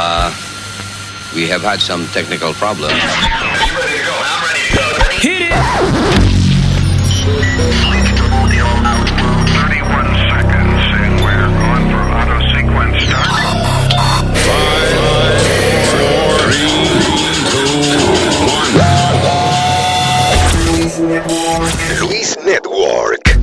Uh, we have had some technical problems. Hit it! To 31 seconds, and we're going for auto sequence Network.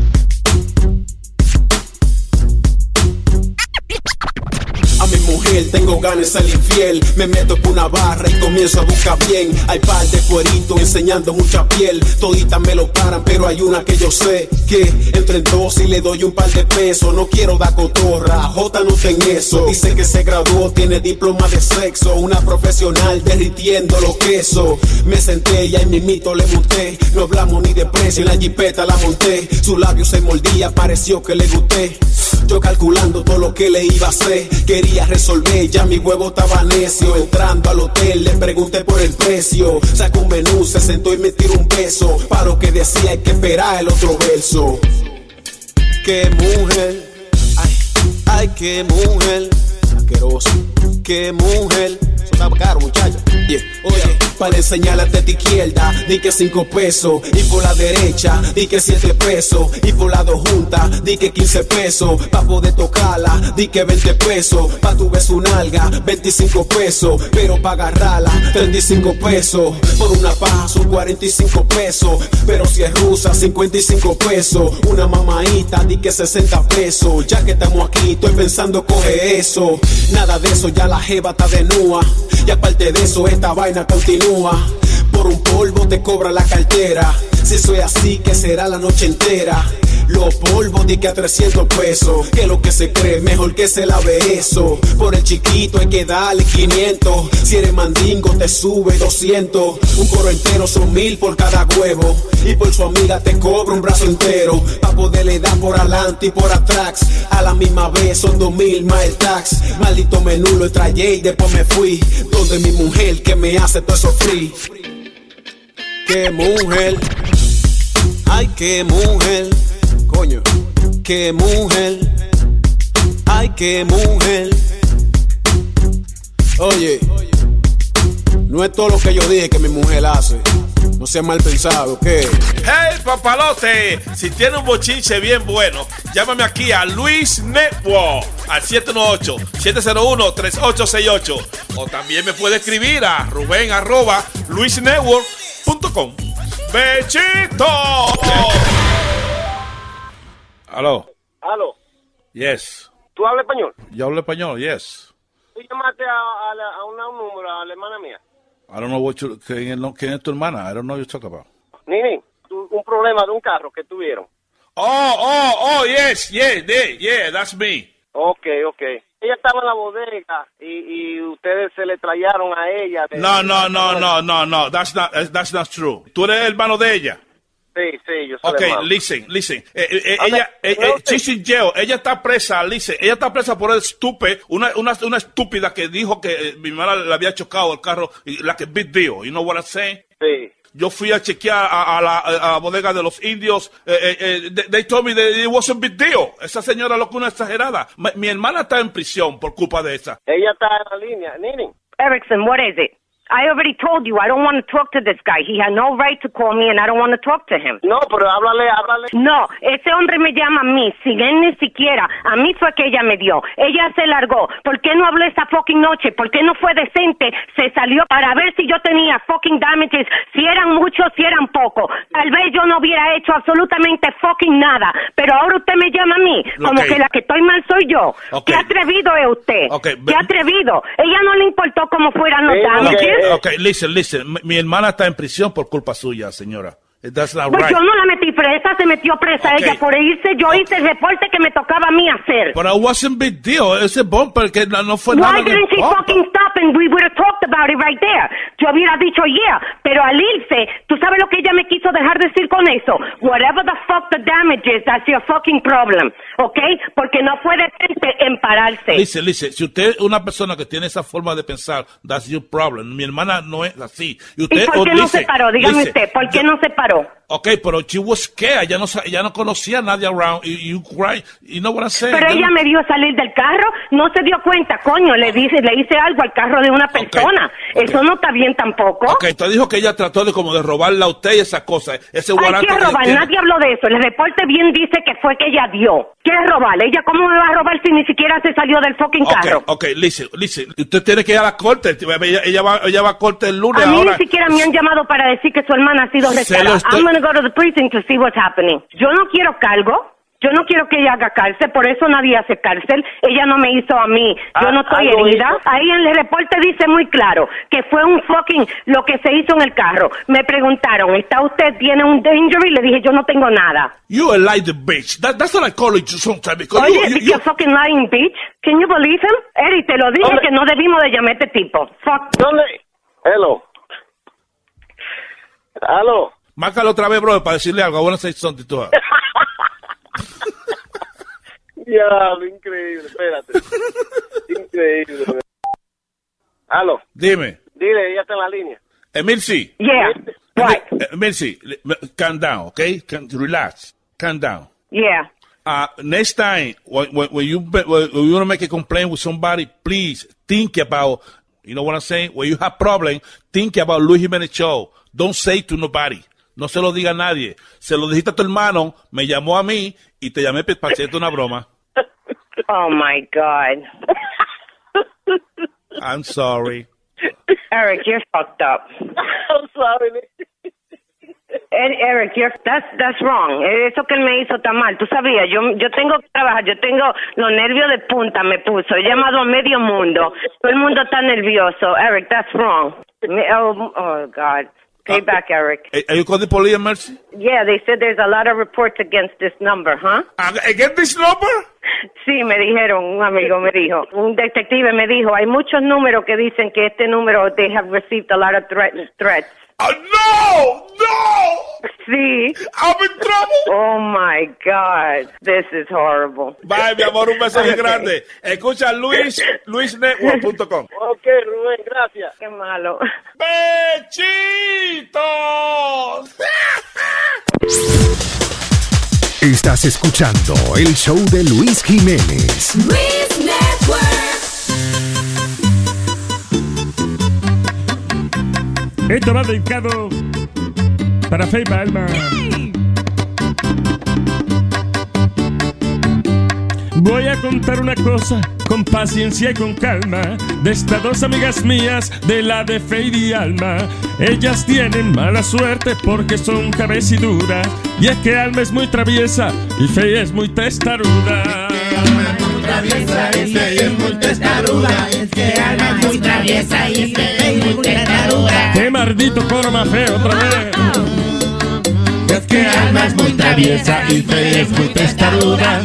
Tengo ganas de ser infiel. Me meto por una barra y comienzo a buscar bien. Hay par de cueritos enseñando mucha piel. Toditas me lo paran, pero hay una que yo sé que entre en dos y le doy un par de pesos. No quiero dar cotorra, J no ten eso. Dice que se graduó, tiene diploma de sexo. Una profesional derritiendo los quesos. Me senté y ahí mito le monté. No hablamos ni de precio, en la jipeta la monté. Su labio se mordía, pareció que le gusté. Yo calculando todo lo que le iba a hacer. Quería resolver, ya mi huevo estaba necio. Entrando al hotel, le pregunté por el precio. Sacó un menú, se sentó y me tiró un beso. Para lo que decía, hay que esperar el otro verso. Qué mujer, ay, ay, qué mujer. Asqueroso, qué mujer. Está caro, muchacho. Yeah. Oye, para enseñarle a teta izquierda, di que cinco pesos. Y por la derecha, di que siete pesos. Y por la dos juntas, di que 15 pesos. Pa' poder tocarla, di que 20 pesos. Pa' tu beso un alga, 25 pesos. Pero pa' agarrarla, 35 pesos. Por una paja son 45 pesos. Pero si es rusa, 55 pesos. Una mamaita, di que 60 pesos. Ya que estamos aquí, estoy pensando coge eso. Nada de eso, ya la jeva está de nua. Y aparte de eso, esta vaina continúa. Por un polvo te cobra la cartera. Si soy así, que será la noche entera. Los polvos di que a 300 pesos. Que lo que se cree, mejor que se lave eso. Por el chiquito hay que darle 500. Si eres mandingo, te sube 200. Un coro entero son mil por cada huevo. Y por su amiga te cobra un brazo entero. Pa' poderle dar por adelante y por atrás. A la misma vez son dos mil más el tax. Maldito menú lo trayé y después me fui. Donde mi mujer que me hace todo eso free. Qué mujer. Ay, qué mujer. Coño. Qué mujer. Ay, qué mujer. Oye. No es todo lo que yo dije que mi mujer hace. No sea mal pensado, ¿qué? Hey, papalote, si tiene un bochinche bien bueno, llámame aquí a Luis Network al 718-701-3868. O también me puede escribir a Rubén arroba luisnetwork.com. ¡Bechito! Aló. Aló, Yes. ¿tú hablas español? Yo hablo español, yes. Tú llamaste a, a, la- a una- un número, a la hermana mía. I don't know what you, quién, quién es tu hermana. I don't know what you talk about. Nini, un problema de un carro que tuvieron. Oh, oh, oh, yes, yeah, yeah, yeah, that's me. Ok, ok. Ella estaba en la bodega y, y ustedes se le trajeron a ella. de- No, no, no, no, no, no, that's not, that's not true. Tú eres el hermano de ella. Sí, sí, yo soy Ok, listen, listen. Eh, eh, eh, ella, eh, eh. Ella está presa, listen. Ella está presa por el estúpido, una, una, una estúpida que dijo que eh, mi hermana le había chocado el carro, y la que big deal. You know what I'm saying? Sí. Yo fui a chequear a, a la, a la bodega de los indios. Eh, eh, eh, they, told me that it wasn't big deal. Esa señora lo que una exagerada. Mi, mi hermana está en prisión por culpa de esa. Ella está en la línea. Nini, Erickson, what is it? I already told you I don't want to talk to this guy. He had no right to call me and I don't want to talk to him. no, pero háblale, háblale. No, ese hombre me llama a mí, sin él ni siquiera. A mí fue que ella me dio. Ella se largó. ¿Por qué no habló esa fucking noche? ¿Por qué no fue decente? Se salió para ver si yo tenía fucking damages, si eran muchos, si eran pocos. Tal vez yo no hubiera hecho absolutamente fucking nada. Pero ahora usted me llama a mí, como que la que estoy mal soy yo. ¿Qué atrevido es usted? Ok, ¿Qué atrevido? Ella no le importó cómo fueran los damages. Eh, Ok, listen, listen. Mi, mi hermana está en prisión por culpa suya, señora. That's not Pues right. yo no la metí presa, se metió presa Ok. ella por irse. Yo hice el reporte que me tocaba a mí hacer. But I wasn't big deal. Ese bumper que no, fue Why nada de didn't she bumper. fucking stop and we would have talked about it right there? Yo hubiera dicho yeah, pero al irse, ¿tú sabes lo que ella me quiso dejar decir con eso? Whatever the fuck the damage is, that's your fucking problem, ¿ok? Porque no fue decente en pararse. Listen, listen, si usted es una persona que tiene esa forma de pensar, that's your problem. Mi hermana no es así. Y, usted, ¿Y por oh, qué no listen, se paró? Dígame listen, usted, ¿por qué yo- no se paró? Claro, Ok, pero she was scared. Ella no, ella no conocía a nadie around. Y you cry. You know what I'm saying? Pero ella me dio salir del carro, no se dio cuenta, coño, le dice, le hice algo al carro de una persona. ok. Eso no está bien tampoco. Ok, usted dijo que ella trató de como de robarla a usted y esas cosas. Ese Ay, guarante ¿qué robar? Nadie habló de eso. El reporte bien dice que fue que ella dio. ¿Qué es robar? ¿Ella cómo me va a robar si ni siquiera se salió del fucking Ok, carro? ok, listen, listen. Usted tiene que ir a la corte. Ella, ella va, ella va a corte el lunes A mí ahora. ni siquiera me han llamado para decir que su hermana ha sido arrestada. I'm gonna go to the precinct to see what's happening. Yo no quiero cargo. Yo no quiero que ella haga cárcel, por eso nadie hace cárcel. Ella no me hizo a mí. Yo Ah, no estoy herida. hizo. Ahí en el reporte dice muy claro que fue un fucking lo que se hizo en el carro. Me preguntaron, ¿está usted tiene un injury? Le dije, yo no tengo nada. You a lie the bitch. That, that's what I call it sometimes. Because Oye, you, you, you, fucking lying bitch. Can you believe him? Eric, te lo dije Hombre. que no debimos de llamar a este tipo. Fuck. ¿Dónde? Hello. Aló. Márcalo otra vez, bro, para decirle algo. I want to say something to her. Diablo, increíble, espérate. increíble. Aló. Dime. Dile, ella está en la línea. Emilsi. Yeah. Right. Eh, Emilsi, calm down, okay? Can, relax. Calm down. Yeah. Uh, next time, when, when, when you when you want to make a complaint with somebody, please think about, you know what I'm saying? When you have problem, think about Luis Jiménez Show. Don't say to nobody. No se lo diga a nadie. Se lo dijiste a tu hermano, me llamó a mí y te llamé para hacerte una broma. Oh my God. I'm sorry. Eric, you're fucked up. I'm sorry. Ed- Eric, you're, that's, that's wrong. Eso que él me hizo está mal. Tú sabías, yo, yo tengo que trabajar, yo tengo los nervios de punta, me puso. He llamado a medio mundo. Todo el mundo está nervioso. Eric, that's wrong. Oh, oh God. Pay ah, back, Eric. Are are you calling the police, Mercy? Yeah, they said there's a lot of reports against this number, huh? ¿Against this number? Sí, me dijeron, un amigo me dijo, un detective me dijo, hay muchos números que dicen que este número, they have received a lot of threat, threats. Oh, no! No! Sí. I'm in trouble. Oh my God, this is horrible. Bye, mi amor, un beso bien grande. Escucha Luis, luisnetwork.com. Ok, Rubén, gracias. Qué malo. ¡Bechitos! Estás escuchando el show de Luis Jiménez. Luis Network. Esto va dedicado para Faye Alma. Voy a contar una cosa con paciencia y con calma de estas dos amigas mías de la de Faye y Alma. Ellas tienen mala suerte porque son cabeciduras y es que Alma es muy traviesa y Faye es muy testaruda. ¡Qué maldito coro más feo otra vez! Es que Alma es muy traviesa y Faye es muy testaruda.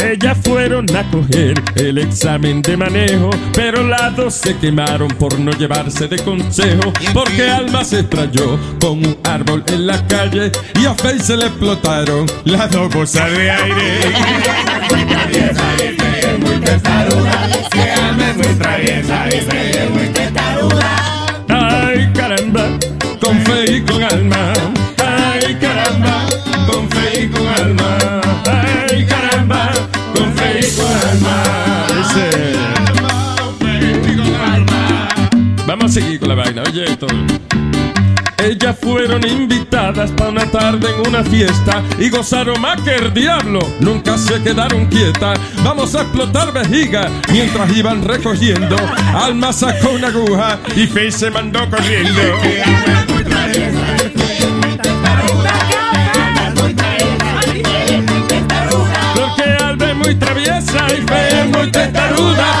Ellas fueron a coger el examen de manejo, pero las dos se quemaron por no llevarse de consejo, porque Alma se estrelló con un árbol en la calle y a Faye se le explotaron las dos bolsas de aire. Ay seguir la vaina, oye esto. Ellas fueron invitadas para una tarde en una fiesta y gozaron más que el diablo. Nunca se quedaron quietas. Vamos a explotar vejiga mientras iban recogiendo. Alma sacó una aguja y Faye se mandó corriendo. Porque Alma es muy traviesa y Faye es muy testaruda,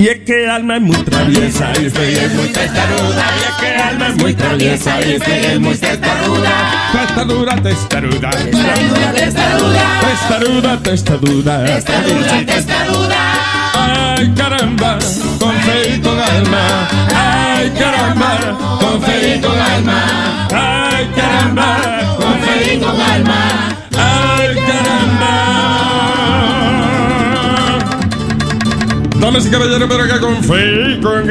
Y es que alma es muy traviesa y usted es muy testaruda. Y es que alma es muy traviesa y usted es muy testaruda. Testaruda, testaruda. Testaruda, testaruda. Testaruda, testaruda. Testaruda, testaruda. Ay caramba, con fe y con alma. Ay caramba, con fe y con alma. Ay caramba, Damas y caballeros, pero acá con fe y con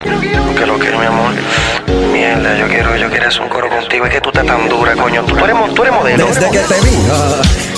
Que lo quiero, mi amor. Mierda, yo quiero, yo quiero hacer un coro contigo. Es que tú estás tan dura, coño. Tú eres, tú eres modelo. Desde que te vi, ah,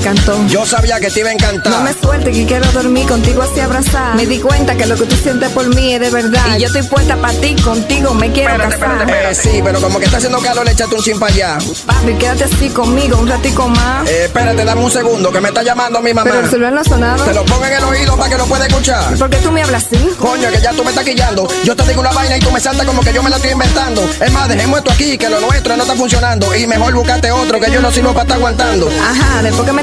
encantó. Yo sabía que te iba a encantar. No me suelte que quiero dormir contigo así abrazada. Me di cuenta que lo que tú sientes por mí es de verdad. Y yo estoy puesta para ti, contigo me quiero Espérate, casar. espérate, Eh, sí, pero como que está haciendo calor, le echaste un chin para allá. Papi, quédate así conmigo un ratico más. Eh, espérate, dame un segundo, que me está llamando mi mamá. Pero el celular no ha sonado. Te lo pongo en el oído para que lo pueda escuchar. ¿Por qué tú me hablas así? Coño, que ya tú me estás quillando. Yo te digo una vaina y tú me saltas como que yo me la estoy inventando. Es más, dejemos esto aquí, que lo nuestro no está funcionando. Y mejor buscate otro, que yo no sirvo para estar aguantando. Ajá, después que me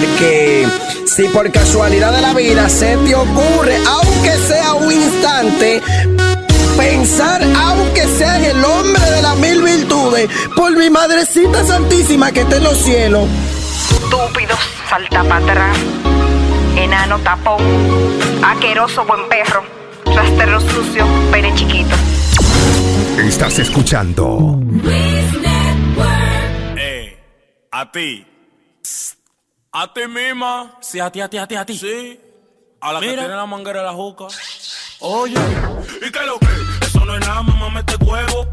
Porque si por casualidad de la vida se te ocurre, aunque sea un instante, pensar, aunque sea en el hombre de las mil virtudes, por mi madrecita santísima que está en los cielos. Estúpido, salta para atrás. Enano tapón. Aqueroso buen perro. Rastero sucio, pene chiquito. Estás escuchando Eh, a ti. A ti misma. Sí, a ti, a ti, a ti, a ti. Sí. A la que tiene la manguera de la juca. Oye, ¿y qué es lo que? Eso no es nada, mamá, mete huevo.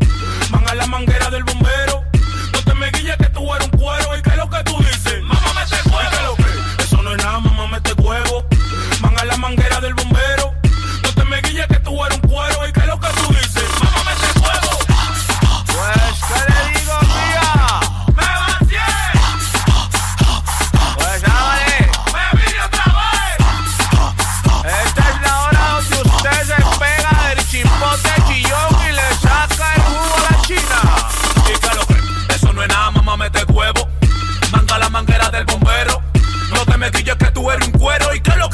Van a la manguera del bombero. No te me guilles que tú eres un cuero. ¿Y qué es lo que tú dices? Mamá, mete huevo. ¿Y qué lo que? Eso no es nada, mamá, mete huevo. Van a la manguera del bombero. No te me guilles que tú eres un cuero.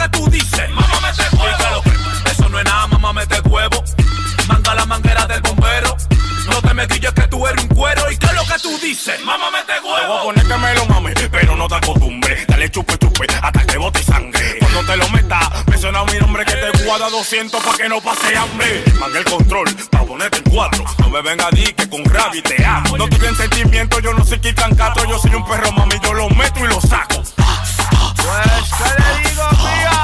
que tú dices. Mamá, mete huevo. eso no es nada, mamá, mete huevo. Manda la manguera del bombero. No te me guilles que tú eres un cuero. ¿Y qué es lo que tú dices? Mamá, mete huevo. Voy a poner que me lo mame, pero no te acostumbres. Dale chupe, chupe, hasta que bote sangre. Cuando te lo metas, menciona mi nombre que te guarda 200 para que no pase hambre. Manga el control, para ponerte en cuatro. No me venga a que con rabia te amo. No tienen sentimiento, yo no soy quitan gato. Yo soy un perro, mami, yo lo meto y lo saco. Pues, ¿qué digo?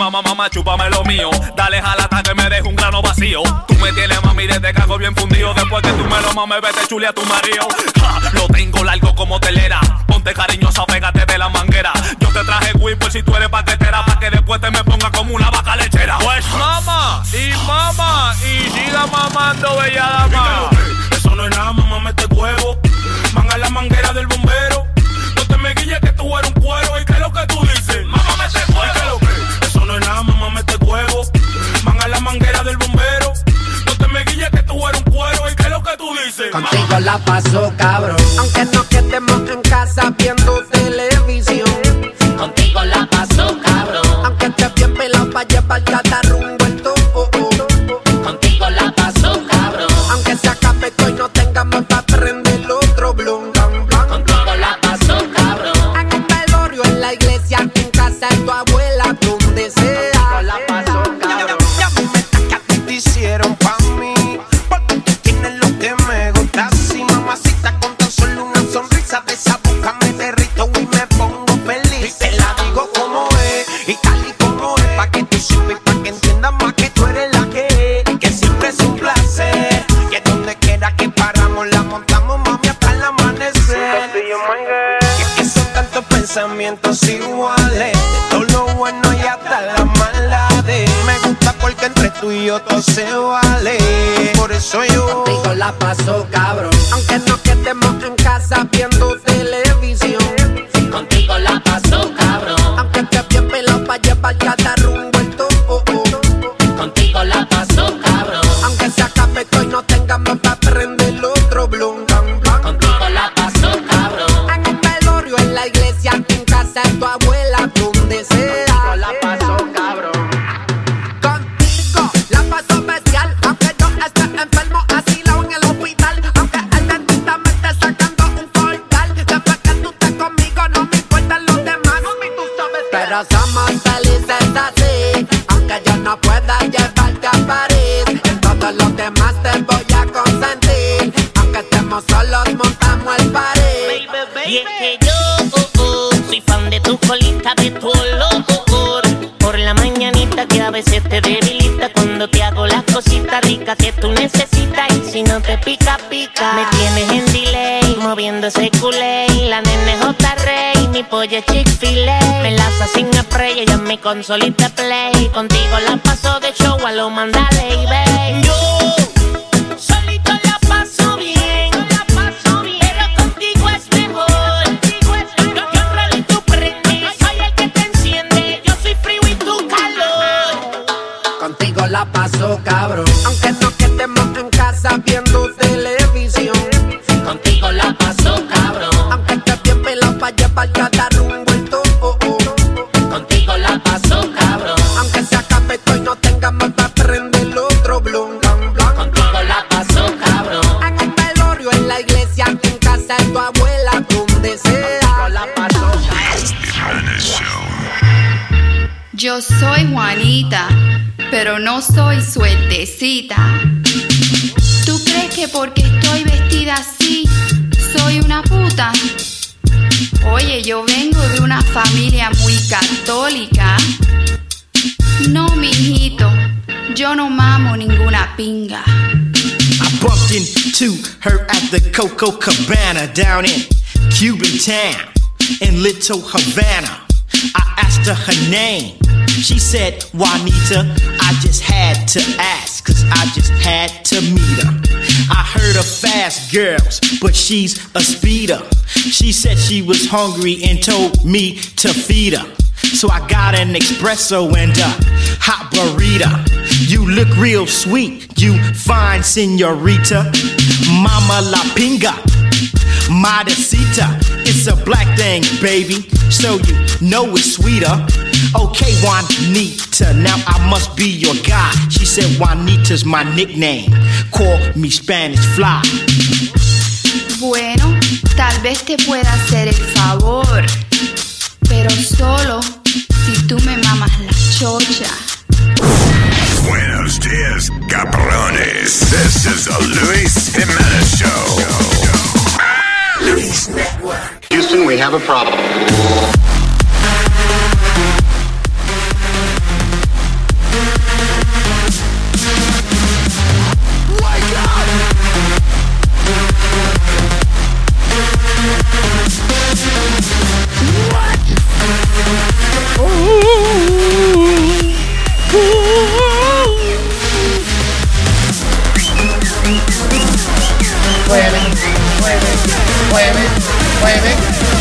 Mamá, mamá, chúpame lo mío. Dale jalata que me deje un grano vacío. Tú me tienes mami desde cago bien fundido. Después que tú me lo mames, vete chule a tu marido. Ja, lo tengo largo como telera. Ponte cariñosa, pégate de la manguera. Yo te traje por si tú eres paquetera. Pa' que después te me ponga como una vaca lechera. Pues mama y mama y siga mamando bella dama. Eso no es nada, Contigo la paso cabrón. Aunque no quedemos en casa viendo y yo todo se vale. Por eso yo Contigo la paso cabrón. Aunque no quedemos en casa viendo Me tienes en delay, moviendo ese culé. La nene es J. Rey, mi pollo es Chick-fil-A. Me laza sin spray, ella es mi consolita play. Contigo la paso de show a lo mandale y ve. Yo solito la paso bien. Pero contigo es mejor. Yo, y tú prendes. Soy el que te enciende. Yo soy frío y tú calor. Contigo la paso cabrón. Aunque no quedemos en casa viendo Yo soy Juanita, pero no soy suertecita. ¿Tú crees que porque estoy vestida así, soy una puta? Oye, yo vengo de una familia muy católica. No, mijito, yo no mamo ninguna pinga. I bumped into her at the Coco Cabana down in Cuban town in Little Havana. I asked her her name. She said, Juanita, I just had to ask, cause I just had to meet her. I heard of fast girls, but she's a speeder. She said she was hungry and told me to feed her. So I got an espresso and a hot burrito. You look real sweet, you fine senorita. Mama la pinga, modesita. It's a black thing, baby, so you know it's sweeter. Okay, Juanita, now I must be your guy. She said Juanita's my nickname. Call me Spanish Fly. Bueno, tal vez te pueda hacer el favor, pero solo si tú me mamas la chocha. Buenos dias, cabrones. This is the Luis Jimenez Show. Network. Houston, we have a problem.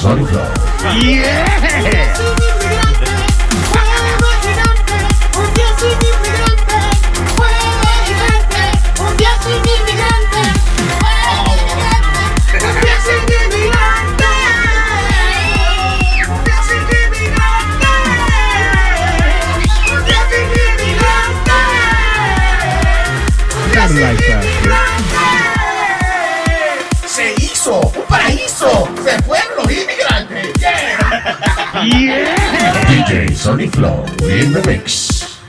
Sunflower. Yeah. Yeah. DJ Sonny Flow in the mix.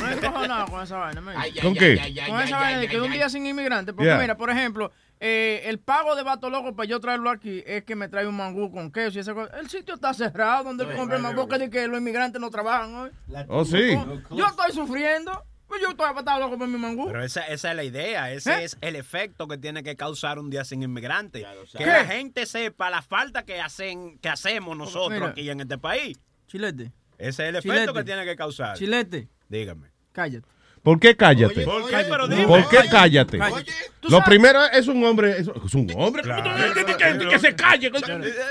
No he encojonado con esa vaina. ¿Con qué? Con esa vaina de que un día sin inmigrante. Porque Yeah. mira, por ejemplo, eh, el pago de Vato Loco para yo traerlo aquí es que me trae un mangú con queso y esa cosa. El sitio está cerrado donde él compra el mangú que dice que los inmigrantes no trabajan hoy. Oh, sí. Yo estoy sufriendo. Pues yo estoy estaba loco por mi mangú. Pero esa, esa es la idea, ese ¿Eh? es el efecto que tiene que causar un día sin inmigrante. que ¿Qué? la gente sepa la falta que hacen que hacemos nosotros Mira. aquí en este país. Chilete. Ese es el efecto Chilete. que tiene que causar. Chilete. Dígame. Cállate. ¿Por qué cállate? ¿Por qué? Pero dime. ¿Por qué cállate? Cállate. ¿Tú Lo primero es un hombre. Es un hombre. Que- que se calle.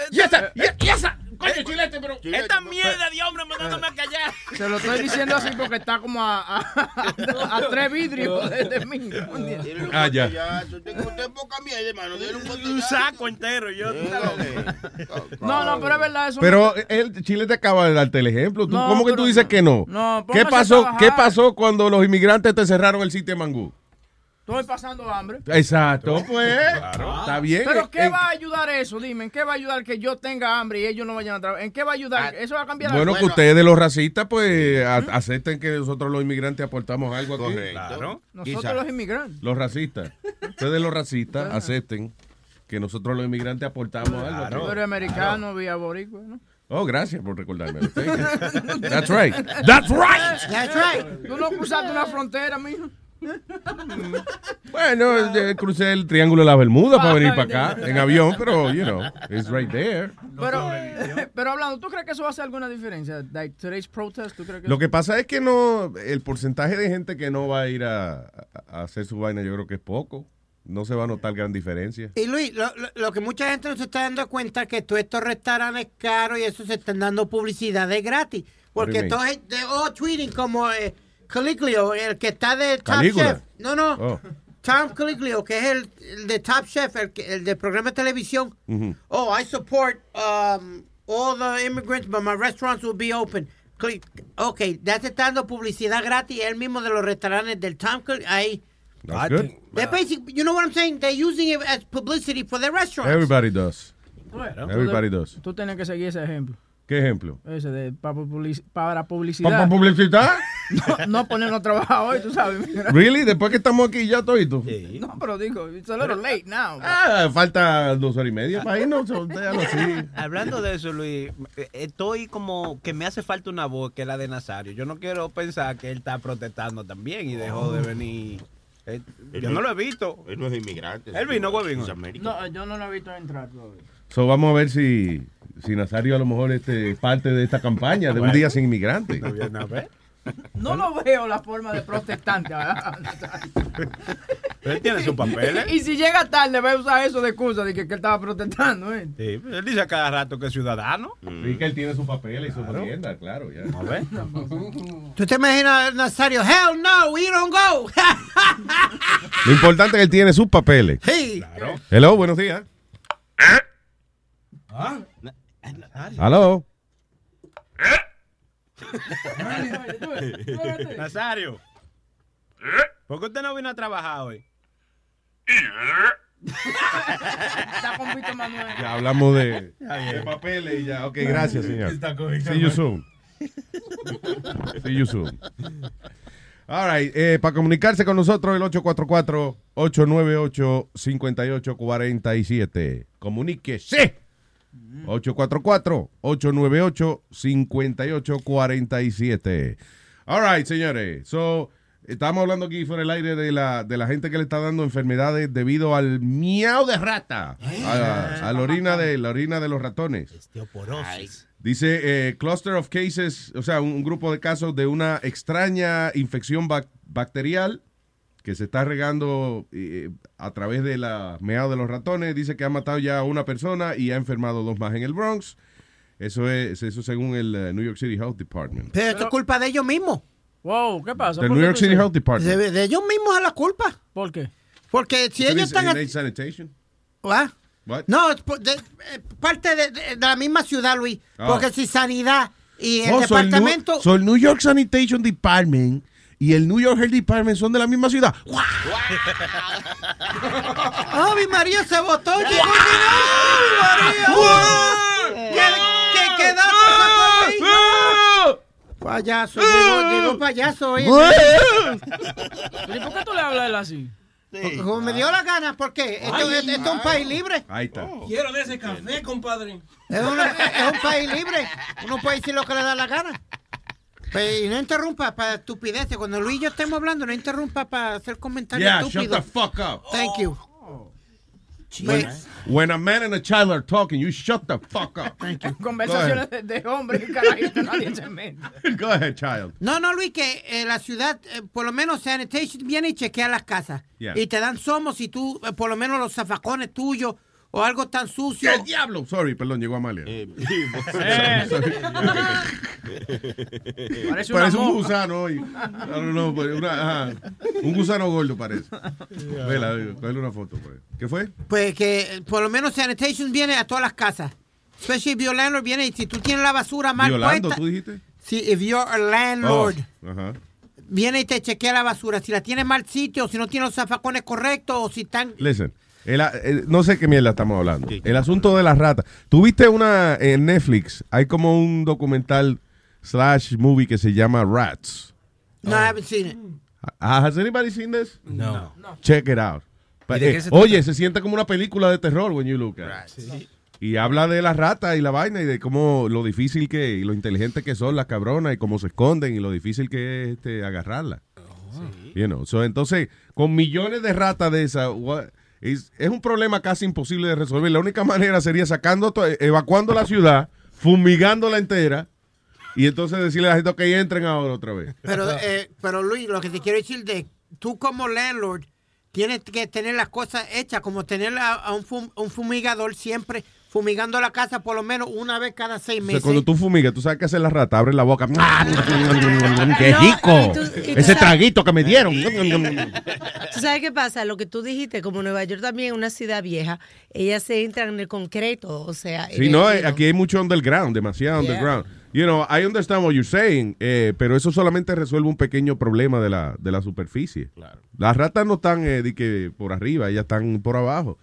Y esa, y esa. Coño, chilete, pero. Esta mierda de hombre mandándome a callar. Se lo estoy diciendo así porque está como a, a, a- a tres vidrios de, de mí. Ah, ya. Un saco entero. Yo, No, no, pero es verdad eso. Pero el Chile te acaba de darte el ejemplo. ¿Tú, No, ¿Cómo que tú dices que no? No, ¿Qué pasó. ¿Qué pasó cuando los inmigrantes te cerraron el sitio de Mangú? Estoy pasando hambre. Exacto, pues. Está bien. Pero ¿qué Eh, va a ayudar eso? Dime, ¿en qué va a ayudar que yo tenga hambre y ellos no vayan a trabajar? ¿En qué va a ayudar? ¿Eso va a cambiar Bueno, que ustedes los racistas, pues, a- acepten que nosotros los inmigrantes aportamos algo aquí. Claro. Nosotros los inmigrantes. Los racistas. Ustedes los racistas acepten que nosotros los inmigrantes aportamos algo aquí. Eres americano, vía boricua, ¿no? Oh, gracias por recordarme. Thank you. That's right. That's right. That's right. Tú no cruzaste una frontera, mijo. Bueno, eh, crucé el Triángulo de la Bermuda para venir para acá en avión, pero, you know, it's right there. Pero, pero hablando, ¿tú crees que eso va a hacer alguna diferencia? Like today's protest, ¿tú crees que Lo que pasa es que no, el porcentaje de gente que no va a ir a, a hacer su vaina, yo creo que es poco. No se va a notar gran diferencia. Y Luis, lo, lo- lo que mucha gente no se está dando cuenta es que todos estos restaurantes caros y eso se están dando publicidad de gratis. Porque todos de oh, tweeting como eh, Caliglio, el que está de Top Calígula. Chef. No, no. Oh. Tom Caliglio, que es el, el de Top Chef, el, que- el del programa de televisión. Oh, I support um, all the immigrants, but my restaurants will be open. Click. Ok, ya está dando publicidad gratis, él mismo de los restaurantes del Tom Caliglio. Ahí. That's good. They're basic, you know what I'm saying? They're using it as publicity for their restaurants. Everybody does. Everybody Tú- does. Tú tienes que seguir ese ejemplo. ¿Qué ejemplo? Ese de pa- publici- para publicidad. ¿Para publicidad? No, no ponernos a trabajar hoy, tú sabes. mira. ¿Really? Después que estamos aquí ya todito. No, pero digo, it's a little late now. Ah, falta dos horas y media para irnos. so, déjalo así. Hablando de eso, Luis, eh, estoy como que me hace falta una voz que es la de Nazario. Yo no quiero pensar que él está protestando también y dejó de venir. Eh, Él yo no lo he visto. Él no es inmigrante. Él vino, ¿cuál vino? Es América. No, yo no lo he visto entrar todavía. So, vamos a ver si, si Nazario a lo mejor este, es parte de esta campaña de un día sin inmigrante. No lo veo la forma de protestante. él tiene sus papeles. y si llega tarde, va a usar eso de excusa de que, que él estaba protestando. ¿eh? Sí, él dice a cada rato que es ciudadano. Sí, que él tiene sus papeles y su merienda, claro. Ya. A ver. ¿Tú te imaginas, Nazario? Hell no, we don't go. Lo importante es que él tiene sus papeles. hey. Hello, buenos días. Hello. Nazario. ¿Por qué usted no vino a trabajar hoy? Está con Víctor Manuel. Ya hablamos de, papeles y ya. Ok, gracias, señor. Está con Víctor See you soon. See you soon. All right, eh, para comunicarse con nosotros, el 844-898-5847. Comuníquese. 844-898-5847. All right, señores. So, estamos hablando aquí fuera del aire de la, de la gente que le está dando enfermedades debido al miau de rata. A, a la orina de la orina de los ratones. Osteoporosis. Dice eh, cluster of cases, o sea, un, un grupo de casos de una extraña infección bac- bacterial que se está regando eh, a través de la meado de los ratones. Dice que ha matado ya a una persona y ha enfermado dos más en el Bronx. Eso es eso según el eh, New York City Health Department. Pero esto es culpa de ellos mismos. Wow, ¿qué pasa? Del ¿Por New York City? Health Department. De, de ellos mismos es la culpa. ¿Por qué? Porque si ¿Eso ellos están... innate sanitation? ¿Ah? What? No, de- eh, parte de, de- de la misma ciudad, Luis. Ah. Porque si sanidad y el Oh, so el New- departamento... so el New York Sanitation Department y el New York Health Department son de la misma ciudad. ¡Oh, mi María se votó! ¡Llegó mi María! ¿Qué, qué, ahí? Payaso, llegó, llegó payaso hoy. ¿Y por qué tú le hablas a él así? Como me dio la gana, ¿por qué? Esto, esto es un país libre. Ahí está. Quiero de ese café, compadre. Es, una- es un país libre. Uno puede decir lo que le da la gana. Pues, y no interrumpa para estupideces. Cuando Luis y yo estemos hablando, no interrumpa para hacer comentarios Yeah, shut estúpidos. the fuck up. Thank you. When, when a man and a child are talking, you shut the fuck up. Conversaciones de, de hombres y carajito, nadie se mete. Go ahead, child. No, no, Luis, que eh, la ciudad, eh, por lo menos sanitation viene y chequea las casas. Yeah. Y te dan somos si tú, eh, por lo menos los zafacones tuyos o algo tan sucio. ¿Qué diablo? Sorry, perdón, llegó Amalia. Parece Parece, una un gusano hoy. I don't know, but una- ajá. Un gusano gordo parece. Vela, cógele una foto. Pues. ¿Qué fue? Pues que eh, por lo menos sanitation viene a todas las casas. Especially if your landlord viene y si tú tienes la basura mal Violando, puesta. ¿tú dijiste? Si if you're a landlord. Oh, ajá. Viene y te chequea la basura. Si la tiene mal sitio, si no tiene los zafacones correctos, o si están. Listen. El- el- no sé qué mierda estamos hablando. El asunto de las ratas. ¿Tuviste una en Netflix? Hay como un documental slash movie que se llama Rats. No, I haven't seen it. Has anybody seen this? No. Check it out. ¿Y de Eh, oye, se siente como una película de terror when you look at it. Y habla de las ratas y la vaina y de cómo lo difícil que y lo inteligente que son las cabronas y cómo se esconden y lo difícil que es este, agarrarlas. You know, so, entonces, con millones de ratas de esas, what- es, es un problema casi imposible de resolver. La única manera sería sacando, to- evacuando la ciudad, fumigándola entera y entonces decirle a la gente, ok, entren ahora otra vez. Pero, eh, pero Luis, lo que te quiero decir de tú como landlord tienes que tener las cosas hechas, como tener a, a un, fum- un fumigador siempre fumigando la casa por lo menos una vez cada seis O sea, meses. cuando tú fumigas, tú sabes qué hace la rata, abre la boca. ¡Qué No, rico! y tú- y tú Ese sabes- traguito que me dieron. ¿Tú sabes qué pasa? Lo que tú dijiste, como Nueva York también es una ciudad vieja, ellas se entran en el concreto, o sea... Sí, no, aquí hay mucho underground, demasiado Yeah. underground. You know, I understand what you're saying, eh, pero eso solamente resuelve un pequeño problema de la, de la superficie. Las ratas no están eh, de que por arriba, ellas están por abajo.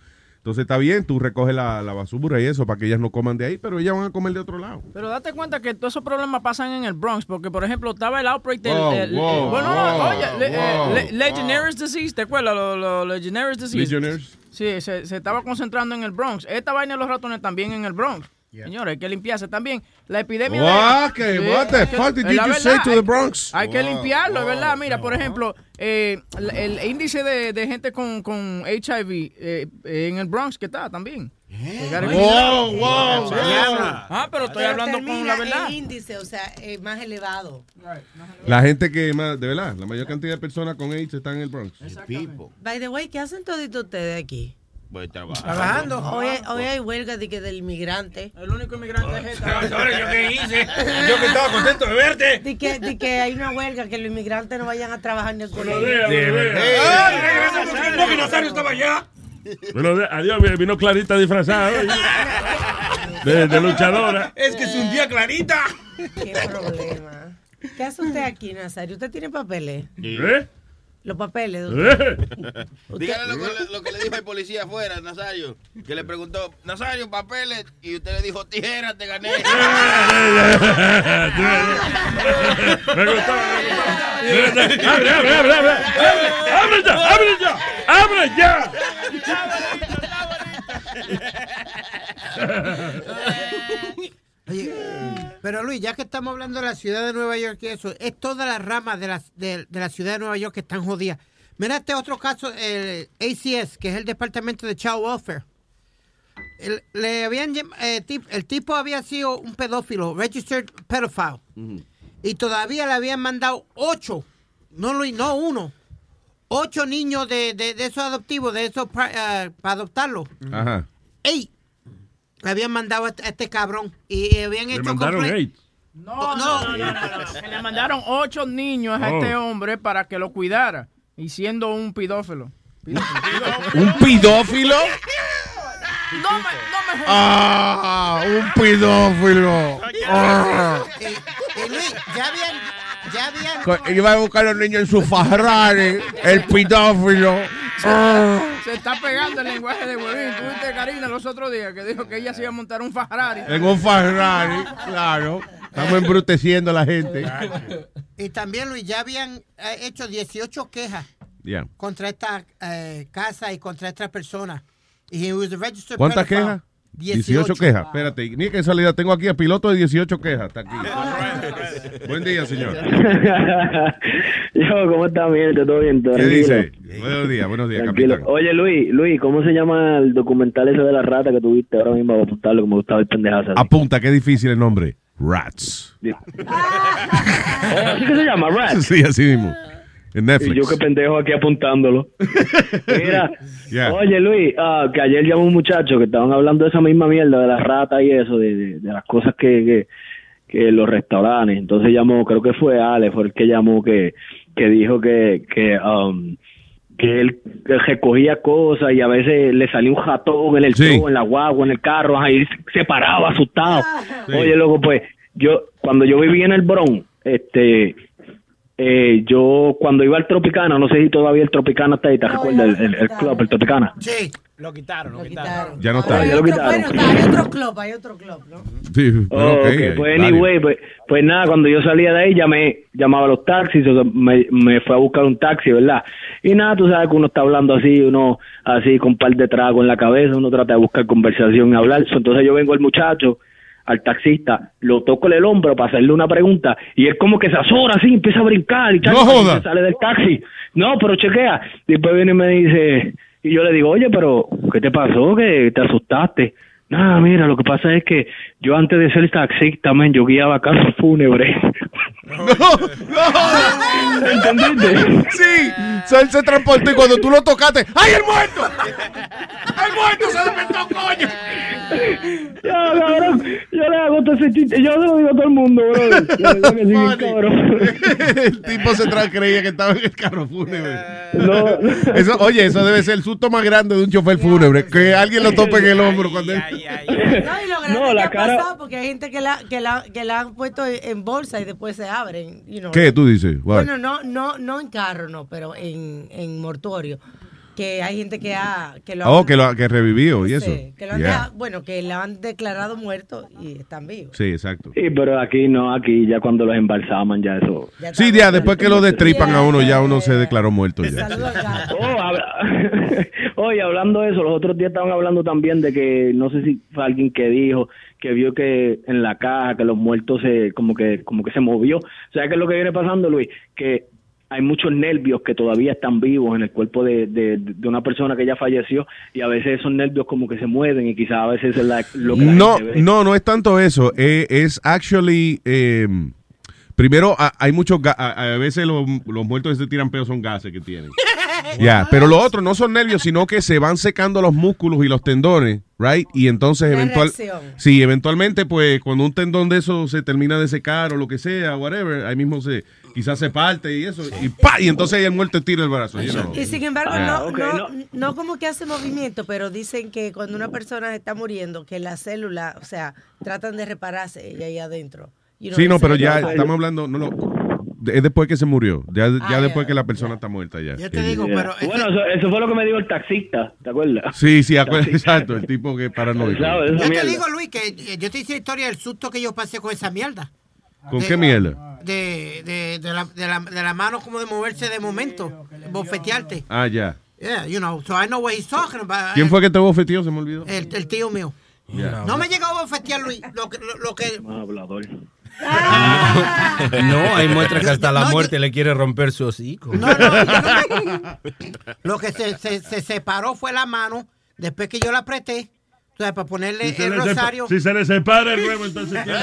Entonces está bien, tú recoges la, la basura y eso para que ellas no coman de ahí, pero ellas van a comer de otro lado. Pero date cuenta que todos esos problemas pasan en el Bronx, porque por ejemplo estaba el outbreak del... Wow, el- el- wow, bueno, no, oye, le- eh, Legionnaires Disease, ¿te acuerdas? Lo, lo- Legionnaires Disease. Legionnaires. Sí, se, se estaba concentrando en el Bronx. Esta vaina de los ratones también en el Bronx. Señores, hay que limpiarse también. La epidemia What? de... ¿Qué? What the que- fuck did you just say to the hay- Bronx? Hay que Wow, limpiarlo, es wow, verdad. Mira, por ejemplo, eh, el, el índice de, de gente con, con HIV eh, en el Bronx que está también. A- Wow, wow, Ah, pero estoy Pero hablando con la verdad. El índice, o sea, eh, más elevado. La gente que más, de verdad, la mayor cantidad de personas con AIDS están en el Bronx. By the way, ¿qué hacen toditos ustedes aquí? Voy trabajando. Trabajando. Hoy, hoy hay huelga de que del inmigrante. El único inmigrante es esta. Ahora, ¿yo qué hice? Yo que estaba contento de verte. De que, de que hay una huelga, que los inmigrantes no vayan a trabajar en el colegio. ¡Ay, regresa un poquito que Nazario estaba allá! Bueno, adiós, vino Clarita disfrazada. ¿eh? De, de luchadora. Es que es un día clarita. Qué problema. ¿Qué hace usted aquí, Nazario? ¿Usted tiene papeles? ¿Eh? Los papeles usted. Usted- Dígale lo que, le- lo que le dijo el policía afuera, Nazario. Que le preguntó, Nazario, papeles. Y usted le dijo, tijeras, te gané. Me gustó, me gustó. Abre, abre, abre, abre. Abre ya, abre ya, abre ya. Oye, pero Luis, ya que estamos hablando de la ciudad de Nueva York y eso, es todas las ramas de la, de, de la ciudad de Nueva York que están jodidas. Mira este otro caso, el ACS, que es el Departamento de Child Welfare. El, le habían, eh, tip- el tipo había sido un pedófilo, registered pedophile, y todavía le habían mandado ocho, no, Luis, no uno, ocho niños de, de, de esos adoptivos, de esos pra- eh, para adoptarlos. Ajá. ¡Ey! Le habían mandado a este, a este cabrón. Y, habían Le hecho mandaron complaint- AIDS. No, no, no, no, no, no. Que le mandaron ocho niños a Oh. este hombre para que lo cuidara. Y siendo un pedófilo. ¿Un pedófilo? No me, no me Ah, un pedófilo. Ah. Eh, eh, Luis, ya habían, ya habían. Co- Iba a buscar a los niños en su Ferrari, el pedófilo. Ah. Se está pegando el lenguaje de huevín. Tú viste a Karina los otros días que dijo que ella se iba a montar un Ferrari. En un Ferrari, claro. Estamos embruteciendo a la gente. Y también, Luis, ya habían eh, hecho 18 quejas Ya. contra esta eh, casa y contra esta persona. Y he was a registered ¿Cuántas pedophile. quejas? 18 quejas. Espérate, ni que salida. Tengo aquí a piloto de 18 quejas. Está aquí. Buen día, señor. Yo, ¿cómo está, mi gente? ¿Todo bien? ¿Qué Tranquilo. dice? Buenos días, buenos días, Tranquilo. capitán. Oye, Luis, Luis, ¿cómo se llama el documental ese de la rata que tuviste ahora mismo para apuntarlo como gustaba el pendejazo? Apunta, qué difícil el nombre. Rats. ¿Así que se llama? Rats. Sí, así mismo. En Netflix. Y yo qué pendejo aquí apuntándolo. Mira, oye Luis, ah, que ayer llamó un muchacho que estaban hablando de esa misma mierda de las ratas y eso, de, de- de las cosas que, que, que los restaurantes. Entonces llamó, creo que fue Ale, fue el que llamó que, que dijo que, que, um, que él que recogía cosas y a veces le salía un jatón en el Sí. show, en la guagua, en el carro, ahí se paraba asustado. Oye, loco, pues yo, cuando yo vivía en el Bronx, este, eh, yo cuando iba al Tropicana, no sé si todavía el Tropicana está ahí, ¿te recuerdas? El, el, el club, el Tropicana. Sí. Lo quitaron, lo quitaron. Ya no está. ya lo quitaron. Bueno, está, hay otro club, hay otro club, ¿no? Sí, pero Oh, ok, ok, hay pues anyway, pues, pues nada, cuando yo salía de ahí llamé, llamaba a los taxis, o sea, me, me fue a buscar un taxi, ¿verdad? Y nada, tú sabes que uno está hablando así, uno así con un par de tragos en la cabeza, uno trata de buscar conversación y hablar. Entonces yo vengo al muchacho, al taxista, lo toco en el hombro para hacerle una pregunta y él como que se azora así, empieza a brincar y, No y se sale del taxi. No, pero chequea. Después viene y me dice, y yo le digo, oye, pero ¿qué te pasó? que te asustaste? Nada, mira, lo que pasa es que yo antes de ser taxista, man, yo guiaba carros fúnebres. ¿Entendiste? Sí, él se transportó y cuando tú lo tocaste, ¡ay, el muerto! ¡El muerto se despertó, coño! Yo, cabrón, yo le hago todo ese chiste, yo se lo digo a todo el mundo, bro. El tipo se creía que estaba en el carro fúnebre. No. Eso, oye, eso debe ser el susto más grande de un chofer fúnebre, que alguien lo tope en el hombro cuando él... No, y lo grande No, que la ha cara- pasado porque hay gente que la, que la, que la han puesto en bolsa y después se abren. you know. ¿Qué tú dices? What? Bueno, no, no, no en carro, no, pero en, en mortuorio. Que hay gente que ha que lo Oh, han- que, lo, que revivió y eso. Sí, que lo han Yeah. bueno, que lo han declarado muerto y están vivos. Sí, exacto. Sí, pero aquí no, aquí ya cuando los embalsaman ya eso. Sí, ya, después que lo destripan a uno, ya uno se declaró muerto. Ya. Oh, habla- Oye, hablando de eso, los otros días estaban hablando también de que no sé si fue alguien que dijo que vio que en la caja que los muertos se como que como que se movió. ¿Sabes qué es lo que viene pasando, Luis? Que hay muchos nervios que todavía están vivos en el cuerpo de, de, de una persona que ya falleció y a veces esos nervios como que se mueven y quizás a veces es la- lo que la No, gente ve. no, no es tanto eso. eh, es actually. eh, primero, a- hay muchos. A, a veces los, los muertos que se tiran peos son gases que tienen. Ya, pero lo otro no son nervios, sino que se van secando los músculos y los tendones, right? Y entonces eventual, sí, eventualmente, pues, cuando un tendón de eso se termina de secar o lo que sea, whatever, ahí mismo se, quizás se parte y eso, y pa, y entonces ahí el muerto tira el brazo. Y sin embargo, Yeah. no, no, no como que hace movimiento, pero dicen que cuando una persona está muriendo, que las células, o sea, tratan de repararse y ahí adentro. You know, Sí, no, pero ya estamos hablando, no, no, es después que se murió, ya, ya Ah, después ya, que la persona está muerta ya. Yo te digo, Yeah. pero Bueno, eso, eso fue lo que me dijo el taxista, ¿te acuerdas? Sí, sí, acuérdate, exacto, el tipo que es paranoico. Esa Yo te digo, Luis, que yo te hice la historia del susto que yo pasé con esa mierda. ¿Con De- qué mierda? De, de, de, la, de, la, de la mano como de moverse de momento, bofetearte. Ah, ya. Yeah, you know, so I know what he's talking about. ¿Quién fue que te bofeteó? Se me olvidó. El, el tío mío. No me llegó a bofetear, Luis. Lo que, lo, lo que Hablador. No, hay muestras que hasta la No, yo- muerte le quiere romper su hocico. Lo que se, se, se separó fue la mano después que yo la apreté. O sea, para ponerle Si se el rosario. si se le separa el huevo, entonces tiene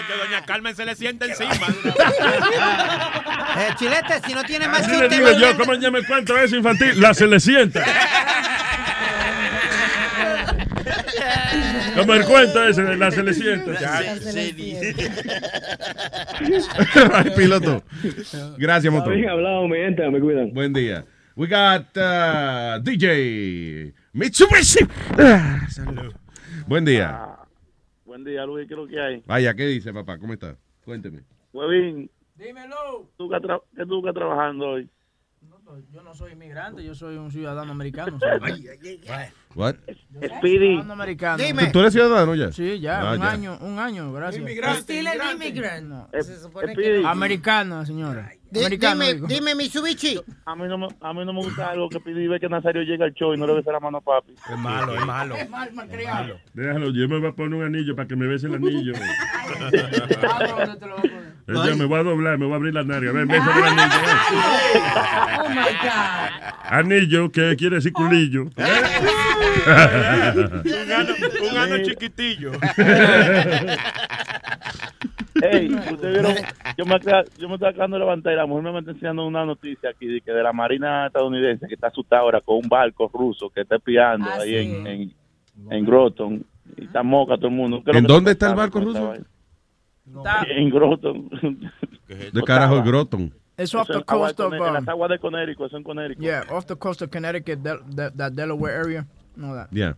Ya, que doña Carmen se le siente encima. Eh, chilete, si no tiene más Así le chiste, digo yo, vuelve- ¿cómo ya me cuento eso infantil? La se le sienta. Como el cuento ese de la se le sienta. Ay, piloto. Gracias, motor. bien hablado, mi gente, me cuidan. Buen día. We got uh, DJ Mitsubishi. Ah, salud. Buen día. Buen día, Luis, ¿qué es lo que hay? Vaya, ¿qué dice, papá? ¿Cómo está? Cuénteme. Huevín, Dímelo. ¿tú que, tra- qué tú que trabajando hoy? Yo no soy inmigrante, yo soy un ciudadano americano. What? Speedy. Ciudadano americano. ¿Tú- ¿Tú eres ciudadano ya? Sí, ya, Ah, un ya. año, un año, gracias. Still an immigrant. Eh, Se supone que no. Americana, señora. Americano, dime, dime, Mitsubishi. A mí, no me, a mí no me gusta algo que Speedy ve que Nazario llega al show y no le besa la mano a papi. Es malo, es malo. mal, malcriado. Déjalo, yo me voy a poner un anillo para que me bese el anillo. Ella me voy a doblar, me voy a abrir la narga. Ven, bésame el anillo. Oh my God. Anillo, que quiere decir culillo. un ano, un ano chiquitillo. Ey, ustedes vieron, yo me, acá- yo me estaba acabando de levantar y la mujer me está enseñando una noticia aquí de que de la marina estadounidense que está asustada ahora con un barco ruso que está espiando Ah, ahí sí. en, en, en Groton y está moca todo el mundo. ¿Qué es lo ¿En dónde está está el barco ruso? En Groton. De carajo, el Groton. It's off the coast de of, um, las aguas de Connecticut, eso en Connecticut. yeah, off the coast of Connecticut, Del- that, that Delaware area. No, that. Yeah.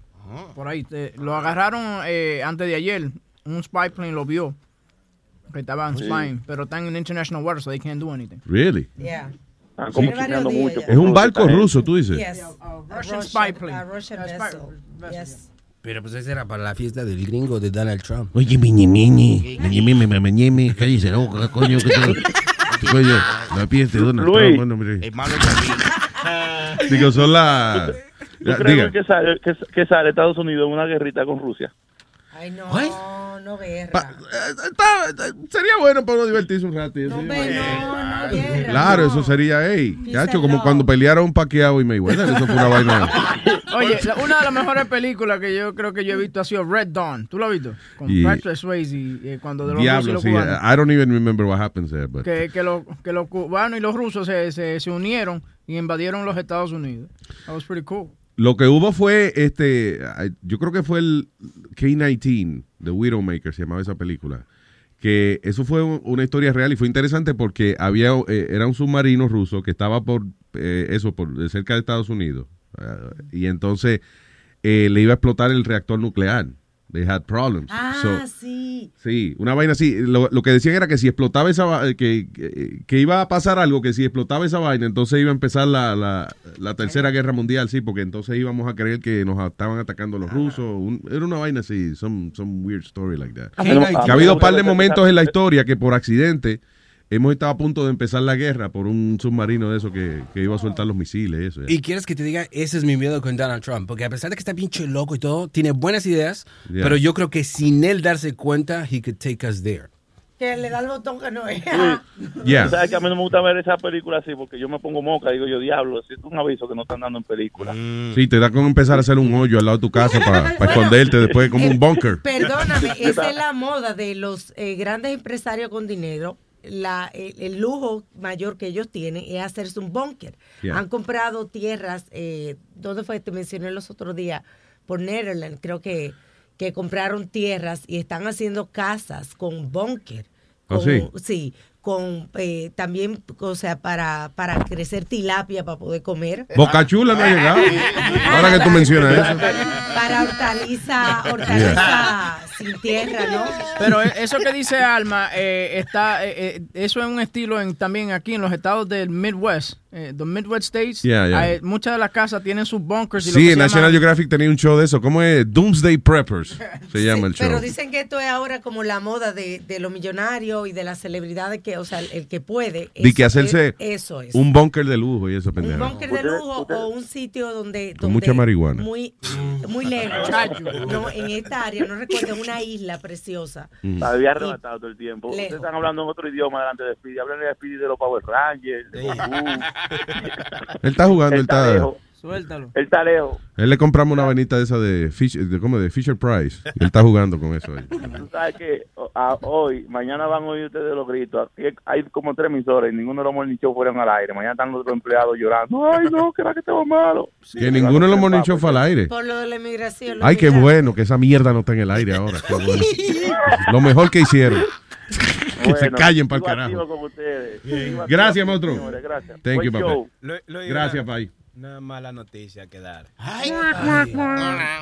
Por ahí. te- lo agarraron eh, antes de ayer. Un spy plane lo vio. Que estaban Sí. Pero están en international water, so they can't do anything. Really? Yeah. Están como chequeando mucho. Es un barco ruso, tú dices. Yes. Russian spy plane. A Russian vessel. Yes. Pero pues esa era para la fiesta del gringo de Donald Trump. Oye, miñi, miñi, miñi, miñi, miñi, miñi, cállese la boca, coño, que coño, la pieza de Donald Luis. Trump, bueno, mire. Digo, son las, ¿Tú crees diga. que sale, que, que sale Estados Unidos en una guerrita con Rusia? Ay, no, no guerra. sería bueno para uno divertirse un rato. No, no, no guerra. Claro, no. eso sería, ey, Peace chacho, and como cuando pelearon Pacquiao y Mayweather, eso fue una vaina. Oye, la- una de las mejores películas que yo creo que yo he visto ha sido Red Dawn. ¿Tú lo has visto? Con Y- Patrick Swayze, eh, cuando de los rusos y los sí, cubanos. I don't even remember what happens there, but que, que, lo- que los cubanos y los rusos se, se, se unieron y invadieron los Estados Unidos. That was pretty cool. Lo que hubo fue, este, yo creo que fue el K-19, The Widowmaker, se llamaba esa película. Que eso fue un- una historia real y fue interesante porque había, eh, era un submarino ruso que estaba por, eh, eso, por cerca de Estados Unidos. Ah, y entonces eh, le iba a explotar el reactor nuclear. They had problems. Ah, So, sí. Sí, una vaina así. Lo, lo que decían era que si explotaba esa que, que, que iba a pasar algo, que si explotaba esa vaina, entonces iba a empezar la, la, la tercera guerra mundial, sí, porque entonces íbamos a creer que nos estaban atacando los rusos. Un- era una vaina así, some, some weird story like that. Ah, Que ha habido un par de momentos en la historia que por accidente hemos estado a punto de empezar la guerra por un submarino de eso que, que iba a soltar los misiles. Eso, Y quieres que te diga, ese es mi miedo con Donald Trump, porque a pesar de que está pinche loco y todo, tiene buenas ideas, Yeah. pero yo creo que sin él darse cuenta, he could take us there. Que le da el botón que no es. Yeah. Tú sabes que a mí no me gusta ver esa película así porque yo me pongo moca, digo yo, diablo, si es un aviso que no están dando en película. Sí, te da con empezar a hacer un hoyo al lado de tu casa para esconderte después como un bunker. Perdóname, esa es la moda de los eh, grandes empresarios con dinero. La, el, el lujo mayor que ellos tienen es hacerse un búnker. Yeah. Han comprado tierras, eh, ¿dónde fue? Te mencioné los otros días, por Netherlands, creo que, que compraron tierras y están haciendo casas con búnker. ¿Ah, Con- sí? Sí, con eh, también, o sea, para, para crecer tilapia para poder comer. Boca Chula no ha llegado. Ahora que tú mencionas eso. Para hortaliza, hortaliza sin tierra, ¿no? Pero e- eso que dice Alma, eh, está, eh, eh, eso es un estilo en, también aquí en los estados del Midwest, eh, the Midwest States. Yeah, yeah. hay- muchas de las casas tienen sus bunkers. Y lo que Sí, en National llama- Geographic tenía un show de eso. ¿Cómo es? Doomsday Preppers se llama el show. Pero dicen que esto es ahora como la moda de, de los millonarios y de las celebridades que, o sea, el, el que puede. De que hacerse es- eso es. un bunker de lujo y eso, Un pendejo. búnker de lujo o un sitio donde, Con donde mucha marihuana. muy muy lejos no en esta área no recuerdo una isla preciosa Mm. La había arrebatado todo el tiempo. Lejos. Ustedes están hablando en otro idioma delante de Speedy. Hablan de Speedy de los Power Rangers, de. Él está jugando, él Él está está. lejos. Suéltalo. Él está lejos. Él le compramos una vainita de esa de Fisher, de, ¿cómo? de Fisher Price. Él está jugando con eso ahí. Tú sabes que a- hoy, mañana van a oír ustedes los gritos. Aquí hay como tres emisores y ninguno de los morning show fueron al aire. Mañana están los otros empleados llorando. Ay, no, que era que estaba malo. Que ninguno de los morning show fue al aire. por lo de la inmigración Ay, qué bueno que esa mierda no está en el aire ahora. Qué bueno. Lo mejor que hicieron. Que se callen para el carajo. con ustedes. Sigo Gracias, señores, Gracias. Thank you, Buen papá. show. Lo- lo- Gracias, Pai. Una mala noticia que dar. Ay.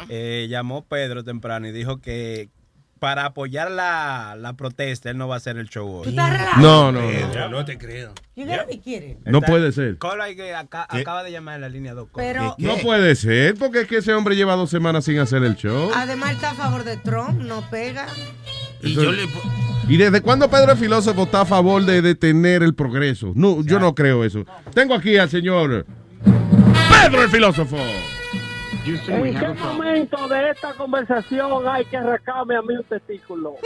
Eh, llamó Pedro temprano y dijo que para apoyar la, la protesta él no va a hacer el show hoy. ¿Tú estás relajando? No, no, no. Pedro, no te creo. Kidding. No puede ser. Cola que acaba de llamar en la línea 2. Pero- No puede ser, porque es que ese hombre lleva dos semanas sin hacer el show. además está a favor de Trump no pega Eso- ¿Y desde cuándo Pedro el filósofo está a favor de detener el progreso? No, yo no creo eso. Tengo aquí al señor Pedro el filósofo. ¿En qué momento de esta conversación hay que arrancarme a mí un testículo?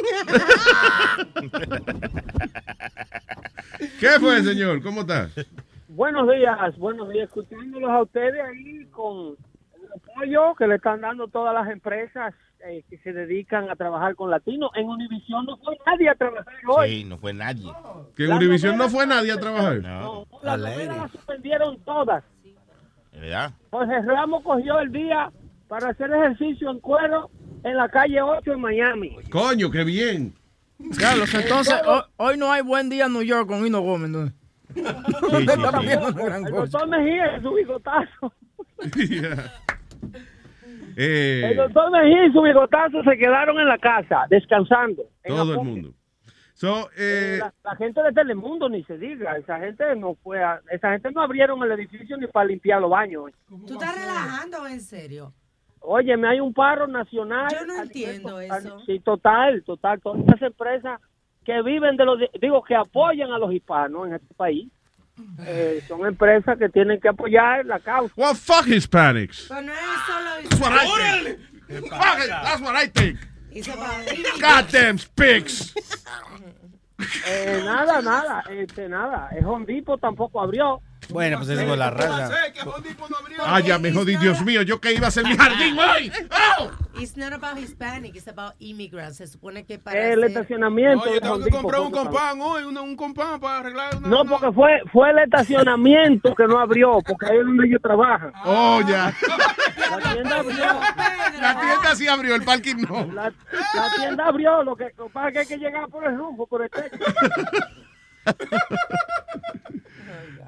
¿Qué fue, señor? ¿Cómo está? buenos días, buenos días. Escuchándolos a ustedes ahí con apoyo que le están dando todas las empresas eh, que se dedican a trabajar con latinos. En Univisión no fue nadie a trabajar hoy. Sí, no fue nadie. Que en Univision no fue nadie a trabajar. No, Las novelas las suspendieron todas. de verdad. Jorge Ramos cogió el día para hacer ejercicio en cuero en la calle 8 en Miami. Coño, qué bien. Diablos, entonces, hoy, hoy no hay buen día en New York con Hino Gómez. ¿no? Viendo una gran El doctor Mejía su bigotazo. Eh, El doctor Mejía y su bigotazo se quedaron en la casa, descansando. todo el mundo. So, Eh, eh, la, la gente de Telemundo ni se diga, esa gente no fue, a- esa gente no abrieron el edificio ni para limpiar los baños. tú estás relajando en serio Oye, me hay un paro nacional. Yo no entiendo eso. Sí, total, total. Todas las empresas que viven de los, digo, que apoyan a los hispanos en este país, eh, son empresas que tienen que apoyar la causa. well, fuck Hispanics. Pero no es solo That's what I think. Fuck it, that's what I think. It's about- Goddamn spics. Eh, nada, nada, este, nada. El Home Depot tampoco abrió. Bueno, pues es por la raza. Ay, ya me jodí, Dios mío, yo que iba a hacer mi jardín hoy. It's not about Hispanic, it's about immigrants. Se supone que para El estacionamiento. Oye, de tengo que comprar un compán hoy, un, un compán para arreglar una... No, porque fue fue el estacionamiento que no abrió, porque ahí es donde ellos trabajan. Oh, ya. La tienda abrió. La tienda sí abrió, el parking no. La, la tienda abrió, lo que, lo que pasa es que hay que llegar por el rumbo, por el techo.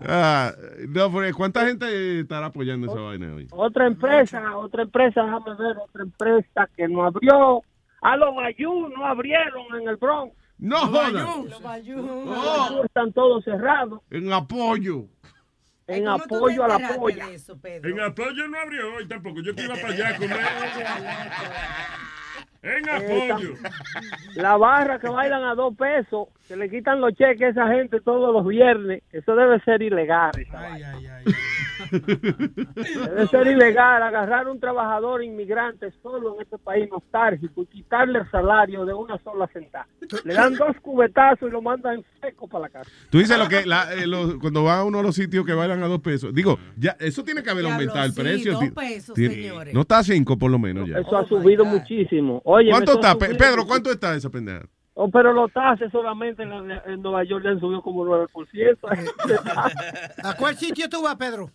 Ah, no, pero ¿cuánta gente estará apoyando esa vaina hoy? Otra empresa, otra empresa, déjame ver, otra empresa que no abrió. A los Bayou no abrieron en el Bronx. No Los joda. Bayou. Los Bayou están todos cerrados. En apoyo. En apoyo a la polla. En apoyo no abrió hoy tampoco. Yo que iba para allá a comer. En apoyo. La barra que bailan a dos pesos, que le quitan los cheques a esa gente todos los viernes, eso debe ser ilegal. esa vaina. Debe ser ilegal agarrar a un trabajador inmigrante solo en este país nostálgico y quitarle el salario de una sola sentada. Le dan dos cubetazos y lo mandan seco para la casa. Tú dices lo que la- eh, lo- cuando va a uno de los sitios que bailan a dos pesos. Digo, ya eso tiene que haber Diablo, aumentado el sí, precio. dos pesos, señores. No está a cinco por lo menos ya. Eso ha subido muchísimo. Oye, ¿Cuánto está, Pedro? ¿Cuánto está esa pendeja? Oh, pero los taxes solamente en, la- en Nueva York le han subido como 9%. ¿A cuál sitio tú vas, Pedro?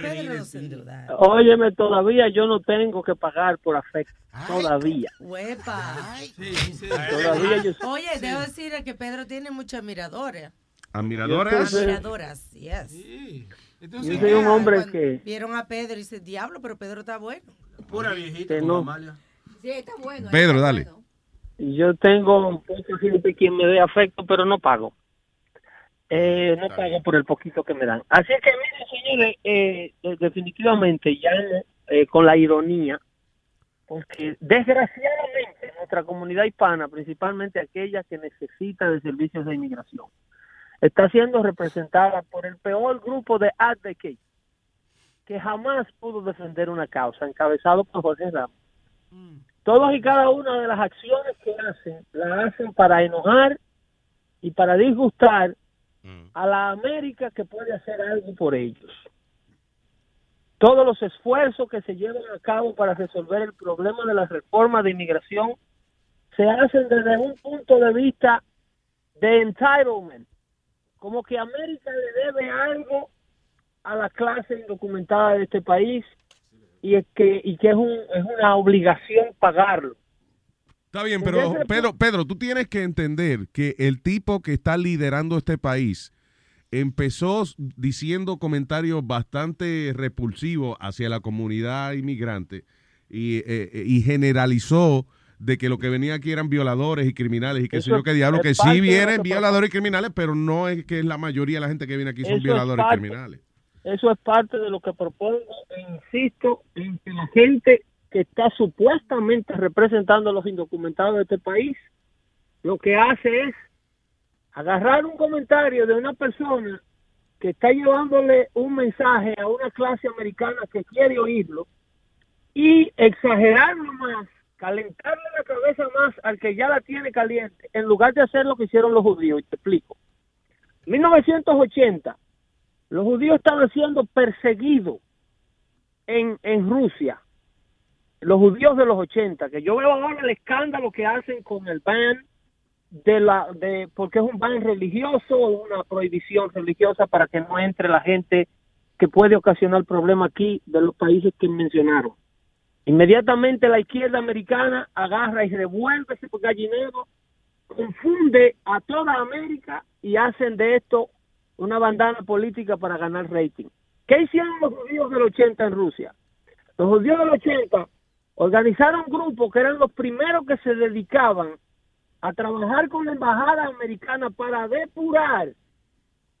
Pedro, sin duda. Óyeme, todavía yo no tengo que pagar por afecto. Todavía. Huepa. Todavía yo Oye, debo decir que Pedro tiene muchas admiradoras. ¿Admiradoras? Admiradoras, yes. Yo soy un hombre Cuando que, Vieron a Pedro y dice, diablo, pero Pedro está bueno. Pura viejita no. Amalia. Sí, está bueno. Pedro, dale. Yo tengo poca gente quien me dé afecto, pero no pago. Eh, no pago por el poquito que me dan. Así que, miren, señores, eh, eh, definitivamente ya eh, con la ironía, porque desgraciadamente nuestra comunidad hispana, principalmente aquella que necesita de servicios de inmigración, está siendo representada por el peor grupo de advocates que jamás pudo defender una causa, encabezado por José Ramos. Todas y cada una de las acciones que hacen, la hacen para enojar y para disgustar a la América que puede hacer algo por ellos. Todos los esfuerzos que se llevan a cabo para resolver el problema de la reforma de inmigración se hacen desde un punto de vista de entitlement, como que América le debe algo a la clase indocumentada de este país y que y que es, un, es una obligación pagarlo. Está bien, pero Pedro, Pedro, tú tienes que entender que el tipo que está liderando este país empezó diciendo comentarios bastante repulsivos hacia la comunidad inmigrante y, eh, eh, y generalizó de que lo que venía aquí eran violadores y criminales y que sé yo qué diablo, que sí vienen violadores y criminales, pero no es que la mayoría de la gente que viene aquí son violadores y criminales. Eso es parte de lo que propongo e insisto en que la gente que está supuestamente representando a los indocumentados de este país, lo que hace es agarrar un comentario de una persona que está llevándole un mensaje a una clase americana que quiere oírlo y exagerarlo más, calentarle la cabeza más al que ya la tiene caliente, en lugar de hacer lo que hicieron los judíos. Y te explico. 1980, los judíos estaban siendo perseguidos en, en Rusia. Los judíos de los 80, que yo veo ahora el escándalo que hacen con el ban de la de porque es un ban religioso una prohibición religiosa para que no entre la gente que puede ocasionar problemas aquí de los países que mencionaron. Inmediatamente la izquierda americana agarra y revuelve ese gallinero, confunde a toda América y hacen de esto una bandana política para ganar rating. ¿Qué hicieron los judíos del 80 en Rusia? Los judíos del 80 organizaron grupos que eran los primeros que se dedicaban a trabajar con la embajada americana para depurar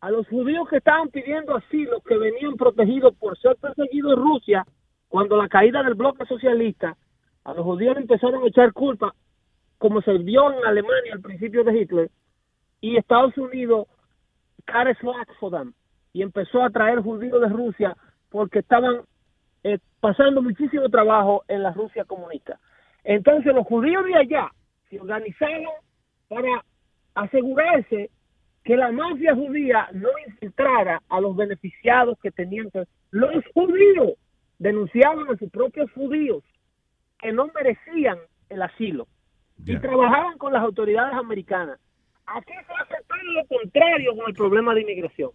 a los judíos que estaban pidiendo asilo, que venían protegidos por ser perseguidos en Rusia, cuando la caída del bloque socialista, a los judíos empezaron a echar culpa, como se vio en Alemania al principio de Hitler, y Estados Unidos for them, y empezó a traer judíos de Rusia porque estaban eh, pasando muchísimo trabajo en la Rusia comunista. Entonces los judíos de allá se organizaron para asegurarse que la mafia judía no infiltrara a los beneficiados que tenían que... Los judíos denunciaban a sus propios judíos que no merecían el asilo y trabajaban con las autoridades americanas. Aquí se hace todo lo contrario con el problema de inmigración.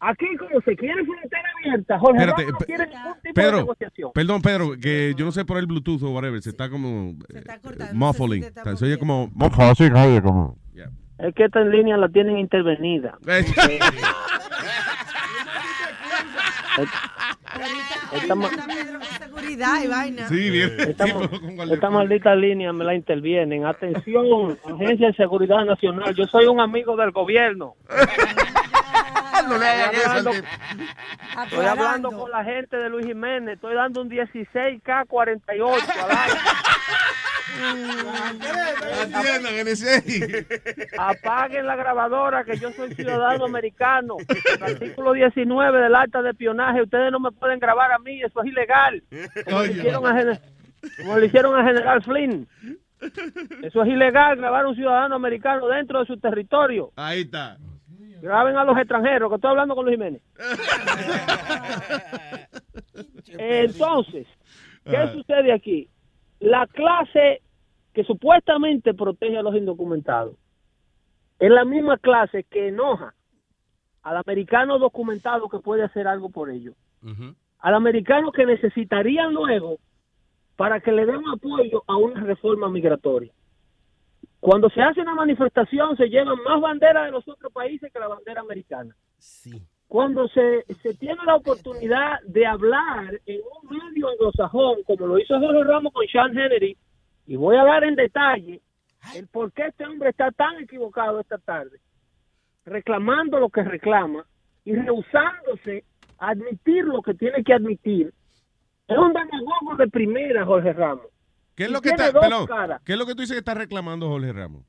Aquí como se quiere frontera abierta, Jorge Espérate, no quiere ningún tipo de negociación. perdón, Pedro, que yo no sé por el Bluetooth o whatever, se está como eh, muffling. se oye como Así, oye, como. Es que esta línea la tienen intervenida. Esta ma- seguridad y vaina. Sí, bien. Esta, esta maldita línea me la intervienen. Atención, Agencia de Seguridad Nacional. Yo soy un amigo del gobierno. Eso al. Estoy hablando con la gente de Luis Jiménez. Estoy dando un 16K48 al aire. Atiendan, NSA. Apaguen la grabadora que yo soy ciudadano americano. El artículo 19 del acta de espionaje. Ustedes no me pueden grabar a mí. Eso es ilegal. Como le hicieron a, Gen- como le hicieron a General Flynn. Eso es ilegal grabar a un ciudadano americano dentro de su territorio. Ahí está. Graben a los extranjeros, que estoy hablando con Luis Jiménez. Entonces, ¿qué Ah. sucede aquí? La clase que supuestamente protege a los indocumentados es la misma clase que enoja al americano documentado que puede hacer algo por ellos. Al americano que necesitarían luego para que le den apoyo a una reforma migratoria. Cuando se hace una manifestación se llevan más banderas de los otros países que la bandera americana. Cuando se, se tiene la oportunidad de hablar en un medio anglosajón, como lo hizo Jorge Ramos con Sean Hannity, y voy a dar en detalle el por qué este hombre está tan equivocado esta tarde, reclamando lo que reclama y rehusándose a admitir lo que tiene que admitir. Es un demagogo de primera, Jorge Ramos. ¿Qué es Y lo que está, pelón. ¿Qué es lo que tú dices que está reclamando Jorge Ramos?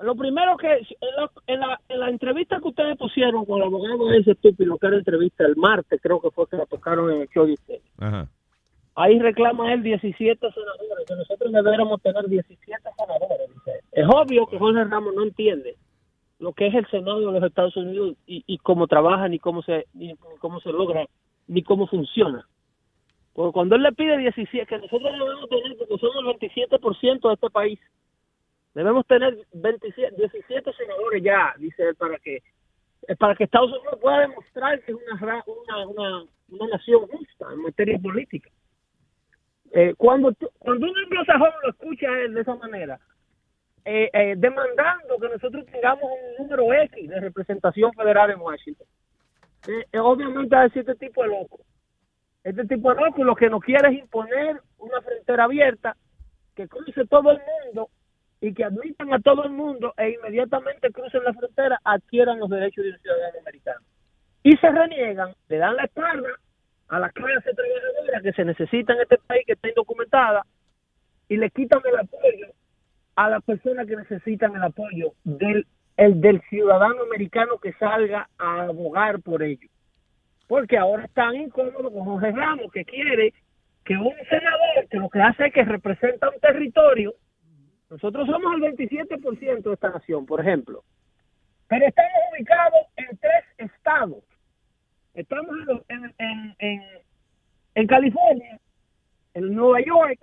Lo primero que en la, en la, en la entrevista que ustedes pusieron con el abogado ese estúpido, que era entrevista el martes, creo que fue que la tocaron en el show de ustedes. Ajá. Ahí reclama él 17 senadores, que nosotros deberíamos tener 17 senadores. dice. Es obvio que Jorge Ramos no entiende lo que es el Senado de los Estados Unidos y, y cómo trabaja, ni cómo se ni cómo se logra, ni cómo funciona. Porque cuando él le pide 17, que nosotros debemos tener, porque somos el 27% de este país, debemos tener 27, 17 senadores ya, dice él, para que eh, para que Estados Unidos pueda demostrar que es una, una, una, nación justa en materia política. Eh, cuando, cuando un anglosajón lo escucha él de esa manera, eh, demandando que nosotros tengamos un número X de representación federal en Washington, obviamente a decir este tipo es loco. Este tipo loco y lo que nos quiere es imponer una frontera abierta que cruce todo el mundo y que admitan a todo el mundo e inmediatamente crucen la frontera adquieran los derechos de un ciudadano americano. Y se reniegan, le dan la espalda a la clase trabajadora que se necesita en este país, que está indocumentada, y le quitan el apoyo a las personas que necesitan el apoyo del, el, del ciudadano americano que salga a abogar por ellos. Porque ahora están incómodos con Jorge Ramos, que quiere que un senador, que lo que hace es que representa un territorio, nosotros somos el 27% de esta nación, por ejemplo, pero estamos ubicados en tres estados. Estamos en, en, en, en, en California, en Nueva York,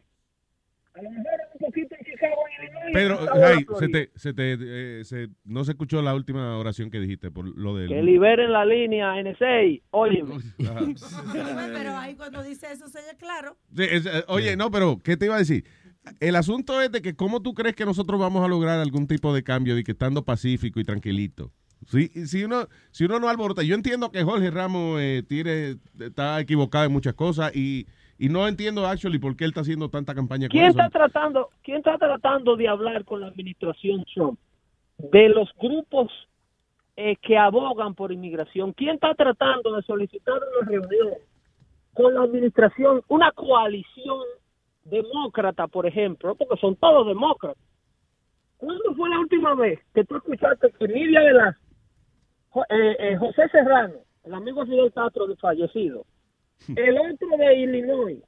a lo mejor un poquito en Chicago, en Illinois. Pedro, hey, se te, se te, eh, se- no se escuchó la última oración que dijiste por lo del... Que liberen la línea NSA. Oye, Pero ahí cuando dice eso se oye claro. Sí, es- eh, oye, no, pero ¿qué te iba a decir? El asunto es de que cómo tú crees que nosotros vamos a lograr algún tipo de cambio y que estando pacífico y tranquilito. Sí, si uno si uno no alborota, yo entiendo que Jorge Ramos eh, tiene, está equivocado en muchas cosas y, y no entiendo actually por qué él está haciendo tanta campaña con ¿Quién eso. está tratando, quién está tratando de hablar con la administración Trump? De los grupos eh, que abogan por inmigración. ¿Quién está tratando de solicitar una reunión con la administración, una coalición demócrata, por ejemplo, porque son todos demócratas? ¿Cuándo fue la última vez que tú escuchaste que Nidia Velázquez, eh, eh, José Serrano, el amigo de Fidel Castro fallecido, el otro de Illinois,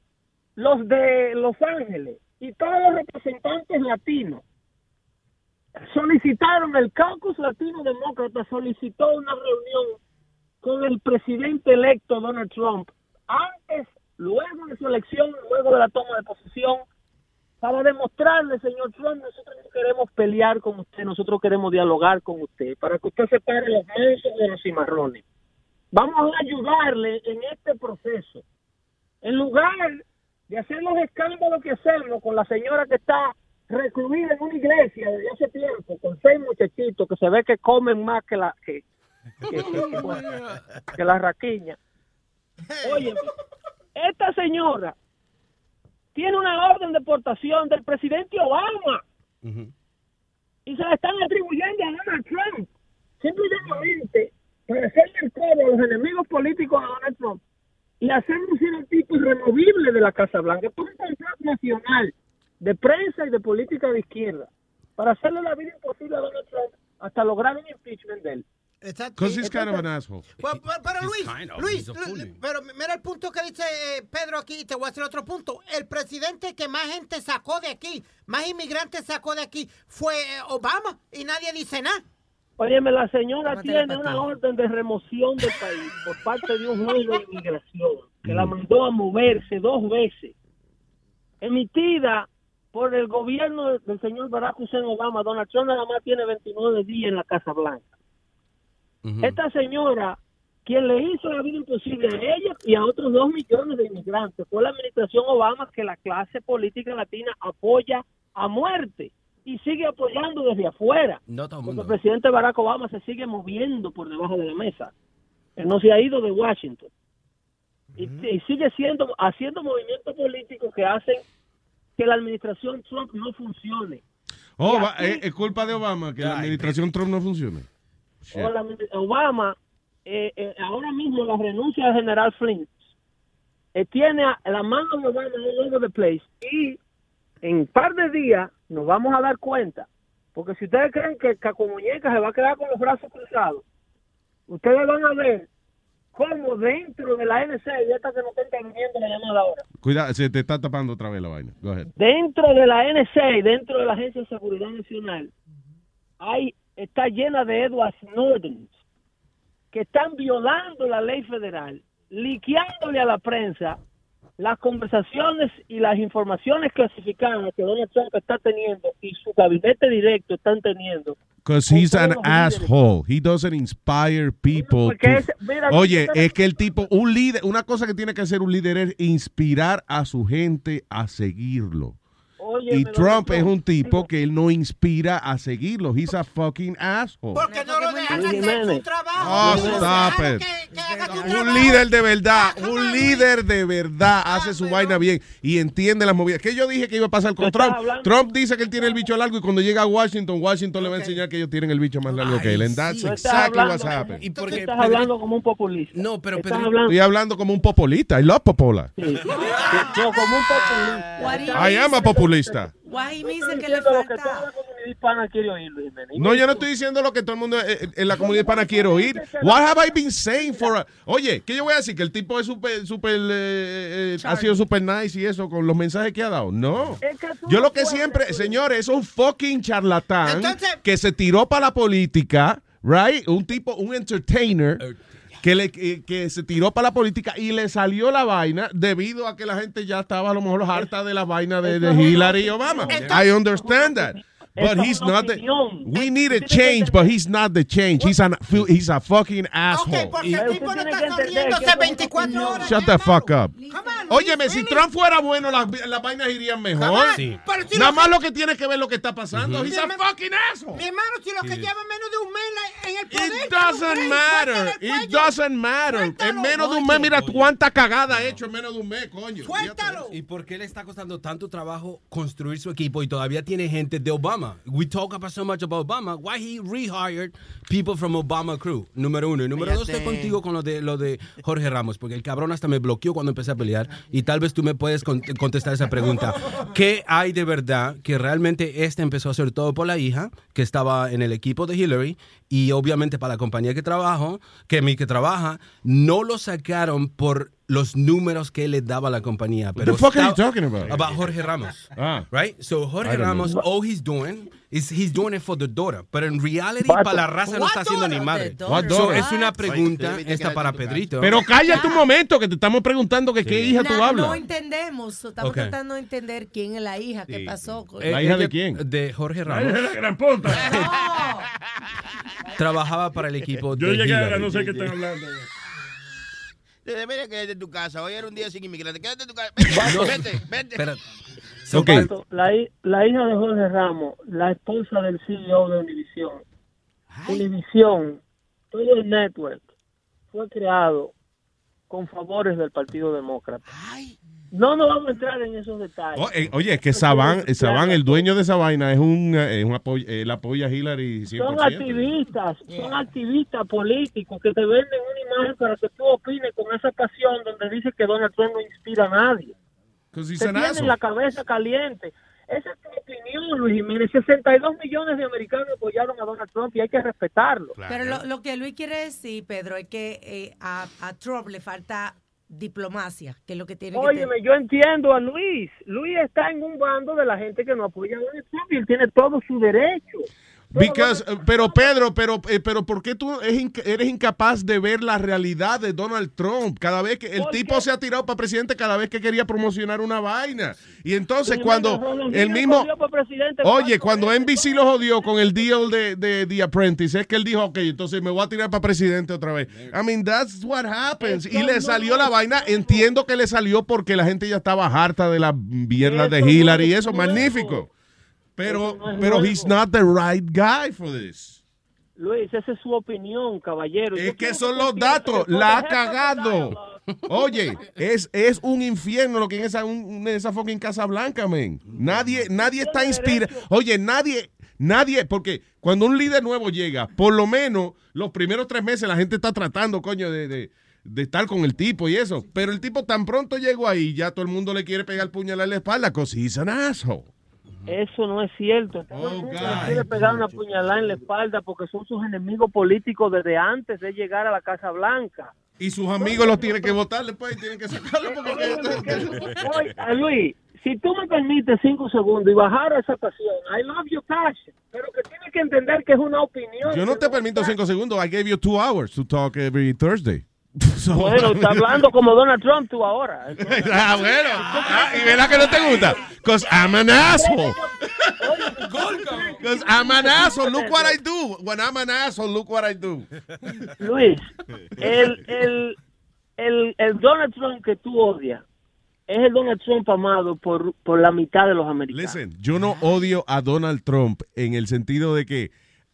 los de Los Ángeles y todos los representantes latinos solicitaron, el caucus latino demócrata solicitó una reunión con el presidente electo Donald Trump antes, luego de su elección, luego de la toma de posesión, para demostrarle, señor Trump, nosotros no queremos pelear con usted, nosotros queremos dialogar con usted, para que usted separe los mansos de los cimarrones. Vamos a ayudarle en este proceso. En lugar de hacer los escándalos que hacemos con la señora que está recluida en una iglesia desde hace tiempo, con seis muchachitos que se ve que comen más que la que, que, que- que- que la raquiña. Oye, esta señora tiene una orden de deportación del presidente Obama y se la están atribuyendo a Donald Trump. Simplemente para hacerle el coro a los enemigos políticos de Donald Trump y hacer lucir al tipo irremovible de la Casa Blanca. Esto es un complot nacional de prensa y de política de izquierda para hacerle la vida imposible a Donald Trump hasta lograr un impeachment de él. Because he's kind of an asshole. Pero, pero- pero Luis, kind of, Luis, pero mira el punto que dice eh, Pedro aquí, y te voy a hacer otro punto. El presidente que más gente sacó de aquí, más inmigrantes sacó de aquí, fue eh, Obama y nadie dice nada. Óyeme, la señora tiene una orden de remoción del país por parte de un juez de inmigración que la mandó a moverse dos veces, emitida por el gobierno del señor Barack Hussein Obama. Donald Trump nada más tiene 29 días en la Casa Blanca. Esta señora, quien le hizo la vida imposible a ella y a otros dos millones de inmigrantes, fue la administración Obama que la clase política latina apoya a muerte y sigue apoyando desde afuera. No todo el Porque el presidente Barack Obama se sigue moviendo por debajo de la mesa. Él no se ha ido de Washington. Y, y sigue siendo haciendo movimientos políticos que hacen que la administración Trump no funcione. Oh, aquí- eh, es culpa de Obama que la administración Trump no funcione. O la Obama, eh, eh, ahora mismo la renuncia del general Flint eh, tiene a- la mano de Obama all over the place y en un par de días nos vamos a dar cuenta, porque si ustedes creen que Caco Muñeca se va a quedar con los brazos cruzados, ustedes van a ver cómo dentro de la NSA, y esta que nos está interviniendo la llamada ahora, Cuidado, se te está tapando otra vez la vaina. Go ahead. dentro de la NSA, dentro de la Agencia de Seguridad Nacional, hay está llena de Edward Snowden que están violando la ley federal, liqueándole a la prensa las conversaciones y las informaciones clasificadas que Donald Trump está teniendo y su gabinete directo están teniendo. Because he's an líderes. asshole. He doesn't inspire people. to- mira, Oye, es que el tipo, un líder, una cosa que tiene que hacer un líder es inspirar a su gente a seguirlo. Y Trump es un tipo que él no inspira a seguirlo. He's a fucking asshole. Porque no lo dejan hacer su trabajo. Oh, stop it. que- que Un líder de verdad, un líder de verdad hace su vaina bien y entiende las movidas. Que yo dije que iba a pasar con Trump. Trump dice que él tiene el bicho largo y cuando llega a Washington, Washington le va a enseñar que ellos tienen el bicho más largo que él. And that's Tú estás exactly hablando what's como- happening. tú estás hablando como un populista. No, pero Pedro- hablando- Estoy hablando como un populista. I love popola. Sí. No, como un populista. I am a populista. Guay, me dice que le diciendo lo que falta. toda la comunidad hispana quiere oír, Luis Jiménez. Y No, yo no estoy diciendo lo que todo el mundo eh, eh, en la comunidad hispana quiere oír. What have I been saying for a- Oye, ¿qué yo voy a decir? Que el tipo es súper, súper, eh, eh, ha sido súper nice y eso con los mensajes que ha dado. No. Yo lo que siempre, señores, es un fucking charlatán Entonces- que se tiró para la política, right? Un tipo, un entertainer. Que, le, que, que se tiró para la política y le salió la vaina debido a que la gente ya estaba a lo mejor harta de la vaina de, de Hillary y Obama. I understand that. But he's not the. opinión. We need a change, but he's not the change. He's an he's a fucking Ok, asshole. porque el tipo no está que- 24 horas. Shut the fuck up. Come on, Óyeme, si? Trump fuera bueno, las, las vainas irían mejor. Nada más lo que tiene que ver lo que está pasando. He's a fucking asshole. Mi hermano, si lo que lleva menos de un mes la- en el poder. It doesn't matter. It doesn't matter. En menos de un mes, mira cuánta cagada ha hecho en menos de un mes, coño. Suéltalo. ¿Y por qué le está costando tanto trabajo construir su equipo y todavía tiene gente de Obama? We talk about so much about Obama. Why he rehired people from Obama crew? Número uno. Y número dos, estoy contigo con lo de, lo de Jorge Ramos, porque el cabrón hasta me bloqueó cuando empecé a pelear. Y tal vez tú me puedes con- contestar esa pregunta. ¿Qué hay de verdad que realmente este empezó a hacer todo por la hija, que estaba en el equipo de Hillary, y obviamente para la compañía que trabajo, que mi que trabaja, no lo sacaron por los números que le daba a la compañía. Pero the fuck are you talking about? About Jorge Ramos. Ah. Right? So Jorge don't know. Ramos, all he's doing is he's doing it for the daughter. Pero en reality, What para la raza no What está haciendo ni madre. So, What es una pregunta esta para Pedrito. Pero cállate un momento que te estamos preguntando que qué hija tú Na- hablas. No entendemos, estamos tratando de entender quién es la hija, qué pasó. con- ¿La hija de quién? De Jorge La hija de Ramos. la gran puta. Trabajaba para el equipo Yo de llegué Hillary. no sé qué están hablando. Debería quedarte en tu casa. Hoy era un día sin inmigrantes. Quédate en tu casa. Vete, vete, vete. Espera. Ok. La, la hija de Jorge Ramos, la esposa del CEO de Univision. Univision, todo el network, fue creado con favores del Partido Demócrata. No nos vamos a entrar en esos detalles. Oh, eh, oye, es que Saban, eh, Saban, el dueño de esa vaina, es un, eh, es un apoy- él apoya a Hillary 100%. son activistas, son activistas políticos que te venden una imagen para que tú opines con esa pasión donde dice que Donald Trump no inspira a nadie. Te tienen la cabeza caliente. Esa es tu opinión, Luis Jiménez. 62 millones de americanos apoyaron a Donald Trump y hay que respetarlo. Pero lo, lo que Luis quiere decir, Pedro, es que eh, a, a Trump le falta diplomacia, que es lo que tiene que Óyeme, yo entiendo a Luis. Luis está en un bando de la gente que no apoya a Trump y él tiene todo su derecho. Because, eh, pero Pedro, pero, eh, pero ¿por qué tú eres incapaz de ver la realidad de Donald Trump? Cada vez que el tipo se ha tirado para presidente, cada vez que quería promocionar una vaina. Y entonces cuando el mismo... Oye, cuando NBC lo jodió con el deal de, de The Apprentice, es que él dijo, ok, entonces me voy a tirar para presidente otra vez. I mean, that's what happens. Y le salió la vaina, entiendo que le salió porque la gente ya estaba harta de la mierda de Hillary y es eso, magnífico. Pero, no pero he's not the right guy for this. Luis, esa es su opinión, caballero. Es que son los datos, la ha cagado. Oye, es, es un infierno lo que en esa, un- en esa fucking Casa Blanca, men. Nadie, nadie está inspirado. Oye, nadie, nadie, porque cuando un líder nuevo llega, por lo menos los primeros tres meses la gente está tratando, coño, de, de, de estar con el tipo y eso. Pero el tipo tan pronto llegó ahí, ya todo el mundo le quiere pegar el puñal en la espalda, cause he's an asshole. Eso no es cierto. Todo Oh, le quiere pegar una puñalada en la espalda porque son sus enemigos políticos desde antes de llegar a la Casa Blanca. Y sus amigos los tienen que votar después, tienen que sacarlo porque... Oye, Luis, si tú me permites cinco segundos y bajar esa pasión, I love your passion, pero que tienes que entender que es una opinión. Yo no te permito cinco segundos. I gave you two hours to talk every Thursday. So- Bueno, está hablando como Donald Trump tú ahora. ah, bueno. Ah, y verá que no te gusta. Because I'm an asshole. Because I'm an asshole. Look what I do. When I'm an asshole, look what I do. Luis, el, el, el, el Donald Trump que tú odias es el Donald Trump amado por, por la mitad de los americanos. Listen, yo no odio a Donald Trump en el sentido de que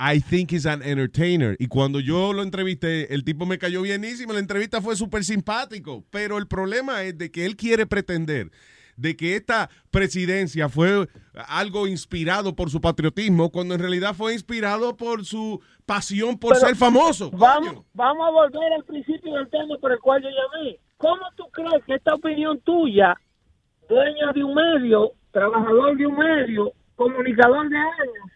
I think he's an entertainer. Y cuando yo lo entrevisté, el tipo me cayó bienísimo. La entrevista fue súper simpático. Pero el problema es de que él quiere pretender de que esta presidencia fue algo inspirado por su patriotismo, cuando en realidad fue inspirado por su pasión por Pero ser famoso. Vamos, vamos a volver al principio del tema por el cual yo llamé. ¿Cómo tú crees que esta opinión tuya, dueño de un medio, trabajador de un medio, comunicador de años,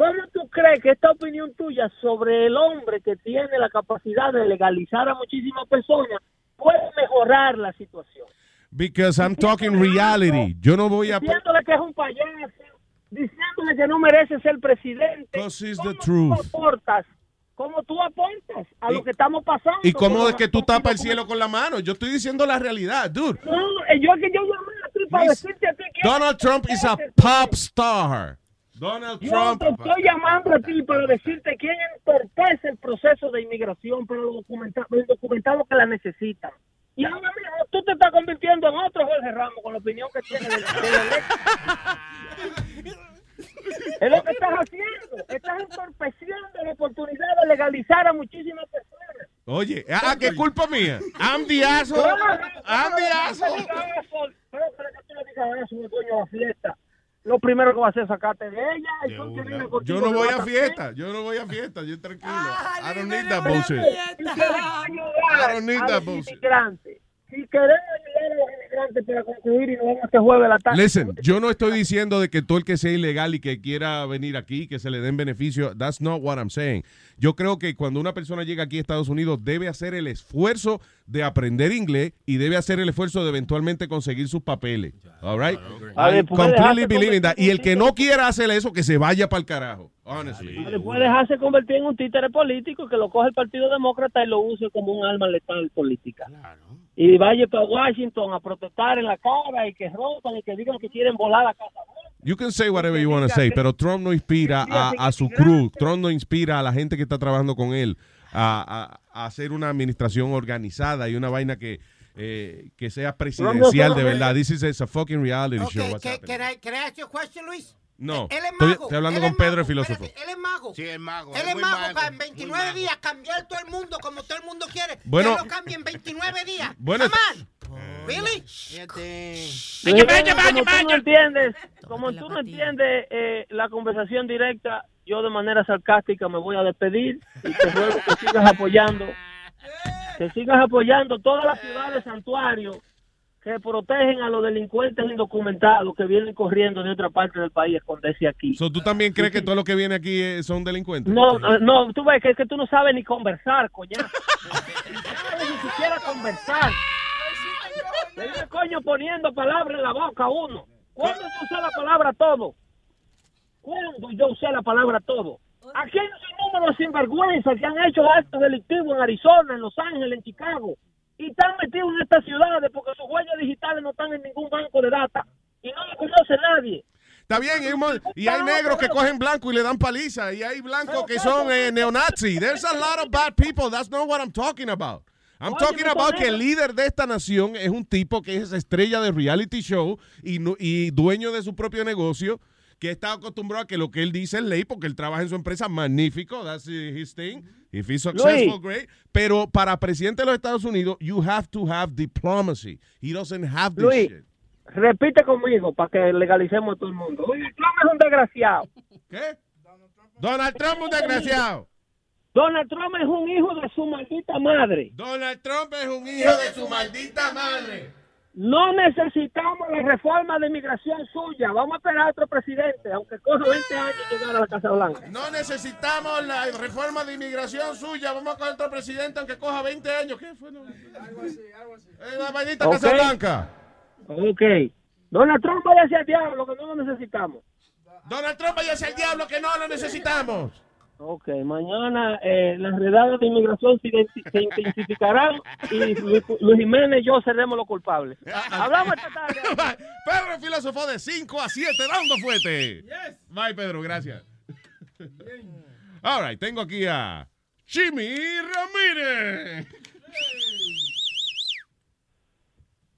cómo tú crees que esta opinión tuya sobre el hombre que tiene la capacidad de legalizar a muchísimas personas puede mejorar la situación? Because I'm talking reality. Yo no voy a... Diciéndole que es un payaso, diciéndole que no merece ser presidente. It's the ¿Cómo truth. tú aportas? ¿Cómo tú aportas a lo que estamos pasando? ¿Y cómo es que tú tapas el cielo con la mano? Yo estoy diciendo la realidad, dude. No, eh, yo que yo llamé a ti para decirte a ti que... Donald Trump is a pop star. Donald Yo Trump. te estoy llamando a ti para decirte quién entorpece el proceso de inmigración para los documenta- los indocumentados que la necesitan. Y ahora mismo tú te estás convirtiendo en otro Jorge Ramos con la opinión que tiene del, electo. Es lo que estás haciendo. Estás entorpeciendo la oportunidad de legalizar a muchísimas personas. Oye, ah, ¿qué culpa mía? I'm the asshole. I'm the asshole. Pero para que tú le digas eso, de la fiesta. Lo primero que va a hacer es sacarte de ella. y tú que vienes contigo Yo no de voy a fiesta. Yo no voy a fiesta. Yo tranquilo. I don't need that bullshit. I don't need a that bullshit. Si queremos ayudar a los inmigrantes para concluir y nos vamos este jueves a la tarde. Listen, yo no estoy diciendo de que todo el que sea ilegal y que quiera venir aquí, que se le den beneficio. That's not what I'm saying. Yo creo que cuando una persona llega aquí a Estados Unidos debe hacer el esfuerzo de aprender inglés y debe hacer el esfuerzo de eventualmente conseguir sus papeles. All right? A ver, I puede completely believe in that. Y el que no quiera hacer eso, que se vaya para el carajo. Honestly. Después dejarse convertir en un títere político que lo coge el Partido Demócrata y lo use como un arma letal política. Y vaya para Washington a protestar en la cara y que rompan y que digan que quieren volar la casa. You can say whatever you want to say, pero Trump no inspira a, a su crew, Trump no inspira a la gente que está trabajando con él a, a- a hacer una administración organizada y una vaina que, eh, que sea presidencial de verdad. This is a fucking reality show. What's Can, can I, can I ask you a question, Luis? No, Él es estoy, mago. estoy hablando Él con es Pedro, el filósofo. Él es mago. Sí, es mago. Él es mago mago, para en muy 29 mago. días cambiar todo el mundo como todo el mundo quiere. Bueno. Que lo cambie en 29 nueve días. Bueno, on. Really? Luis, como tú no entiendes, como tú no entiendes eh, la conversación directa, yo de manera sarcástica me voy a despedir y te ruego que sigas apoyando, que sigas apoyando todas las ciudades santuarios que protegen a los delincuentes indocumentados que vienen corriendo de otra parte del país a esconderse aquí. So, ¿Tú también crees que todo lo que viene aquí eh, son delincuentes? No, no, tú ves que es que tú no sabes ni conversar, coñazo. No sabes ni siquiera conversar. Le viene coño poniendo palabras en la boca a uno. ¿Cuándo yo usé la palabra todo? ¿Cuándo yo usé la palabra todo? Aquí hay un número de sinvergüenzas que han hecho actos delictivos en Arizona, en Los Ángeles, en Chicago. Y están metidos en estas ciudades porque sus huellas digitales no están en ningún banco de data. Y no lo conoce nadie. Está bien, y hay, negros que cogen blanco y le dan paliza, y hay blancos que son eh, neonazi. There's a lot of bad people. That's not what I'm talking about. I'm Oye, talking about que el líder de esta nación es un tipo que es estrella de reality show y, y dueño de su propio negocio, que está acostumbrado a que lo que él dice es ley porque él trabaja en su empresa magnífico. That's his thing. If he's successful, Luis. great. Pero para presidente de los Estados Unidos, you have to have diplomacy. He doesn't have this Luis, shit. repite conmigo para que legalicemos a todo el mundo. Donald Trump es un desgraciado. ¿Qué? Donald Trump es un desgraciado. Donald Trump es un hijo de su maldita madre. Donald Trump es un hijo de su maldita madre. No necesitamos la reforma de inmigración suya. Vamos a esperar a otro presidente, aunque coja 20 años llegar a la Casa Blanca. No necesitamos la reforma de inmigración suya. Vamos con otro presidente aunque coja 20 años. ¿Qué fue? No? Eh, la maldita Ok. Casa Blanca. Ok. Donald Trump vaya hacia el diablo, que no lo necesitamos. Donald Trump vaya hacia el diablo que no lo necesitamos. Ok, mañana eh, las redadas de inmigración se, se intensificarán y Luis, Luis Jiménez y yo seremos los culpables. Hablamos esta tarde. Pedro filósofo de 5 a 7 dando fuerte. Bye, Pedro, gracias. All right, tengo aquí a Jimmy Ramírez.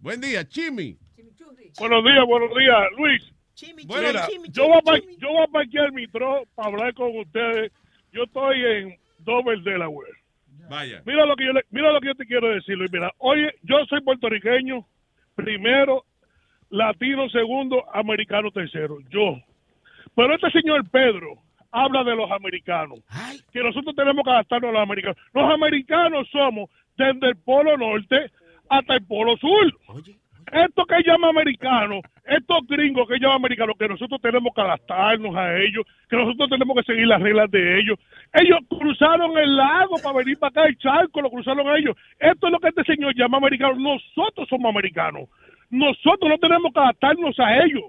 Buen día, Jimmy. Buenos días, buenos días, Luis. Bueno, Mira, Chimi, yo, voy a, yo voy a parquear mi tro para hablar con ustedes. Yo estoy en Dover, Delaware. Vaya. Mira lo que yo le- mira lo que yo te quiero decir, Luis. Mira, oye, yo soy puertorriqueño, primero, latino segundo, americano tercero. Yo. Pero este señor Pedro habla de los americanos. Que nosotros tenemos que adaptarnos a los americanos. Los americanos somos desde el polo norte hasta el polo sur. Esto que llama americano, estos gringos que llaman americanos, que nosotros tenemos que adaptarnos a ellos, que nosotros tenemos que seguir las reglas de ellos. Ellos cruzaron el lago para venir para acá, el charco, lo cruzaron ellos. Esto es lo que este señor llama americano. Nosotros somos americanos. Nosotros no tenemos que adaptarnos a ellos.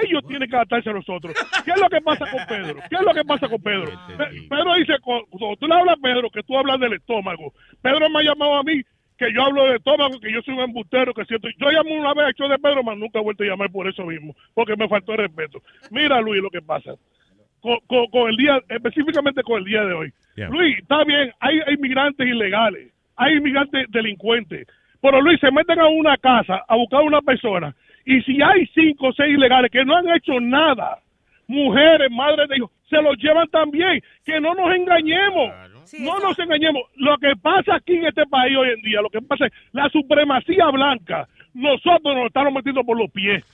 Ellos tienen que adaptarse a nosotros. ¿Qué es lo que pasa con Pedro? ¿Qué es lo que pasa con Pedro? Pe- Pedro dice, cu- cuando tú le hablas a Pedro, que tú hablas del estómago. Pedro me ha llamado a mí que yo hablo del estómago, que yo soy un embustero, que siento. Yo llamé una vez al show de Pedro, mas nunca he vuelto a llamar por eso mismo, porque me faltó el respeto. Mira, Luis, lo que pasa. Con, con- con el día, específicamente con el día de hoy. Yeah. Luis, está bien, hay inmigrantes ilegales, hay inmigrantes delincuentes, pero Luis, se meten a una casa a buscar a una persona y si hay cinco o seis ilegales que no han hecho nada, mujeres, madres de hijos, se los llevan también. Que no nos engañemos. No nos engañemos. Lo que pasa aquí en este país hoy en día, lo que pasa es la supremacía blanca. Nosotros nos estamos metiendo por los pies.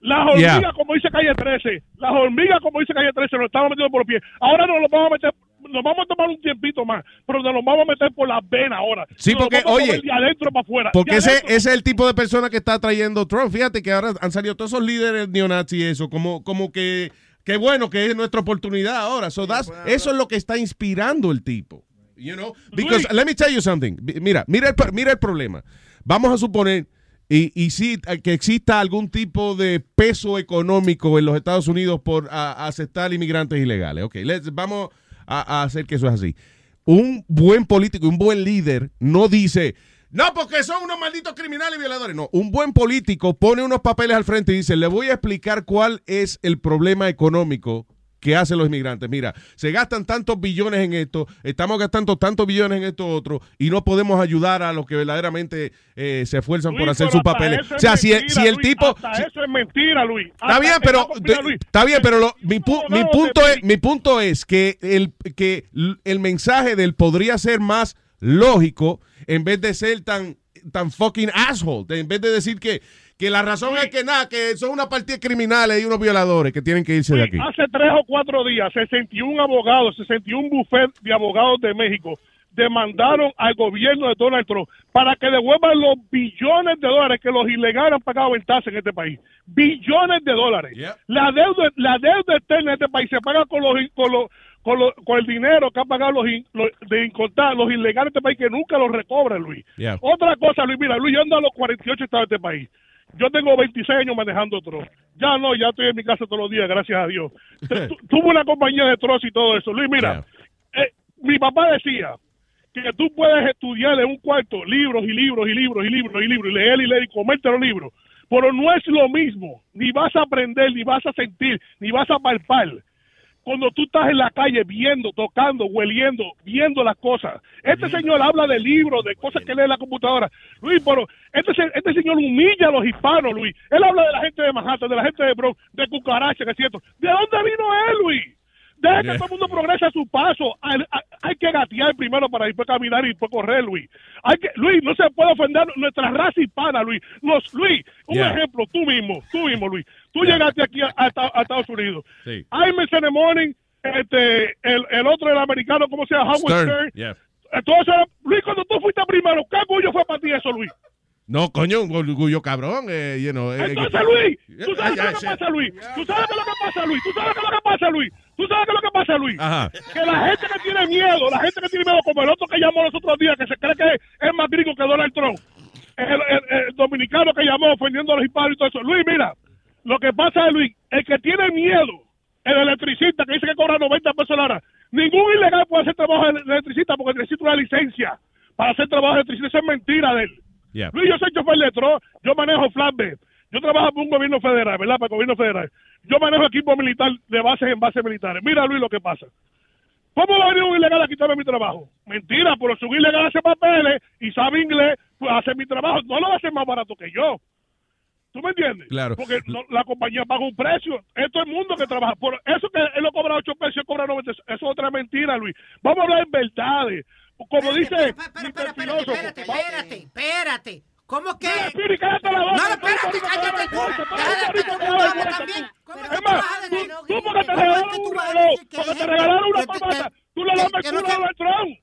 Las hormigas, Yeah. como dice Calle 13, las hormigas, como dice Calle 13, nos estamos metiendo por los pies. Ahora nos lo vamos a meter, nos vamos a tomar un tiempito más, pero nos lo vamos a meter por las venas ahora. Sí, Nos porque, oye, de adentro para afuera. Porque ese, ese es el tipo de persona que está trayendo Trump. Fíjate que ahora han salido todos esos líderes neonazis y eso, como, como que, qué bueno que es nuestra oportunidad ahora. So that's- eso es lo que está inspirando el tipo. You know? Because, let me tell you something. Mira, mira el, mira el problema. Vamos a suponer, y, y sí, eh, que exista algún tipo de peso económico en los Estados Unidos por a aceptar inmigrantes ilegales. Ok, let's- vamos a, a hacer que eso es así. Un buen político, un buen líder, no dice, no, porque son unos malditos criminales y violadores. No, un buen político pone unos papeles al frente y dice, le voy a explicar cuál es el problema económico que hacen los inmigrantes. Mira, se gastan tantos billones en esto, estamos gastando tantos billones en esto otro y no podemos ayudar a los que verdaderamente eh, se esfuerzan por hacer sus papeles. O sea, si, mentira, si el Luis, tipo... hasta si- eso es mentira, Luis. Está bien, pero Luis, está bien, pero lo- mi, pu- mi punto es mi punto es que el que el mensaje de él podría ser más lógico en vez de ser tan tan fucking asshole. En vez de decir que, que la razón es que nada, que son una partida de criminales y unos violadores que tienen que irse de aquí. Hace tres o cuatro días, 61 abogados, 61 buffet de abogados de México demandaron al gobierno de Donald Trump para que devuelvan los billones de dólares que los ilegales han pagado en tasas en este país. Billones de dólares. La deuda la deuda externa de este país se paga con los con los con, los- con el dinero que han pagado los, in- los- de incontar los ilegales de este país que nunca los recobran, Luis. Yeah. Otra cosa, Luis, mira, Luis, yo ando a los 48 estados de este país. Yo tengo 26 años manejando otro. Ya no, ya estoy en mi casa todos los días, gracias a Dios. Tu- tu- Tuve una compañía de trozo y todo eso. Luis, mira, eh, mi papá decía que tú puedes estudiar en un cuarto libros y libros y libros y libros y libros y leer y leer y comerte los libros, pero no es lo mismo. Ni vas a aprender, ni vas a sentir, ni vas a palpar cuando tú estás en la calle viendo, tocando, hueliendo, viendo las cosas. Este señor habla de libros, de cosas que lee en la computadora. Luis, pero este, este señor humilla a los hispanos, Luis. Él habla de la gente de Manhattan, de la gente de Bronx, de cucaracha, que es cierto. ¿De dónde vino él, Luis? Deja que todo el mundo progrese a su paso. Hay, hay- hay que gatear primero para después caminar y después correr, Luis. Hay que, Luis, no se puede ofender nuestra raza hispana, Luis. Los, Luis, un Yeah. ejemplo, tú mismo, tú mismo, Luis. Tú llegaste aquí a, a Esta- a Estados Unidos. Sí. The morning, este, el, el otro, el americano, ¿cómo se llama? Howard Stern. Yeah. Entonces, Luis, cuando tú fuiste primero, ¿qué orgullo fue para ti eso, Luis? No, coño, un orgullo cabrón. Eh, you know, eh, Entonces, Luis, tú sabes Ay, qué ay, es lo que pasa, Luis. Tú sabes lo que pasa, Luis. Tú sabes qué es lo que pasa, Luis. Tú sabes qué es lo que pasa, Luis. Ajá. Que la gente que tiene miedo, la gente que tiene miedo, como el otro que llamó los otros días, que se cree que es más gringo que Donald Trump. El, el- el dominicano que llamó ofendiendo a los hispanos y todo eso. Luis, mira, lo que pasa es, Luis, el que tiene miedo, el electricista que dice que cobra 90 pesos la hora, ningún ilegal puede hacer trabajo de electricista porque necesita una licencia para hacer trabajo de electricista. Eso es mentira de él. Yeah. Luis, yo soy chofer de tro, yo manejo flatbed. Yo trabajo para un gobierno federal, ¿verdad? Para el gobierno federal. Yo manejo equipo militar de bases en bases militares. Mira, Luis, lo que pasa. ¿Cómo va a venir un ilegal a quitarme mi trabajo? Mentira, pero si un ilegal hace papeles y sabe inglés, pues hace mi trabajo. No lo va a hacer más barato que yo. ¿Tú me entiendes? Claro. Porque no- la compañía paga un precio. Es todo el mundo que trabaja. Por eso que él lo cobra 8 pesos y cobra 90. Eso es otra mentira, Luis. Vamos a hablar en verdades. Como dice... Espérate, espérate, espérate, espérate. ¿Cómo que? Spiri, cállate la boca. No, espérate, cállate. Déjate también. Es más, tú, tú porque te regalaron un reloj, porque te regalaron una pamata, tú le das el culo a Donald Trump.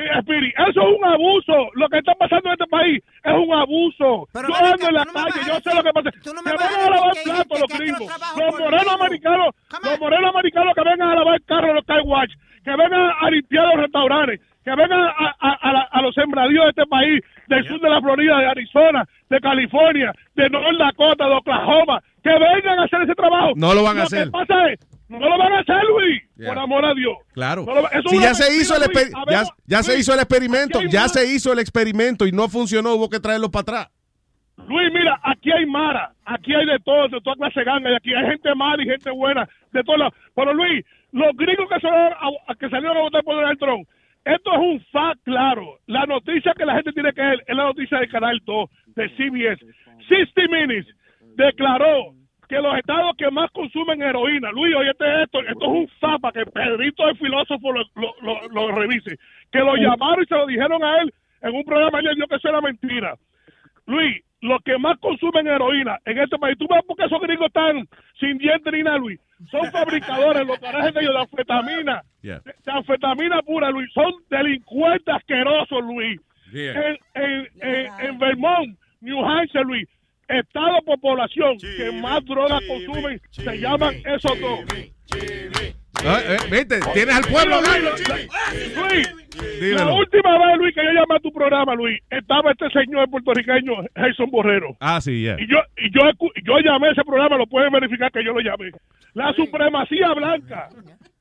Mira, Spiri, eso es un abuso. Lo que está pasando en este país es un abuso. yo ando en la calle, yo sé lo que pasa. Que vengan a lavar platos los gringos. Los morenos americanos, los morenos americanos que vengan a lavar el carro los car wash, que vengan a limpiar los restaurantes, que vengan a, a- a la- a los sembradíos de este país, del sur de la Florida, de Arizona, de California, de North Dakota, de Oklahoma, que vengan a hacer ese trabajo. No lo van a que hacer. pasa es, no lo van a hacer, Luis, Yeah. por amor a Dios. Claro. No lo- Si ya se hizo el ver, ya, ya se hizo el experimento, ya se hizo el experimento y no funcionó, hubo que traerlo para atrás. Luis, mira, aquí hay Mara, aquí hay de todo, de toda clase de ganga, y aquí hay gente mala y gente buena, de todos lados. Pero Luis, los gringos que salieron a, que salieron a votar por Donald Trump, esto es un fact claro. La noticia que la gente tiene que ver es la noticia del Canal 2, de CBS. 60 Minutes declaró que los estados que más consumen heroína, Luis, oye esto, esto es un para que Pedrito el filósofo lo, lo, lo- lo revise, que lo llamaron y se lo dijeron a él en un programa y él dijo que eso era mentira. Luis, los que más consumen heroína en este país, tú ves por qué esos gringos están sin dientes ni nada, Luis. Son fabricadores, los garajes de ellos de anfetamina, Yeah. de, de anfetamina pura, Luis. Son delincuentes asquerosos, Luis. Yeah. En, en, en, en Vermont, New Hampshire, Luis, estado por población que más drogas consumen, se llaman esos dos. Ah, eh, Viste, tienes al pueblo. Luis, Luis, Dímelo. la última vez, Luis, que yo llamé a tu programa, Luis, estaba este señor puertorriqueño, Jason Borrero. Ah, sí, ya. Y yo, y yo, escu- yo llamé a ese programa, lo pueden verificar que yo lo llamé. La supremacía blanca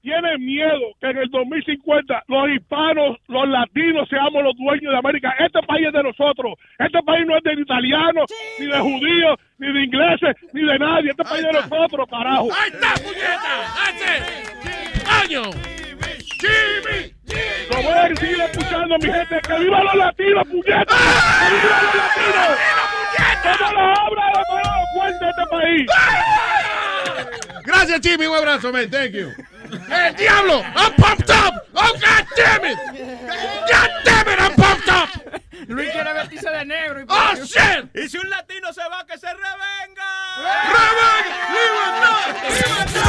tiene miedo que en el 2050 los hispanos, los latinos seamos los dueños de América. Este país es de nosotros. Este país no es de italianos, ni de judíos, ni de ingleses, ni de nadie. Este país es de nosotros, carajo. ¡Ahí está, puñeta! ¡Coño! ¡Jimmy! Lo voy a seguir escuchando, mi gente. ¡Que viva los latinos, puñetas! ¡Que viva los latinos! ¡Somos la obra de la mano fuerte de este país! Gracias, Jimmy. Un abrazo, man. Thank you. ¡El diablo! I'm pumped up! ¡Oh, God damn it! God damn it, I'm pumped up! Luis quiere ver de negro. Y ¡Oh, shit! Y si un latino se va, que se revenga.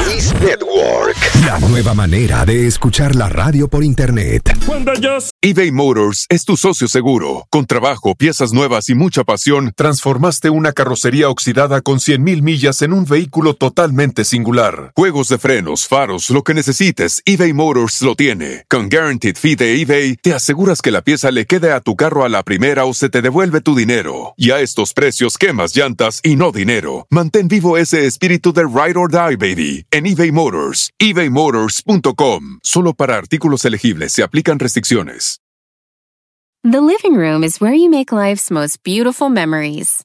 Luis Network. La nueva manera de escuchar la radio por internet. Cuando yo eBay Motors es tu socio seguro. Con trabajo, piezas nuevas y mucha pasión, transformaste una carrocería oxidada con 100.000 millas en un vehículo totalmente singular. Juegos de frenos, faros, lo que necesites, eBay Motors lo tiene. Con Guaranteed Fee de eBay, te aseguras que la pieza le quede a tu carro a la primera o se te devuelve tu dinero. Y a estos precios, quemas llantas y no dinero. Mantén vivo ese espíritu de Ride or Die, baby, en eBay Motors. ebaymotors.com. Solo para artículos elegibles se aplican restricciones. The living room is where you make life's most beautiful memories.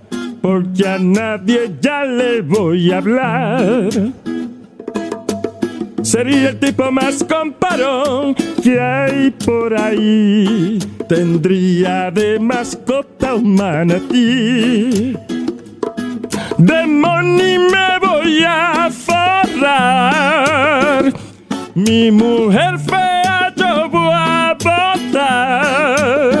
porque a nadie ya le voy a hablar. Sería el tipo más comparón que hay por ahí. Tendría de mascota un manatí. Me voy a forrar. Mi mujer fea yo voy a botar.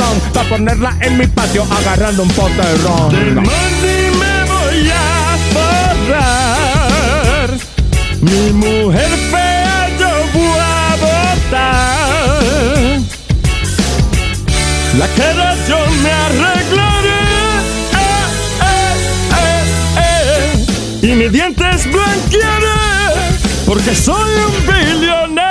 para ponerla en mi patio agarrando un pote de ron. Me voy a forrar. Mi mujer fea yo voy a botar. La cara yo me arreglaré. Eh, eh, eh. Y mis dientes blanquearé. Porque soy un billonero.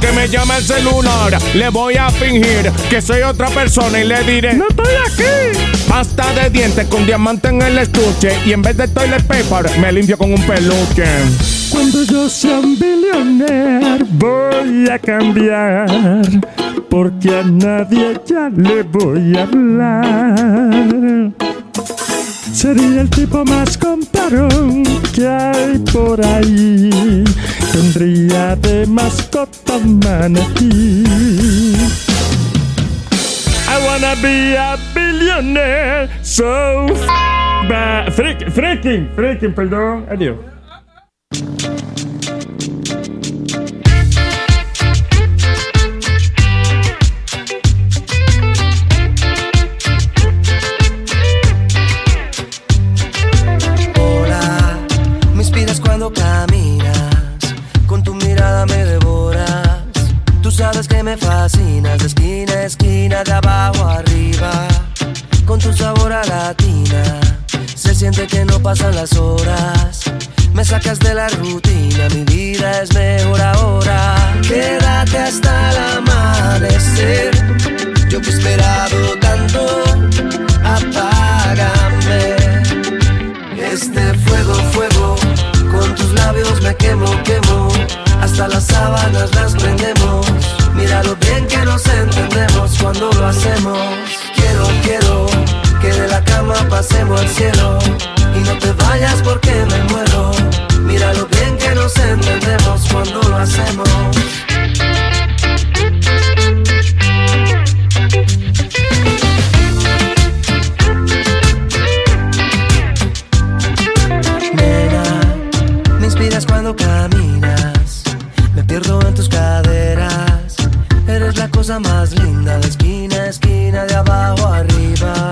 Que me llama el celular, le voy a fingir que soy otra persona y le diré: ¡No estoy aquí! Pasta de dientes con diamante en el estuche y en vez de toilet paper me limpio con un peluche. Cuando yo sea un billionaire voy a cambiar, porque a nadie ya le voy a hablar. Sería el tipo más comparón que hay por ahí. Tendría de mascota manatí. I wanna be a billionaire, so f ba- freak- freaking, freaking, perdón, adiós. Me fascinas, de esquina a esquina, de abajo arriba. Con tu sabor a latina, se siente que no pasan las horas. Me sacas de la rutina, mi vida es mejor ahora. Quédate hasta el amanecer, yo que he esperado tanto, apágame. Este fuego, fuego, con tus labios me quemo, quemo. Hasta las sábanas las prendemos. Mira lo bien que nos entendemos cuando lo hacemos. Quiero, quiero que de la cama pasemos al cielo. Y no te vayas porque me muero. Mira lo bien que nos entendemos cuando lo hacemos. Cosa más linda de esquina a esquina, de abajo arriba.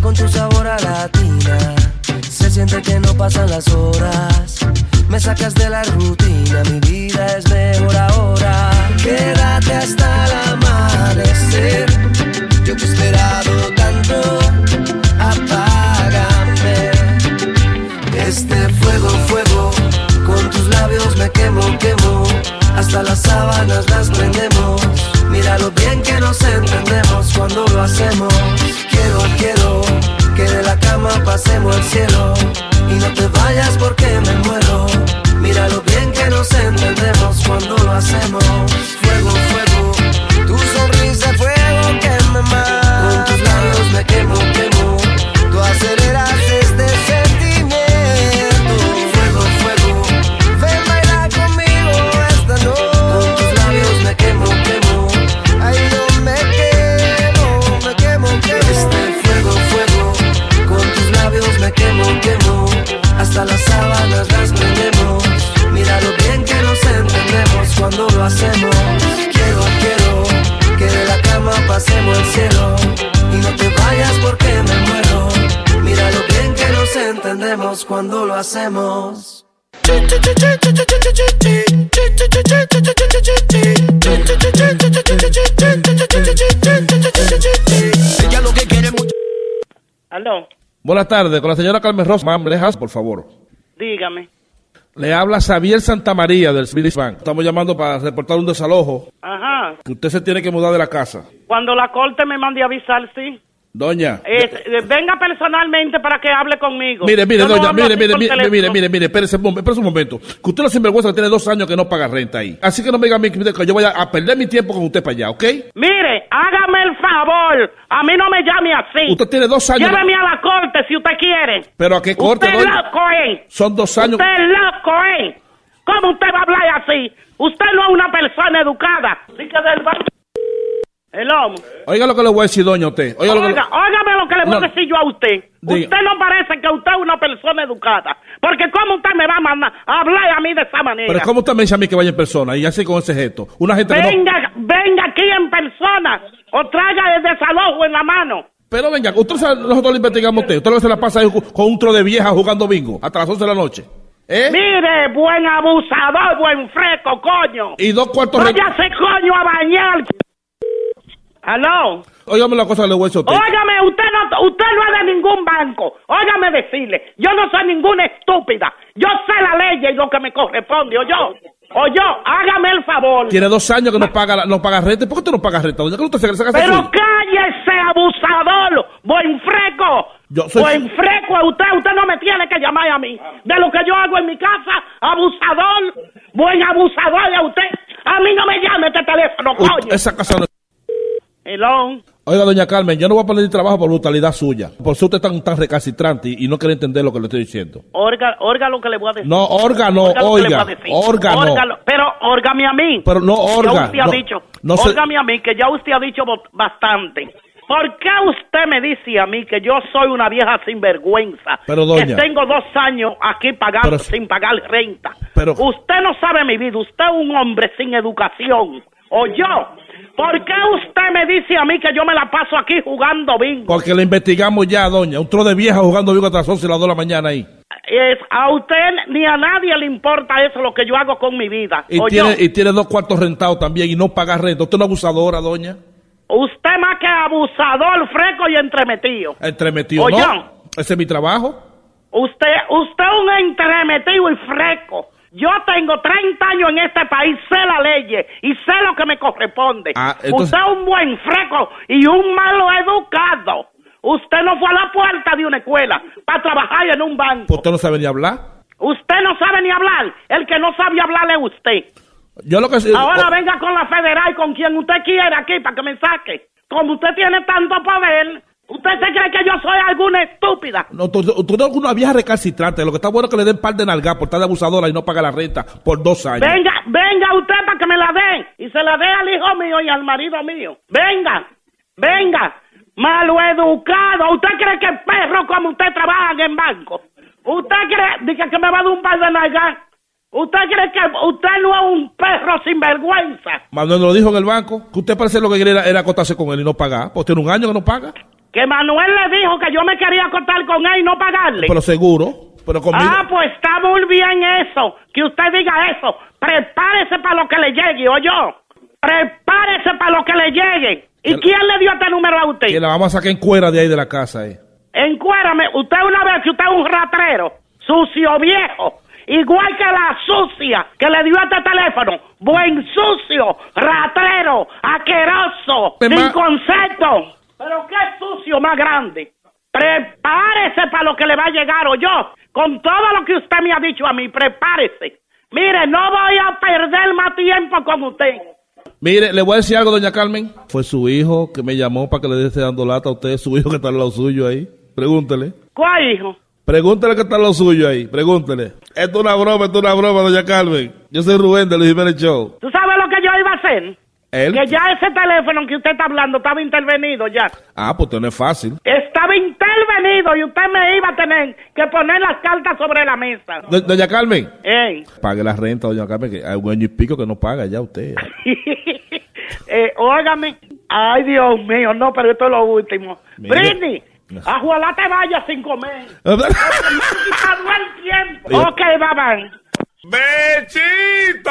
Con tu sabor a latina, se siente que no pasan las horas. Me sacas de la rutina, mi vida es mejor ahora. Quédate hasta el amanecer. Yo te he esperado tanto, apágame. Este fuego, fuego, con tus labios me quemo, quemo. Hasta las sábanas las prendemos. Mira lo bien que nos entendemos cuando lo hacemos. Quiero, quiero que de la cama pasemos al cielo. Y no te vayas porque me muero. Mira lo bien que nos entendemos cuando lo hacemos. Fuego, fuego, tu sonrisa, fuego que me mata. Con tus labios me quemo, pasemos al cielo. Y no te vayas porque me muero. Mira lo bien que nos entendemos cuando lo hacemos. Ella lo que quiere mucho. Aló, Buenas tardes, con la señora Carmen Ross, ma'am, dejas, por favor. dígame. Le habla Xavier Santamaría del Spirit Bank. Estamos llamando para reportar un desalojo. Ajá. Que usted se tiene que mudar de la casa. Cuando la corte me mande a avisar, sí. Doña. Eh, venga personalmente para que hable conmigo. Mire, mire, no doña, mire, mire, mire, teléfono. mire, mire, mire, espérese, un momento, espérese un momento. Que usted no sinvergüenza tiene dos años que no paga renta ahí. Así que no me diga a mí que yo vaya a perder mi tiempo con usted para allá, ¿ok? Mire, hágame el favor. A mí no me llame así. Usted tiene dos años. Lléveme a la corte si usted quiere. Pero a qué corte, Usted doña? loco, ¿eh? Son dos años. Usted es loco, ¿eh? ¿Cómo usted va a hablar así? Usted no es una persona educada. Así que del banco... El homo. Oiga lo que le voy a decir, doña, usted. Oiga lo que Oiga, óigame lo que le voy No. a decir yo a usted. Diga. Usted no parece que usted es una persona educada. Porque ¿cómo usted me va a mandar a hablar a mí de esa manera? Pero ¿cómo usted me dice a mí que vaya en persona y así con ese gesto? Una gente que no... Venga, venga aquí en persona o traiga el desalojo en la mano. Pero venga, usted sabe, nosotros le investigamos a usted. Usted lo se la pasa ahí con un tro de vieja jugando bingo hasta las 11 de la noche. ¿Eh? Mire, buen abusador, buen fresco, coño. Y dos cuartos... Váyase, coño, a bañar. ¿Aló? Óigame la cosa que le voy a a. Óigame, usted no, usted no es de ningún banco. Óigame decirle, yo no soy ninguna estúpida. Yo sé la ley y lo que me corresponde, o yo. O yo, hágame el favor. Tiene dos años que no paga, la- no paga renta. ¿Por qué usted no paga renta? doña? ¿Qué usted se Pero suya? cállese, abusador, buen freco. Yo soy- Buen freco, usted, usted no me tiene que llamar a mí. De lo que yo hago en mi casa, abusador, buen abusador a usted. A mí no me llame este teléfono, coño. Esa casa no... Hello. Oiga, doña Carmen, yo no voy a perder trabajo por brutalidad suya. Por eso usted es tan, tan recalcitrante y, y no quiere entender lo que le estoy diciendo. Orga, orga lo que le voy a decir. No, orga no, Orga lo que le oiga. decir. Orga no. Orga lo- pero órgame a mí. Pero no orga, Ya usted ha dicho. no órgame a mí, que ya usted ha dicho bastante. ¿Por qué usted me dice a mí que yo soy una vieja sinvergüenza? Pero, doña- Que tengo dos años aquí pagando Pero- sin pagar renta. Pero- Usted no sabe mi vida. Usted es un hombre sin educación. ¿O yo? ¿Por qué usted me dice a mí que yo me la paso aquí jugando bingo? Porque le investigamos ya, doña. Un tro de vieja jugando bingo hasta las 11 y las 2 de la mañana ahí. Es, a usted ni a nadie le importa eso, lo que yo hago con mi vida. Y ¿O tiene, yo? y tiene dos cuartos rentados también y no paga renta. ¿Usted es una abusadora, doña? Usted más que abusador, freco y entremetido. Entremetido. ¿no? Ese es mi trabajo. Usted, usted es un entremetido y freco. Yo tengo 30 años en este país, sé la ley y sé lo que me corresponde. Ah, entonces- Usted es un buen freco y un malo educado. Usted no fue a la puerta de una escuela para trabajar en un banco. Usted no sabe ni hablar. Usted no sabe ni hablar. El que no sabe hablar es usted. Yo lo que sé- Ahora o- venga con la federal, con quien usted quiera aquí para que me saque. Como usted tiene tanto poder, ¿Usted se cree que yo soy alguna estúpida? No, tú, tú eres una vieja recalcitrante. Lo que está bueno es que le den par de nalgas por estar de abusadora y no paga la renta por dos años. Venga, venga usted para que me la den. Y se la dé al hijo mío y al marido mío. Venga, venga. Malo educado. ¿Usted cree que perros como usted trabajan en banco? ¿Usted cree dice que me va a dar un par de nalgas? ¿Usted cree que usted no es un perro sinvergüenza? Manuel lo dijo en el banco, que usted parece lo que quería era, era acostarse con él y no pagar. Pues tiene un año que no paga. Que Manuel le dijo que yo me quería acostar con él y no pagarle. Pero seguro, pero conmigo. Ah, pues está muy bien eso. Que usted diga eso. Prepárese para lo que le llegue, o yo. Prepárese para lo que le llegue. ¿Y quién le dio este número a usted? Que la vamos a sacar en cuera de ahí de la casa. Eh. Encuérame. Usted una vez que usted es un ratrero, sucio viejo. Igual que la sucia que le dio este teléfono. Buen sucio, ratrero, aqueroso, Pe- sin concepto. Pero qué sucio más grande. Prepárese para lo que le va a llegar o yo. Con todo lo que usted me ha dicho a mí, prepárese. Mire, no voy a perder más tiempo con usted. Mire, le voy a decir algo, doña Carmen. Fue su hijo que me llamó para que le esté dando lata a usted. Su hijo que está al lado suyo ahí. Pregúntele. ¿Cuál hijo? Pregúntele que está lado suyo ahí. Pregúntele. Esto es una broma, esto es una broma, doña Carmen. Yo soy Rubén de Luis Jiménez Show. ¿Tú sabes lo que yo iba a hacer? ¿Él? Que ya ese teléfono que usted está hablando estaba intervenido ya. Ah, pues esto no es fácil. Estaba intervenido y usted me iba a tener que poner las cartas sobre la mesa. Do- doña Carmen. Ey. Pague la renta, doña Carmen, que hay un año y pico que no paga ya usted. eh, óigame. Ay, Dios mío, no, pero esto es lo último. Mire. Britney, ojalá te vayas sin comer. Porque me has quitado el tiempo. Ok, bye bye. ¡Bechito!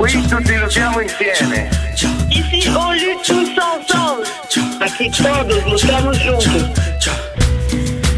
Questo te lo diamo insieme. Ici, on lutte tous ensemble. Aqui todos lutamos juntos.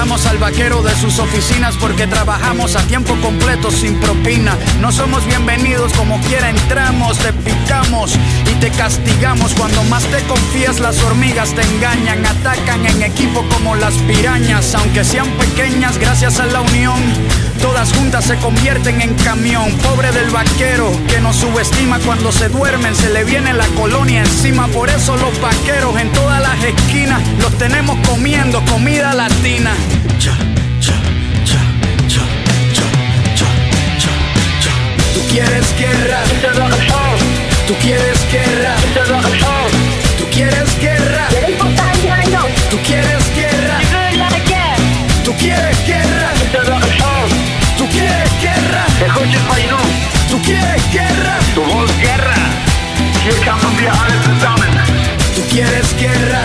al vaquero de sus oficinas porque trabajamos a tiempo completo sin propina. No somos bienvenidos como quiera entramos, te picamos y te castigamos. Cuando más te confías las hormigas te engañan, atacan en equipo como las pirañas, aunque sean pequeñas gracias a la unión. Todas juntas se convierten en camión, pobre del vaquero que nos subestima cuando se duermen, se le viene la colonia encima. Por eso los vaqueros en todas las esquinas los tenemos comiendo comida latina. Tú quieres guerra, tú quieres guerra, tú quieres guerra, tú quieres guerra, tú quieres guerra, tú quieres guerra, tú quieres guerra, Du willst Guerra. Hier wir alle zusammen. tú quieres guerra,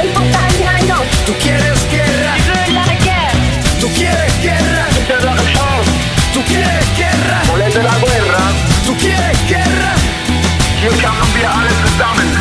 Tú quieres guerra. Tú quieres guerra. Tú quieres guerra. de la guerra. Tú quieres guerra. Hier kann wir alles zusammen.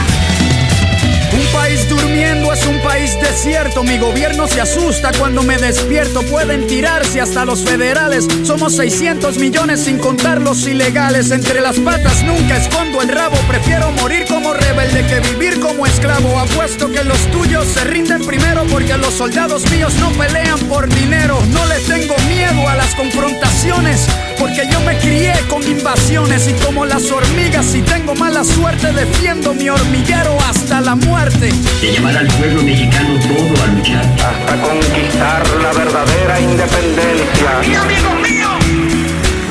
Desierto. Mi gobierno se asusta cuando me despierto. Pueden tirarse hasta los federales. Somos 600 millones sin contar los ilegales. Entre las patas nunca escondo el rabo. Prefiero morir como rebelde que vivir como esclavo. Apuesto que los tuyos se rinden primero porque los soldados míos no pelean por dinero. No le tengo miedo a las confrontaciones porque yo me crié con invasiones y como las hormigas si tengo mala suerte defiendo mi hormiguero hasta la muerte. De llevar al pueblo mexicano todo a luchar. Hasta conquistar la verdadera independencia. ¡Mi amigo mío!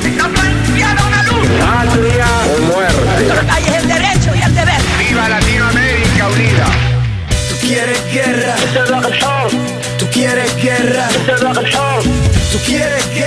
¡Está planteada una luz! ¡Patria o muerte! Hay el derecho y el deber. ¡Viva Latinoamérica unida! Tú quieres guerra. Tú quieres guerra. Tú quieres guerra.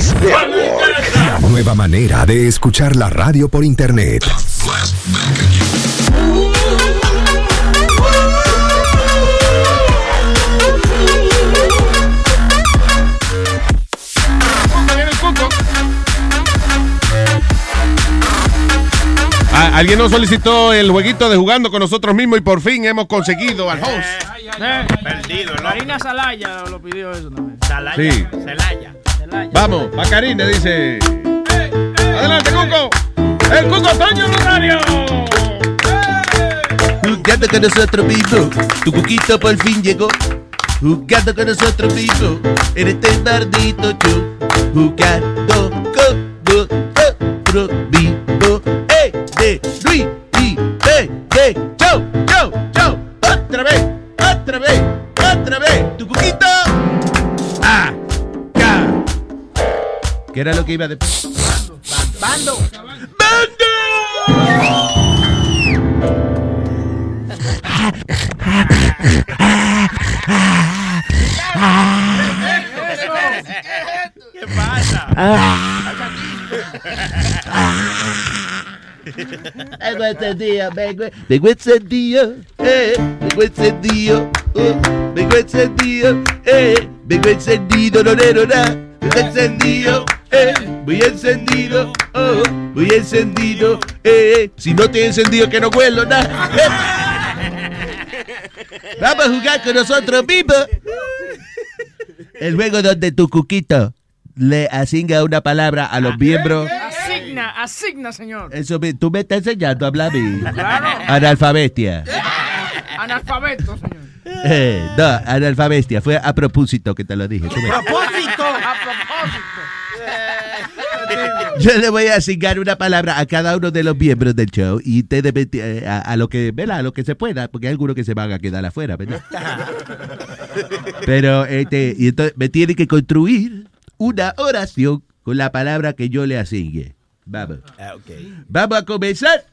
6 de amor. Nueva manera de escuchar la radio por internet. Ah, alguien nos solicitó el jueguito de jugando con nosotros mismos y por fin hemos conseguido al host. Perdido, ¿no? Marina Salaya lo pidió eso. Salaya. Salaya. Vamos, Macarina dice. Adelante, Cuco. El Cuco Toño Rosario. Jugando con nosotros mismos, tu cuquito por fin llegó. Jugando con nosotros mismos, en este maldito show. Jugando con nosotros mismos, ¡eh! De Luis y de, de, ¿Qué era lo que iba de. Bando. ¿Qué pasa? Eh, vengo encendido, oh, eh, encendido, no encendido, eh, muy encendido, oh, muy encendido, eh, si no te he encendido que no huelo nada. Vamos a jugar con nosotros mismos. El juego donde tu cuquito le asigna una palabra a los miembros. Asigna, asigna, señor. Eso me- tú me estás enseñando a hablar a mí. Claro. Analfabestia. Analfabeto, señor. Eh, no, analfabestia. Fue a propósito que te lo dije. Me- Propósito. A propósito. Yo le voy a asignar una palabra a cada uno de los miembros del show y ustedes me- eh, a, a lo que, ¿verdad? A lo que se pueda, porque hay algunos que se van a quedar afuera, ¿verdad? Pero este, y entonces me tiene que construir una oración con la palabra que yo le asigne. Vamos. Vamos a comenzar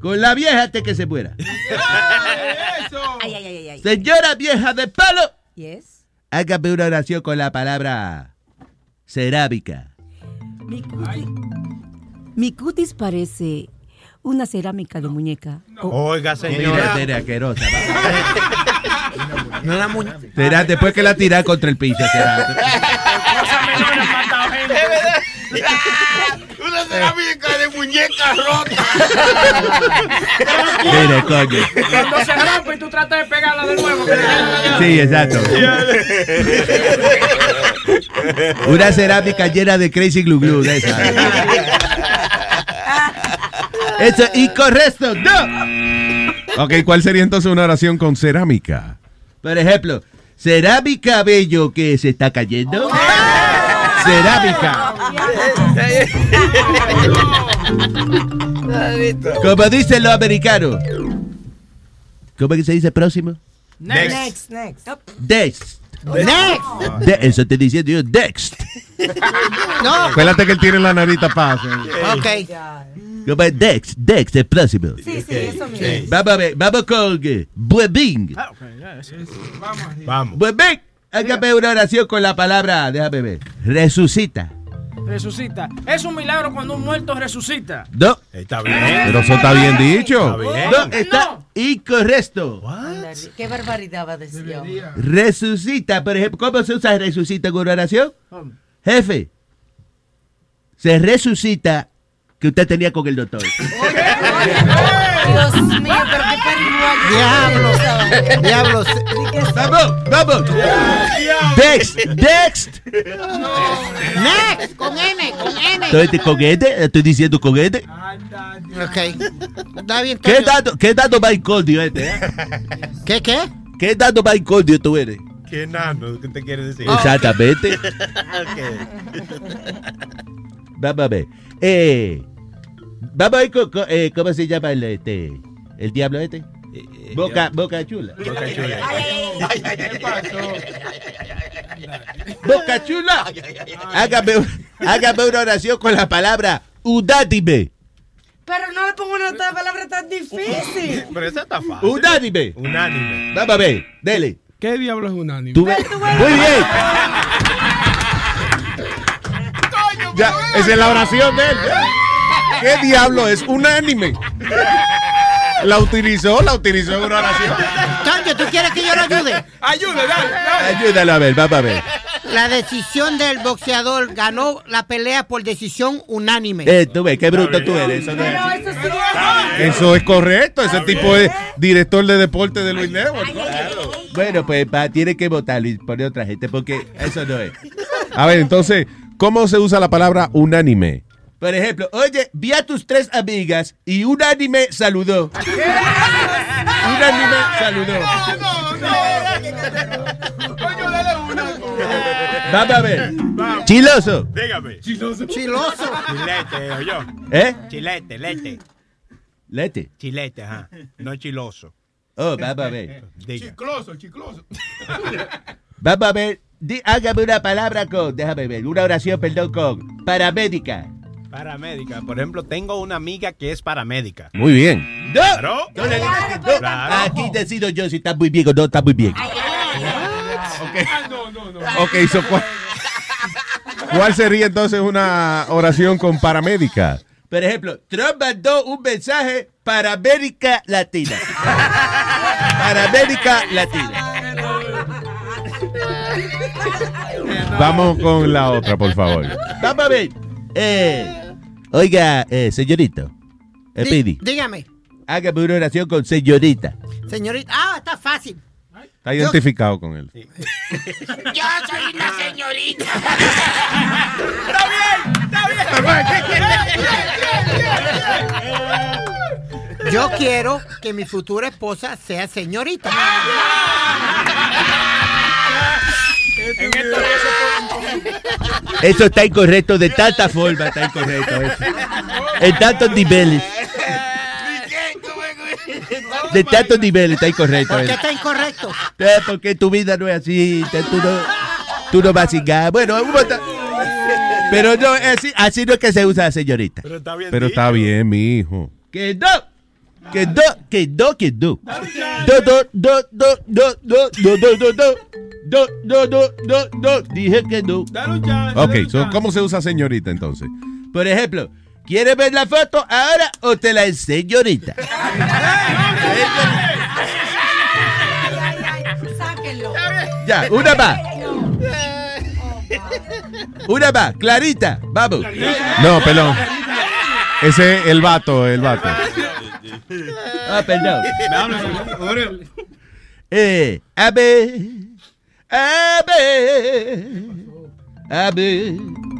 con la vieja antes que se muera. Ay, ay, ay, ay. Señora vieja de palo, Yes. hágame una oración con la palabra cerámica. Mi cutis, mi cutis parece una cerámica de muñeca. Oiga, Mira, señora. eres asquerosa. No la muñeca. Será después que la tiras contra el piso. será. Cerámica de muñeca rota. Mire, coño. Cuando se rompe y tú tratas de pegarla de nuevo. Sí, exacto. Una cerámica llena de crazy glue glue de esa. Eso es incorrecto. No. Ok, ¿cuál sería entonces una oración con cerámica? Por ejemplo, ¿será mi cabello que se está cayendo? Cerámica. Como dicen los americanos. ¿Cómo es que se dice próximo? Next, next. Dex. Next. De- eso te diciendo yo, Dex. No. Acuérdate que él tiene la narita paz. Ok. ¿Cómo es Dex? Dex, el próximo. Sí, sí, eso mismo. Vamos a ver, vamos con Buebing. Vamos. Buebing. Hágame una oración con la palabra, déjame ver. Resucita. Resucita. Es un milagro cuando un muerto resucita. No. Está bien. Pero eso está bien dicho. No, está incorrecto. Ándale, Qué barbaridad va a decir yo. Resucita, por ejemplo, ¿cómo se usa resucita en una oración? Jefe, se resucita que usted tenía con el doctor. Dios mío, pero qué Diablo. periguayo. Diablo. Vamos, vamos. Dex, Dex. Next. Con N, con N. Estoy con estoy diciendo con este. Ok. Está bien. ¿Qué dato, qué dato más incordio este? eh? ¿Qué, qué? ¿Qué dato más incordio tú eres? ¿Qué nano? ¿Qué te quieres decir? Exactamente. Ok. Vamos a ver. Eh, vamos a ver eh, cómo se llama el, este, el diablo este. Boca, boca chula. Boca chula. Boca chula. Hágame, hágame una oración con la palabra unánime. Pero no le pongo una otra palabra tan difícil. Pero esa está fácil. Unánime. Unánime. Vamos a ver, dele. ¿Qué diablo es unánime? Tú ves- Muy bien. Ya, esa es la oración de él. ¿Qué diablo es unánime? La utilizó, la utilizó en una oración. Toño, ¿tú quieres que yo lo ayude? Ayuda, dale, dale. Ayúdalo a ver, vamos a ver. La decisión del boxeador ganó la pelea por decisión unánime. Eh, tú ves, qué bruto tú eres. Eso no es eso sí es. Eso es correcto. Ese tipo es director de deporte de Luis Network. Bueno, pues va, tiene que votarlo y poner otra gente porque eso no es. A ver, entonces, ¿cómo se usa la palabra unánime? Por ejemplo, oye, vi a tus tres amigas y unánime saludó. Unánime saludó. Vamos a ver. Chiloso. Dígame. Chiloso. Chilete, o yo. ¿Eh? Chilete, lete. Lete. Chilete, ajá. No chiloso. Oh, vamos a ver. Diga. Chicloso, chicloso. Vamos a ver. Di- hágame una palabra con, déjame ver, una oración, perdón, con paramédica. Paramédica. Por ejemplo, tengo una amiga que es paramédica. Muy bien. ¡No! Claro. No le digas que no. Claro. Aquí decido yo si está muy bien o no está muy bien. Ok, so, ¿cuál, cuál sería entonces una oración con paramédica? Por ejemplo, Trump mandó un mensaje para América Latina. Para América Latina. Vamos con la otra, por favor. Vamos a ver. Eh, oiga, eh, señorito. Eh, Dí- Pidi, dígame, hágame una oración con señorita. señorita. Ah, está fácil. Está identificado con él. Yo soy una señorita. Yo quiero que mi futura esposa sea señorita. Eso está incorrecto de tanta forma, está incorrecto eso. En tantos niveles. De tantos niveles está incorrecto ¿Por qué está incorrecto? Eh, Porque tu vida no es así, tú no, tú no vas a cingar. Bueno, un montón- pero no, así, así no es que se usa, señorita. Pero está bien. Pero está bien, mi hijo. Que no, que no, que no, que no. No, no, no, no, no, no, no, no, no, no, No, no, no, no. Dije que no. Ok, so, ¿cómo se usa señorita entonces? Por ejemplo, ¿quieres ver la foto ahora o te la enseño ahorita? Sáquenlo. Ya, una más. Una más, Clarita, vamos. No, pelón. Ese es el vato, el vato. Ah, perdón. Eh, a ver, Ave. Ave.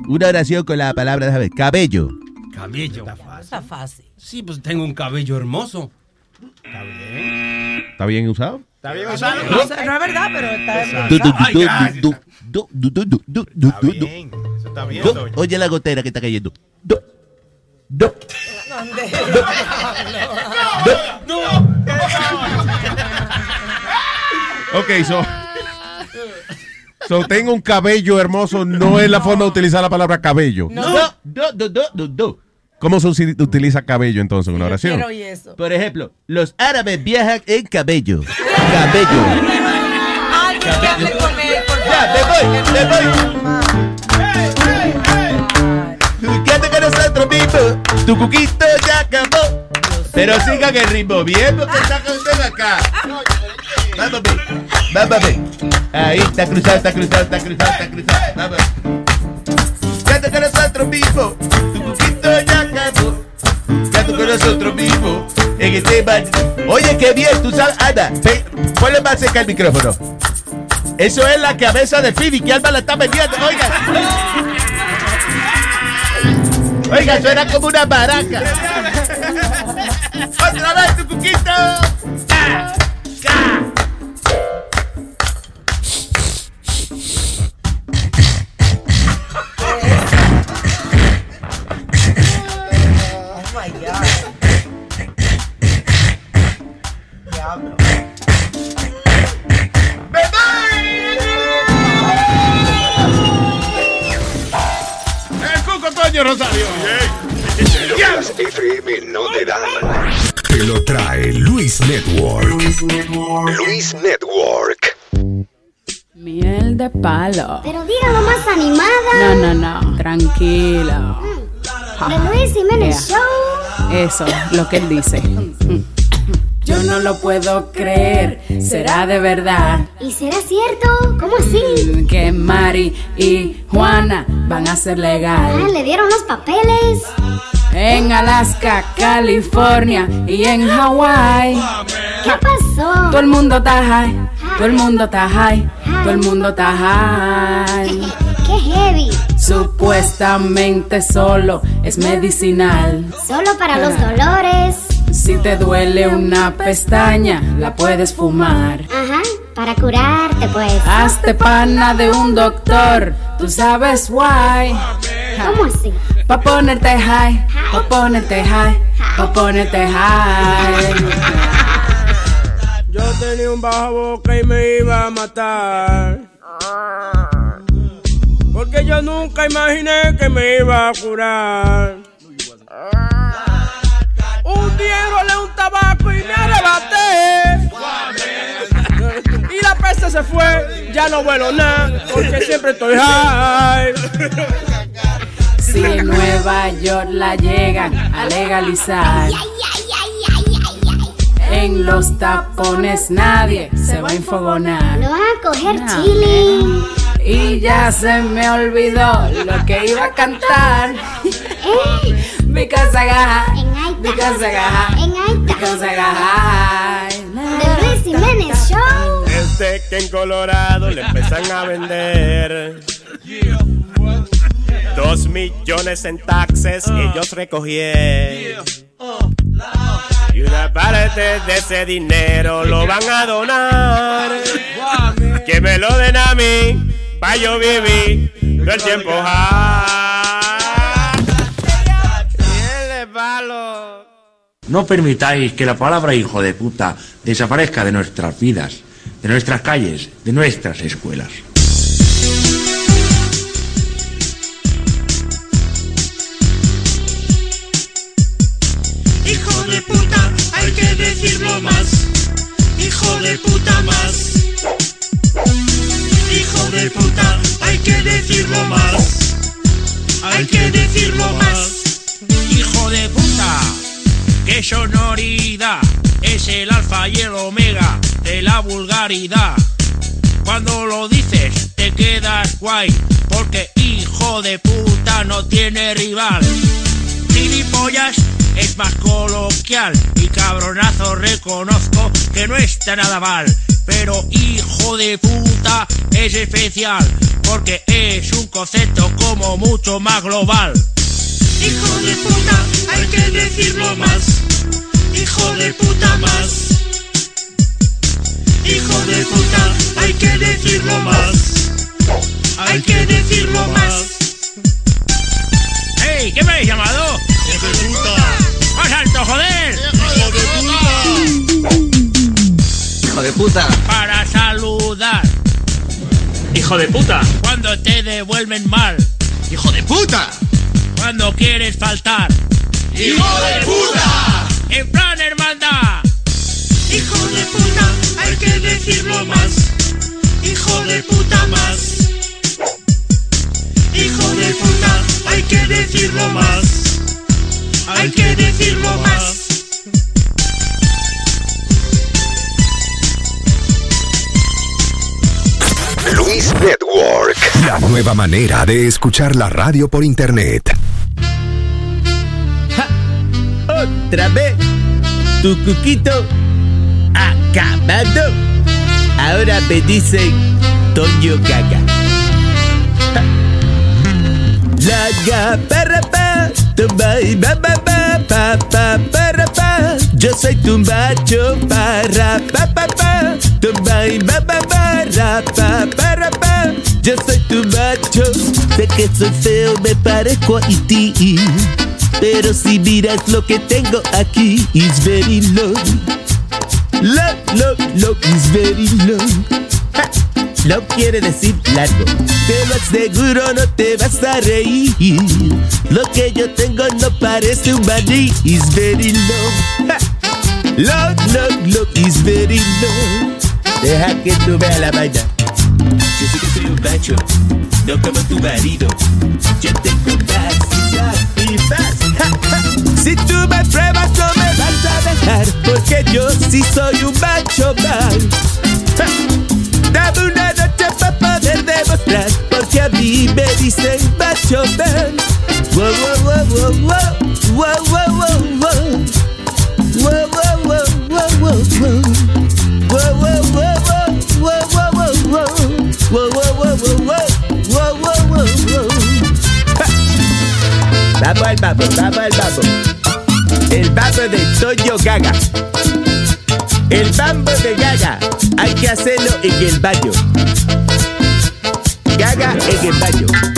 Una oración con la palabra, déjame, cabello. Cabello. Está fácil. Sí, pues tengo un cabello hermoso. Está bien. ¿Está bien usado? Está bien ah, usado. No, es verdad, pero está bien. Eso está bien. Oye la gotera que está cayendo. No, no, no. Ok, so. So, tengo un cabello hermoso, no es la forma de utilizar la palabra cabello. No, no, no, no, no, no. ¿Cómo se utiliza cabello entonces en una oración? Quiero oír eso. Por ejemplo, los árabes viajan en cabello. Cabello. Que hable con él, por Ya, me voy, me voy. Quédate con nosotros mismos. Tu cuquito ya acabó. Pero sigan el ritmo bien porque sacan ustedes acá. Vamos bien. Ahí está cruzado, está cruzado, está cruzado, está cruzado. Vamos. Quédate con nosotros mismos. Tu cuquito ya acabó. Quédate con nosotros mismos. En este. Oye, qué bien, tú sabes. Ve, ponle más cerca el micrófono. Eso es la cabeza de Phoebe que Alba la está vendiendo. Oiga. Oiga, suena como una baraca. Otra vez tu cuquito. Ca, Diablo. El Cuco Toño Rosario. Las FM no te dan. Te lo trae Luis Network. Luis Network. Miel de palo. Pero dígalo más animada. No, no, no. Tranquilo. The Luis Jiménez Yeah. Show. Eso, lo que él dice. Yo no lo puedo creer. Será de verdad ¿Y será cierto? ¿Cómo así? que Mari y Juana van a ser Ah, legal. le dieron los papeles. En Alaska, California y en Hawái. ¿Qué pasó? Todo el mundo está high. Todo el mundo está high. Todo el mundo está high. Qué heavy. Supuestamente solo es medicinal. Solo para los dolores. Si te duele una pestaña, la puedes fumar. Ajá, para curarte pues. Hazte pana de un doctor, tú sabes why. ¿Cómo así? Pa' ponerte high, pa' ponerte high, pa' ponerte high. Yo tenía un bajo boca y me iba a matar. Porque yo nunca imaginé que me iba a curar. Un día rolé un tabaco y me arrebaté. Y la peste se fue, ya no vuelo nada, porque siempre estoy high. Si en Nueva York la llegan a legalizar. En los tapones nadie se va a enfogonar. Lo van a coger No. chile. Y ya se me olvidó lo que iba a cantar. Because I got, because I got, because I got. The Luis Jiménez Show. Desde que en Colorado le empiezan a vender dos millones en taxes ellos recogieron. Y una parte de ese dinero lo van a donar. Que me lo den a mí, pa' yo vivir todo el tiempo high. Palo. No permitáis que la palabra hijo de puta desaparezca de nuestras vidas, de nuestras calles, de nuestras escuelas. Hijo de puta, hay que decirlo más. Hijo de puta más. decirlo más. Hay que decirlo más. Hijo de puta, qué sonoridad. Es el alfa y el omega de la vulgaridad. Cuando lo dices te quedas guay, porque hijo de puta no tiene rival. Gilipollas es más coloquial y cabronazo reconozco que no está nada mal. Pero hijo de puta es especial, porque es un concepto como mucho más global. Hijo de puta, hay que decirlo más. Hijo de puta más. Hijo de puta, hay que decirlo más. Hay que decirlo más. ¡Ey! ¿Qué me habéis llamado? Hijo de puta. ¡Más alto, joder! Hijo de puta. Hijo de puta. Para saludar. Hijo de puta. Cuando te devuelven mal. Hijo de puta. Cuando quieres faltar. Hijo de puta. En plan hermandad. Hijo de puta, hay que decirlo más. Hijo de puta más. Hijo de puta, hay que decirlo más. Hay que decirlo más. Luis Network. La nueva manera de escuchar la radio por internet. Otra vez, tu cuquito acabado. Ahora me dicen Toño Gaga. La ga para pa, tumba y ba ba pa pa para pa. Yo soy tu macho para pa pa pa, tumba y ba ba ba pa para pa. Yo soy tu macho, sé que soy feo, me parezco a ti. Pero si miras lo que tengo aquí, is very low. Low, low, low is very low. Ja. Low quiere decir largo. Te lo aseguro, no te vas a reír. Lo que yo tengo no parece un maní. Is very low. Ja. Low, low, low is very low. Deja que tú veas la vaina. Yo sé que soy un macho, no como tu marido. Yo tengo ja. Si tú me pruebas no me vas a dejar, porque yo sí soy un macho. Ja. Dame una noche para poder demostrar, porque a mí me dicen macho wow, wow, wow, wow, wow, wow, wow, wow. Wow, Vamos al babo, vamos al babo. El babo de Toyo Gaga. El bambo de Gaga. Hay que hacerlo en el baño. Gaga en el baño.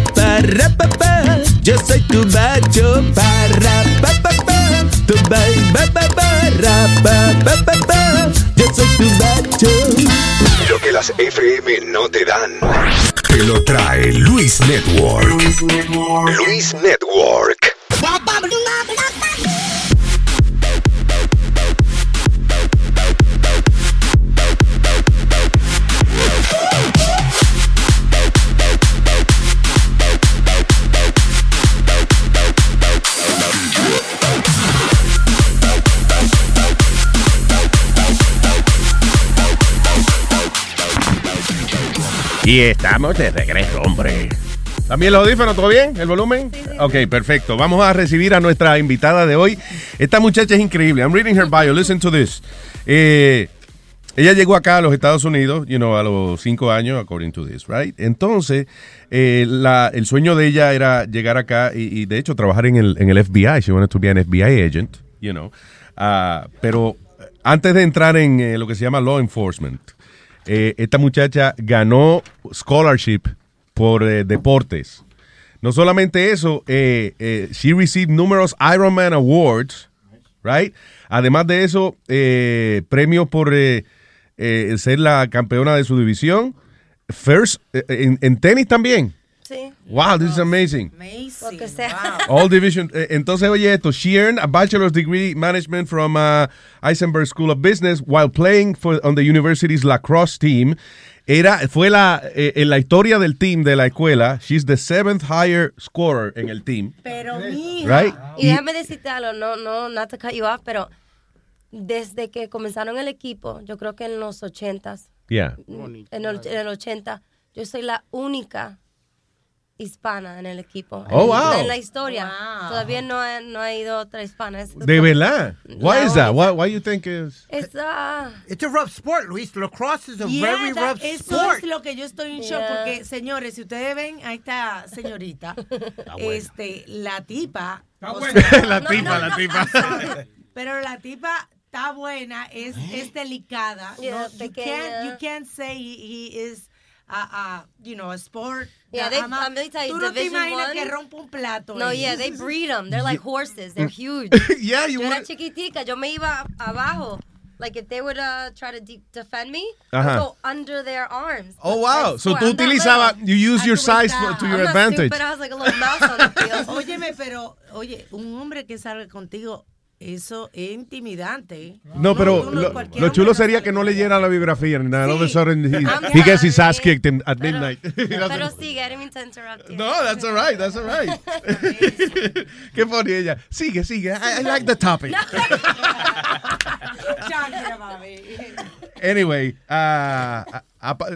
Ba, rapa, rapa, pa. Yo soy tu macho, pa, rapa, pa, pa. Tu bai, ba, ba, ba, rapa, pa, pa, pa. Yo soy tu macho. Lo que las FM no te dan. Te lo trae Luis Network. Luis Network. Y estamos de regreso, hombre. ¿También los audífonos? ¿Todo bien? ¿El volumen? Ok, perfecto. Vamos a recibir a nuestra invitada de hoy. Esta muchacha es increíble. I'm reading her bio. Listen to this. Eh, ella llegó acá a los Estados Unidos, you know, a los cinco años, according to this, right? Entonces, eh, la- el sueño de ella era llegar acá y, y, de hecho trabajar en el, en el FBI. She wanted to be an FBI agent, you know. Ah, pero antes de entrar en eh, lo que se llama law enforcement, eh, esta muchacha ganó scholarship por eh, deportes. No solamente eso, eh, eh, she received numerous Ironman Awards, right? Además de eso, premios por ser la campeona de su división first, en tenis también. Sí. Wow, this is amazing. Lo que sea. All division. eh, Entonces, oye esto, she earned a bachelor's degree management from uh, Eisenberg School of Business while playing for on the university's lacrosse team. Era, fue la, eh, en la historia del team de la escuela, she's the seventh higher scorer en el team. Pero Right? Y déjame decirte algo, no, no, not to cut you off, pero desde que comenzaron el equipo, yo creo que en los ochentas, Yeah. en el, en el 80, yo soy la única hispana en el equipo. Oh, En- wow. En la historia. Todavía no ha, no ha ido otra hispana. Es- De verdad. Why is that? Why, why you think is? Es, ah, It's a rough sport, Luis. Lacrosse is a Yeah, very that- rough eso sport. es lo que yo estoy en shock Yeah. porque señores si ustedes ven a esta señorita este la tipa sea, La tipa, la tipa. pero la tipa está buena es, es delicada Yeah, no, you can't you can't say he, he is a, a, you know a sport Yeah, they- Jamás- I'm gonna tell you, tú no te Division imaginas One- que rompa un plato No, ahí. yeah, they breed them. They're like horses. They're huge. yeah, you yo era wanna- chiquitica. Yo me iba abajo. Like if they would uh, try to de- defend me, Ajá. I'd go under their arms. Oh, wow. So tú I'm utilizabas, you use your size for- to I'm your advantage. stupid. I was like a little mouse on the field. Óyeme, pero, oye, un hombre que salga contigo, eso es intimidante. No, pero lo, chulo sería que no leyera la biografía ni nada. All of a sudden, he, he gets his ass kicked in- at Pero- midnight. Pero sigue, I didn't mean to interrupt you. No, that's all right, that's all right. Qué funny ella. Sigue, sigue. I, I like the topic. Anyway, ah,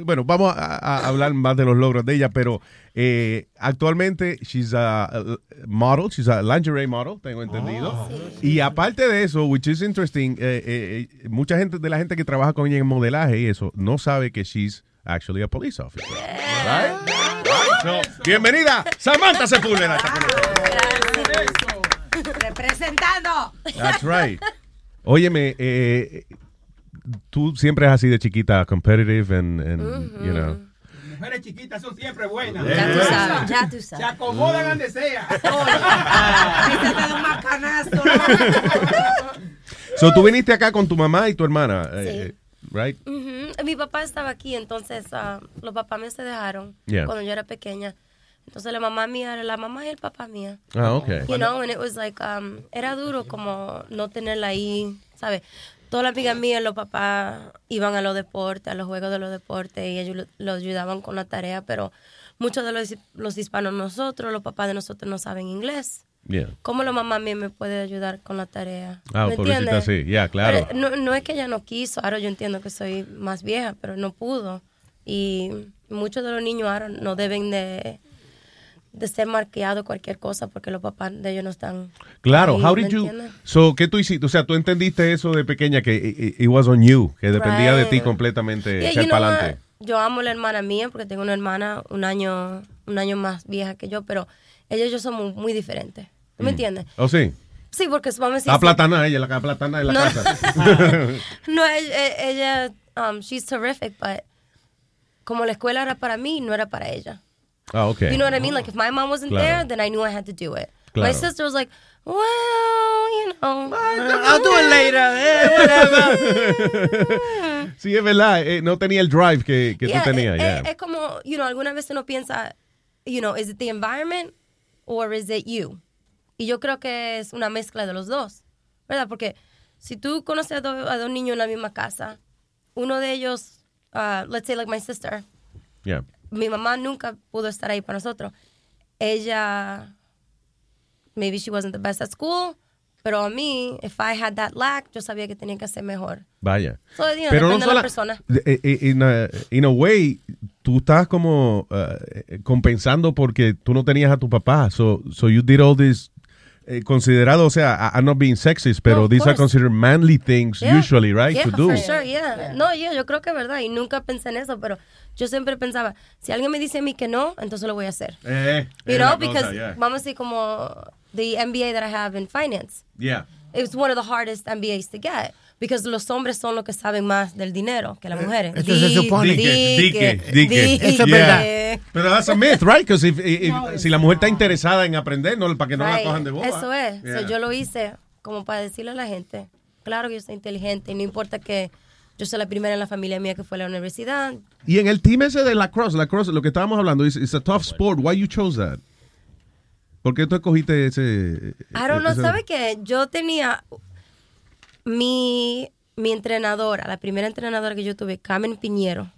bueno, vamos a, a hablar más de los logros de ella, pero eh, actualmente she's a, a model, she's a lingerie model, tengo entendido. Y aparte de eso, which is interesting, eh, eh, mucha gente de la gente que trabaja con ella en modelaje y eso no sabe que she's actually a police officer. Right? So, bienvenida, Samantha Sepúlveda. Representando. That's right. Óyeme, eh, tú siempre es así de chiquita, competitive and, and you know. Mujeres chiquitas son siempre buenas. Ya tú sabes, ya tú Se sabes. acomodan donde sea. Da un macanazo. So, tú viniste acá con tu mamá y tu hermana, eh, eh, right? Ujú. Mi papá estaba aquí, entonces ah, los papás me se dejaron Yeah. cuando yo era pequeña. Entonces la mamá mía era la mamá y el papá mía. Ah, okay. You know, and it was like, um, era duro como no tenerla ahí, ¿sabes? Todas las amigas mías, los papás iban a los deportes, a los juegos de los deportes y ellos lo- los ayudaban con la tarea, pero muchos de los, los hispanos nosotros, los papás de nosotros no saben inglés. Yeah. ¿Cómo la mamá mía me puede ayudar con la tarea? Ah, ¿Me pobrecita, entiendes? sí, ya, claro. Pero no, no es que ella no quiso, ahora yo entiendo que soy más vieja, pero no pudo. Y muchos de los niños ahora no deben de, de ser marqueados cualquier cosa porque los papás de ellos no están. Claro, ahí, how ¿me did you, entiendes? so, ¿qué tú hiciste? O sea, tú entendiste eso de pequeña que it, was on you, que dependía de ti completamente Yeah, you know adelante. Yo amo a la hermana mía porque tengo una hermana un año, un año más vieja que yo, pero ella y yo somos muy diferentes. ¿Tú me entiendes? ¿Oh, sí? Sí, porque vamos a decir. Está platana ella, la platana en la No. casa. no, ella, ella um, she's terrific, but como la escuela era para mí, no era para ella. Ah, ok. You know what I mean? Like if my mom wasn't Claro. there, then I knew I had to do it. My Claro. sister was like, well, you know, I'll do it later. Eh, whatever. sí, es verdad, eh, no tenía el drive que, que Yeah, tú tenías. eh, yeah. eh, Es como, you know, alguna vez uno piensa, you know, is it the environment or is it you? Y yo creo que es una mezcla de los dos, ¿verdad? Porque si tú conoces a, do- a dos niños en la misma casa, uno de ellos, uh, let's say like my sister, Yeah. Mi mamá nunca pudo estar ahí para nosotros. Ella, maybe she wasn't the best at school, pero a mí, if I had that lack, yo sabía que tenía que hacer mejor. Vaya. So, you know, depende de la sola- persona. eh, eh, in, a, in a way, tú estás como uh, compensando porque tú no tenías a tu papá. So, so you did all this eh, considerado, o sea, I- I'm not being sexist, pero No, these are considered manly things Yeah. usually, right? Yeah, to do. for sure, yeah. No, yeah, yo creo que es verdad. Y nunca pensé en eso, pero yo siempre pensaba, si alguien me dice a mí que no, entonces lo voy a hacer. Eh, You know, cosa, because vamos a decir como the MBA that I have in finance. Yeah. It's one of the hardest MBAs to get. Because los hombres son los que saben más del dinero que las mujeres. Eso se supone. Dique, dique, dique. Eso es Yeah. Pero that's a myth, right? Because if, if- si la mujer está interesada en aprender, no, para que no la cojan de boba. Eso es. So, yo lo hice como para decirle a la gente, claro que yo soy inteligente y no importa que Yo soy la primera en la familia mía que fue a la universidad. Y en el team ese de lacrosse, lacrosse, lo que estábamos hablando, es it's a tough sport. Why you chose that? ¿Por qué tú escogiste ese? I don't know, ese- ¿sabe qué? Yo tenía mi, mi entrenadora, la primera entrenadora que yo tuve, Carmen Piñero.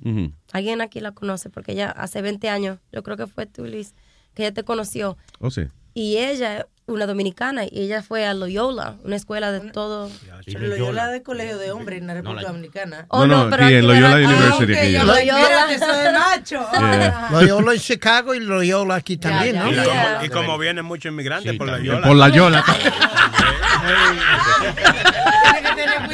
Alguien aquí la conoce porque ella hace 20 años, yo creo que fue tú, Luis, que ella te conoció. Oh, sí. Y ella, una dominicana, y ella fue a Loyola, una escuela de todo. Loyola de colegio de hombres en la República Dominicana. Oh, No, no, sí, en Loyola University. ok, que ya ella- lo- Espérate, eso es macho. Yeah. Loyola en Chicago y Loyola aquí también, ¿no? Y, como, y como vienen muchos inmigrantes por la Yola. Por la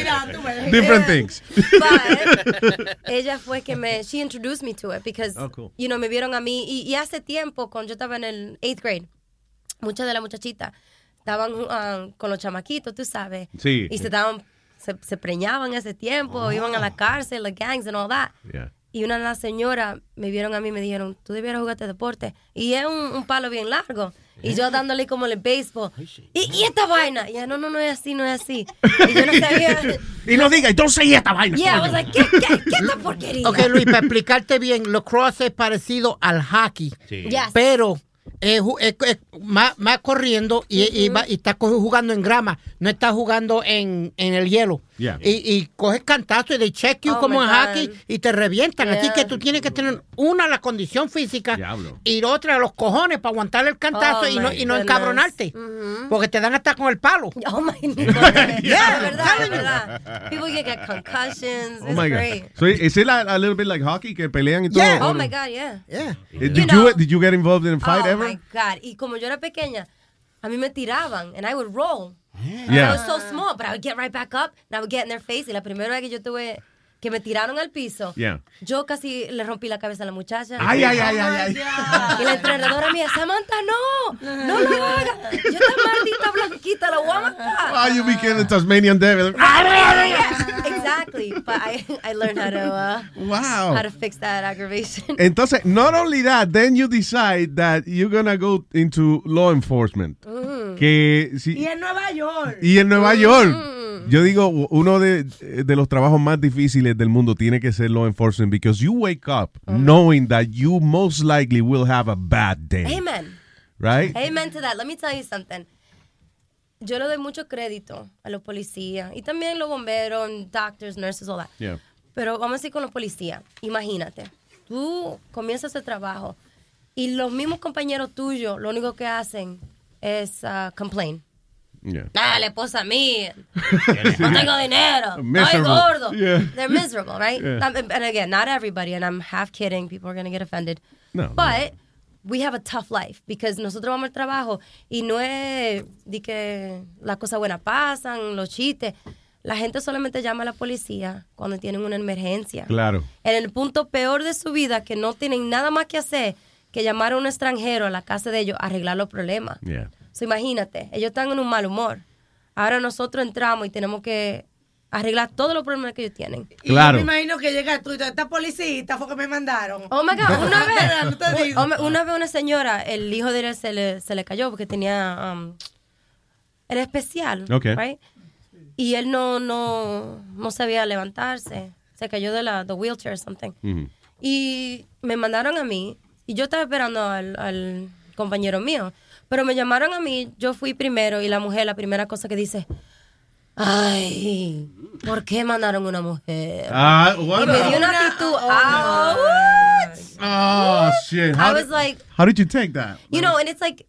Tú. Different things. But ella fue que me, she introduced me to it because, Oh, cool. you know, me vieron a mí y, y hace tiempo, cuando yo estaba en el eighth grade, muchas de las muchachitas estaban ah, con los chamaquitos, tú sabes. Sí. Y se estaban, se, se preñaban ese tiempo, iban a la cárcel, the gangs and all that. Yeah. Y una de las señoras me vieron a mí y me dijeron, tú debieras jugar este deporte. Y es un, un palo bien largo. Y yo dándole como el béisbol. ¿Y, y esta vaina? Y ella, no, no, no es así, no es así. Y yo no sabía. Y no diga, entonces y esta vaina. Yeah, I was like, ¿qué, qué, qué esta porquería? Ok, Luis, para explicarte bien, lacrosse es parecido al hockey, Sí. Yes. pero es, ju- es- es más, más corriendo y, y va- y está jugando en grama, no está jugando en, en el hielo. Yeah. Y, y coges cantazo y de check you Oh, como en hockey y te revientan. Así que tú tienes que tener una, la condición física Diablo. y otra, los cojones para aguantar el cantazo Oh, y, no, y no goodness. encabronarte. Porque te dan hasta con el palo. Oh my God. Yeah, verdad, de verdad. People can get concussions. Oh It's my great. God. So, is it a, a little bit like hockey que pelean y todo? Yeah. Or- Oh my God, yeah. Yeah. Did You you, know- did you get involved in a fight oh ever? My God. Y como yo era pequeña, a mí me tiraban and I would roll. And Yeah. I was so small, but I would get right back up and I would get in their face. Y la primera vez que yo tuve que me tiraron al piso, Yeah. yo casi le rompí la cabeza a la muchacha. Ay, ay, ay, ay, Y la entrenadora mía, Samantha, no, no lo hagas. Yo esta maldita blanquita la voy a matar. Ah, you became the Tasmanian devil. exactly. But I, I learned how to, uh, Wow. how to fix that aggravation. Entonces, not only that, then you decide that you're gonna go into law enforcement. Mm. Que si, Y en Nueva York. y en Nueva York. Yo digo, uno de, de los trabajos más difíciles del mundo tiene que ser law enforcement because you wake up knowing that you most likely will have a bad day. Amen. Right? Amen to that. Let me tell you something. Yo le doy mucho crédito a los policías y también los bomberos, doctors, nurses, all that. Yeah. Pero vamos a decir con los policías. Imagínate, tú comienzas ese trabajo y los mismos compañeros tuyos lo único que hacen es uh, complain. Yeah. Ah, la esposa mía. No tengo dinero. Estoy Miserable. gordo. Yeah. They're miserable, right? Yeah. And again, not everybody, and I'm half kidding. People are going to get offended. No, But we have a tough life because nosotros vamos al trabajo y no es de que las cosas buenas pasan, los chistes. La gente solamente llama a la policía cuando tienen una emergencia. Claro. En el punto peor de su vida, que no tienen nada más que hacer que llamar a un extranjero a la casa de ellos a arreglar los problemas. Yeah. So, imagínate, ellos están en un mal humor. Ahora nosotros entramos y tenemos que arreglar todos los problemas que ellos tienen. Y yo me imagino que llega tú y esta policita fue que me mandaron. Oh my God, una No te vez, digo. una, una vez una señora, el hijo de él se le, se le cayó porque tenía, um, era especial, Ok. right? Y él no, no, no sabía levantarse, se cayó de la the wheelchair or something. Y me mandaron a mí, y yo estaba esperando al, al compañero mío, pero me llamaron a mí, yo fui primero, y la mujer, la primera cosa que dice, ay, ¿por qué mandaron una mujer? Ah, y me dio una actitud, ah, Oh, shit. How I was did, like, how did you take that? you know, and it's like,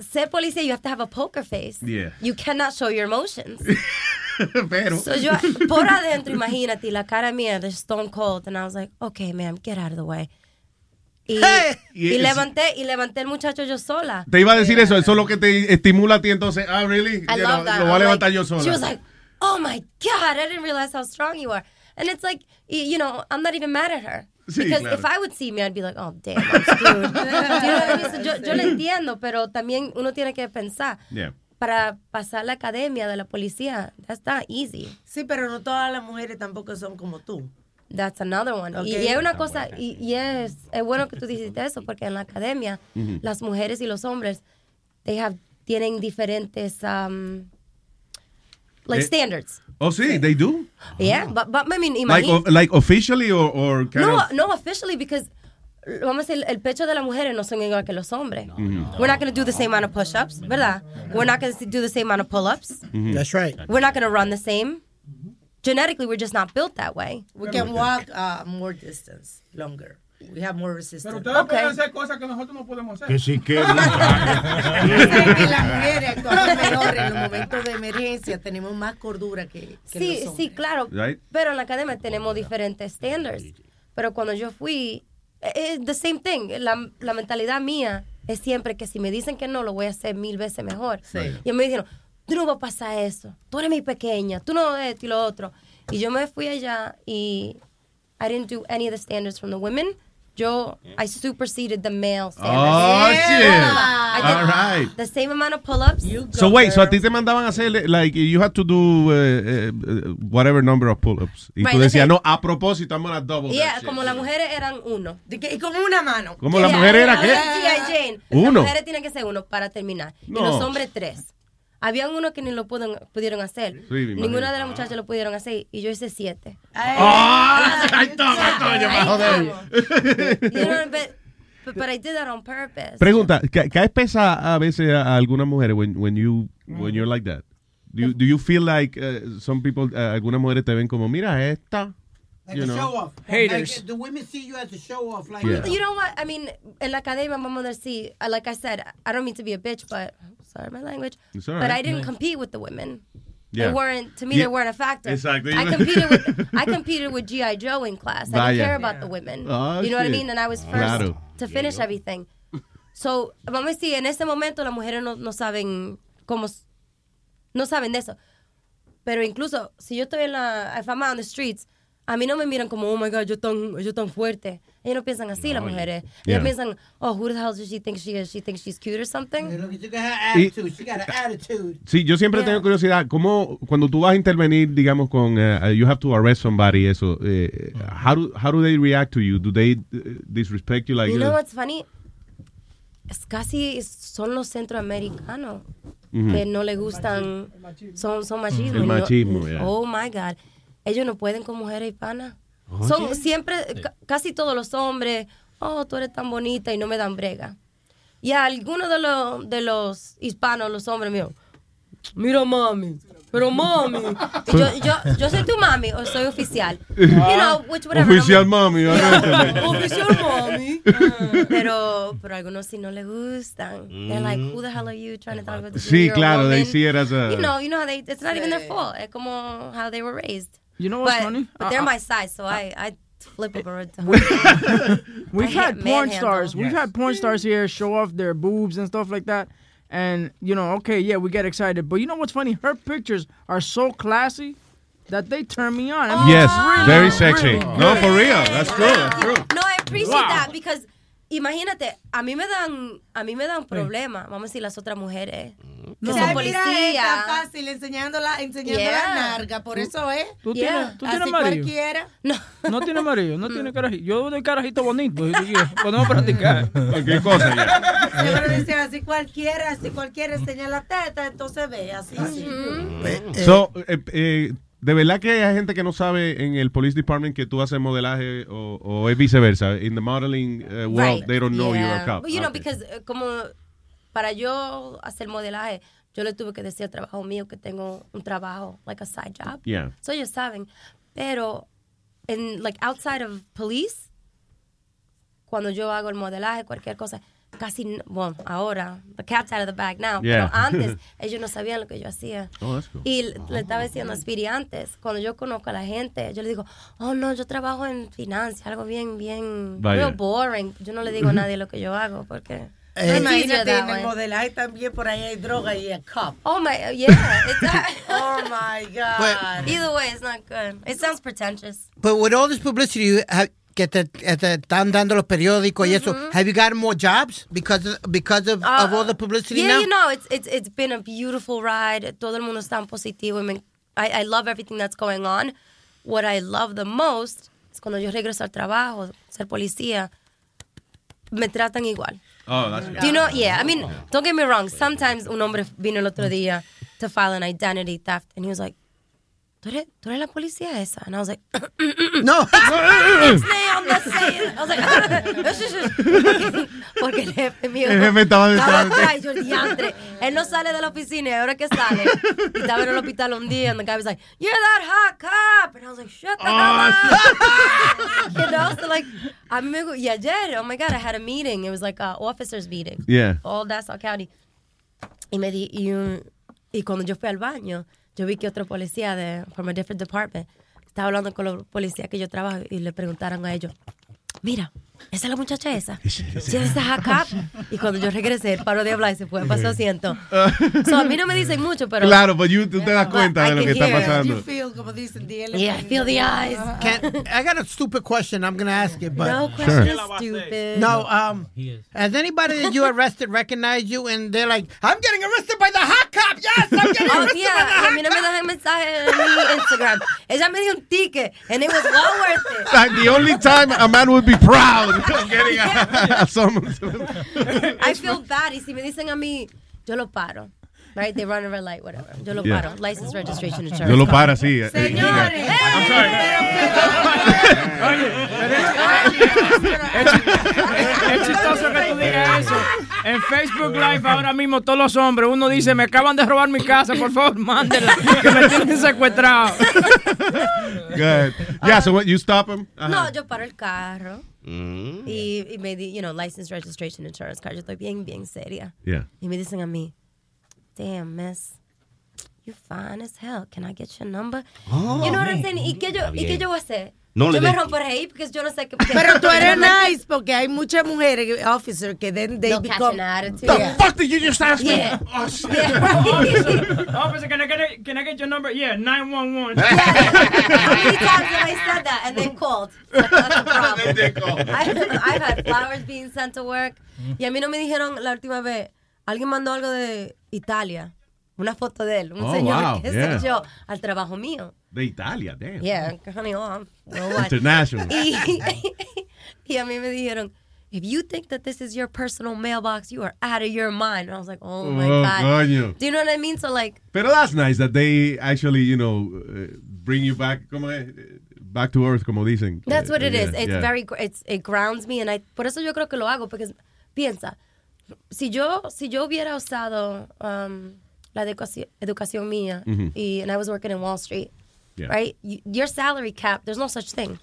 ser policía, you have to have a poker face. Yeah. You cannot show your emotions. Pero. So yo, por adentro, imagínate, la cara mía, the stone cold, and I was like, okay, ma'am, get out of the way. Y, y levanté, y levanté el muchacho yo sola. Te iba a decir eso, eso es lo que te estimula a ti entonces. Ah, really? I You love know, that. Lo voy a I'm levantar like- yo sola. She was like, oh my God, I didn't realize how strong you are. And it's like, you know, I'm not even mad at her. Sí, Because claro. if I would see me, I'd be like, oh, damn, I'm screwed. Yo, yo lo entiendo, pero también uno tiene que pensar. Yeah. Para pasar la academia de la policía, that's not easy. Sí, pero no todas las mujeres tampoco son como tú. That's another one. Y, es una cosa, y, y es, es bueno que tú dijiste eso, porque en la academia, las mujeres y los hombres, they have, tienen diferentes, um, like Eh, standards. Oh, sí, they do. Yeah, but, but I mean, Like, o- like officially or, or kind no, of. no officially because vamos a decir, el pecho de las mujeres no son igual que los hombres. We're not going to do the same amount of push-ups, ¿verdad? We're not going to do the same amount of pull-ups. That's right. We're not going to run the same. Genetically, we're just not built that way. We can walk uh, more distance, longer. We have more resistance. Pero ustedes pueden hacer cosas que nosotros no podemos hacer. Que sí que. Las mujeres actuamos mejor en los momentos de emergencia, tenemos más cordura que, que Sí, los hombres. sí, claro. Right. Pero en la academia tenemos diferentes standards. Pero cuando yo fui, es the same thing. La, la mentalidad mía es siempre que si me dicen que no, lo voy a hacer mil veces mejor. Sí. Y me dijeron, tú no vas a pasar eso. Tú eres mi pequeña. Tú no esto y lo otro. Y yo me fui allá y I didn't do any of the standards from the women. Yo, I superseded the male standards. Oh, shit. I did All right. The same amount of pull-ups. So wait, so a ti te mandaban a hacer like you had to do uh, uh, whatever number of pull-ups y Right, tú decías no a propósito I'm gonna double Yeah, that shit. como las mujeres eran uno. y con una mano. ¿Cómo las mujeres eran qué? Uno. Las mujeres tienen que ser uno para terminar. Y No. los hombres tres. Habían unos que ni lo pudieron, pudieron hacer. Sí. Ninguna de las muchachas lo pudieron hacer. Y yo hice siete. ¡Ah! Joder. But, but, but I did that on purpose. Pregunta, ¿ca- ¿caes pesa a veces a, a algunas mujeres when, when you when you're like that? Do you, do you feel like uh, some people, uh, algunas mujeres te ven como, mira esta, Like you a know? show off. Like, the women see you as a show off. Like, Yeah. You know what? I mean, en la academia vamos a decir, uh, like I said, I don't mean to be a bitch, but sorry my language. It's all But. I didn't compete with the women. Yeah. They weren't to me. Yeah. They weren't a factor. Exactly. I competed with I competed with GI Joe in class. I Vaya. didn't care about the women. Oh, you know what I mean? And I was first Claro. to finish everything. So vamos a decir, en ese momento las mujeres no, no saben cómo, no saben de eso. Pero incluso si yo estoy en la, if I'm out on the streets, a mí no me miran como, oh my God, yo tan, yo tan fuerte. Ellos no piensan así, las mujeres. Yeah. Ellos piensan, oh, who the hell does she think she is? She thinks she's cute or something. Attitude. She got an attitude. Sí, yo siempre tengo curiosidad, ¿cómo cuando tú vas a intervenir, digamos, con, uh, you have to arrest somebody, eso, eh, how, do, how do they react to you? Do they uh, disrespect you like you know uh, what's funny? Es casi son los centroamericanos Ujú. que no le gustan, son, son machismo. El y no- machismo, yeah. Oh my God. Ellos no pueden con mujeres hispanas. Son siempre, ca- casi todos los hombres, oh, tú eres tan bonita y no me dan brega. Y a algunos de los, de los hispanos, los hombres míos, mira mami, pero mami. Yo, yo, yo soy tu mami o soy oficial. You know, which whatever. Oficial no mami, me-. Oficial mami. Pero, pero a algunos sí no le gustan. They're like, who the hell are you trying to talk about this? Sí, claro, they see it as a- You know, you know how they, it's not even their fault. Es como how they were raised. You know what's but, funny? But they're uh, my size, so I, I flip over to We've I had porn manhandle. stars. We've had porn stars here show off their boobs and stuff like that. And you know, okay, yeah, we get excited. But you know what's funny? Her pictures are so classy that they turn me on. I mean, Yes, really, very sexy. really No, for real. That's true. That's true. No, I appreciate Wow. that because imagínate, a mí me dan, a mí me dan problemas, vamos a decir las otras mujeres que O son sea, mira policías. fácil enseñándola, enseñando Yeah. la narga, por eso es. Tú Yeah. tienes, tú tienes Así marido. cualquiera. No tiene marido, no tiene carajito. Yo doy carajito bonito. Podemos practicar. Cualquier cosa ya. Seguro dice así cualquiera, así cualquiera enseña la teta, entonces ve, así, así. So, eh, eh, de verdad que hay gente que no sabe en el police department que tú haces modelaje o, o es viceversa. In the modeling uh, world, Right. they don't know you're a Yeah. cop. But, you know, because eh, como para yo hacer modelaje, yo le tuve que decir al trabajo mío que tengo un trabajo, like a side job. Yeah. So ellos saben. Pero, en, like, outside of police, cuando yo hago el modelaje, cualquier cosa, casi, bueno, ahora, the cat's out of the bag now, Yeah. pero antes ellos no sabían lo que yo hacía. Oh, that's cool. Y le- le estaba diciendo a Speedy antes, cuando yo conozco a la gente, yo le digo, oh no, yo trabajo en finanzas, algo bien, bien, real boring. Yo no le digo a nadie lo que yo hago porque... Eh, imagínate, en el modelaje también por ahí hay droga y hay cop. Oh my, yeah. It's, oh my God. Either way, it's not good. It sounds pretentious. But with all this publicity you have, que te, que te están dando los periódicos y eso, have you gotten more jobs because of, because of, of all the publicity Uh, yeah, now? you know, it's it's it's been a beautiful ride. Todo el mundo está en positivo. I mean, I, I love everything that's going on. What I love the most es cuando yo regreso al trabajo, ser policía, me tratan igual. Oh, that's good. Do you know? Yeah, I mean, don't get me wrong. Sometimes un hombre vino el otro día to file an identity theft. And he was like, ¿Tú eres, tú eres la policía esa? And I was like, no. Ixnay on the scene. I was like, porque el jefe mío. El jefe estaba detrás yo, diantre. Él no sale de la oficina y ahora que sale. Y estaba en el hospital un día and the guy was like, You're that hot cop. And I was like, Shut the hell up. you know, so like, a mí me, y ayer, oh my God, I had a meeting. It was like a officers meeting. Yeah. All Nassau County. Y me di, y, un- y cuando yo fui al baño, yo vi que otro policía de from a different department estaba hablando con los policías que yo trabajo y le preguntaron a ellos, mira, esa es la muchacha esa, ¿sí es esa Jacob? Y cuando yo regresé, él paró de hablar y se fue para su asiento. So, a mí no me dicen mucho, pero... Claro, pero you- tú te das cuenta de lo que está pasando. You feel como dicen the Yeah, I feel the eyes. Can, I got a stupid question. I'm gonna ask it, but No question is stupid. No, um, has anybody that you arrested recognized you and they're like, I'm getting arrested by the hot cop. Yes, I'm getting Oh, arrested yeah, by the y a hot mí no me dejan mensaje en mi Instagram. Ella me dio un ticket and it was well worth it. Like the only time a man would be proud I feel bad. Y si me dicen a mí, yo lo paro. Right? They run a red light, whatever. Yo lo Yeah. paro. License, registration, insurance. Yo lo para así. eh, Señores. Es chistoso que tú digas eso. En Facebook Live ahora mismo todos los hombres, uno dice, me acaban de robar mi casa, por favor, mándenla, que me tienen secuestrado. Good. Yeah, so what, you stop him? No, yo paro el carro. Mm. Y, y me di, you know, license, registration, insurance card. Yo estoy bien, bien seria. Yeah. Y me dicen a mí, damn, miss, you fine as hell. Can I get your number? Oh, you know what I'm saying? ¿Y qué yo, Está ¿y qué yo voy a hacer? No yo le me rompo a reír porque yo no sé qué. Pero tú eres nice porque hay muchas mujeres, officer, que then they They'll become. an attitude. The Yeah. fuck did you just ask me? Yeah. Oh, Officer, officer, can I get it? Can I get your number? Yeah, 911. How many times have I said that and then called? That's a problem. They called. I've, I've had flowers being sent to work. Y a mí no me dijeron la última vez, alguien mandó algo de Italia. Una foto de él, un Oh, señor wow, que yeah. se yo al trabajo mío. De Italia, damn. Yeah, honey, oh. International. Y, y a mí me dijeron, if you think that this is your personal mailbox, you are out of your mind. And I was like, oh my Oh, God. coño. Do you know what I mean? So like, Pero that's nice that they actually, you know, uh, bring you back, como es? back to earth, como dicen. That's what it Yeah, is. It's yeah. very, it's, it grounds me, and I, por eso yo creo que lo hago, porque piensa, si yo, si yo hubiera usado um, la educación, educación mía, y, and I was working in Wall Street, Yeah. right? You, your salary cap, there's no such thing.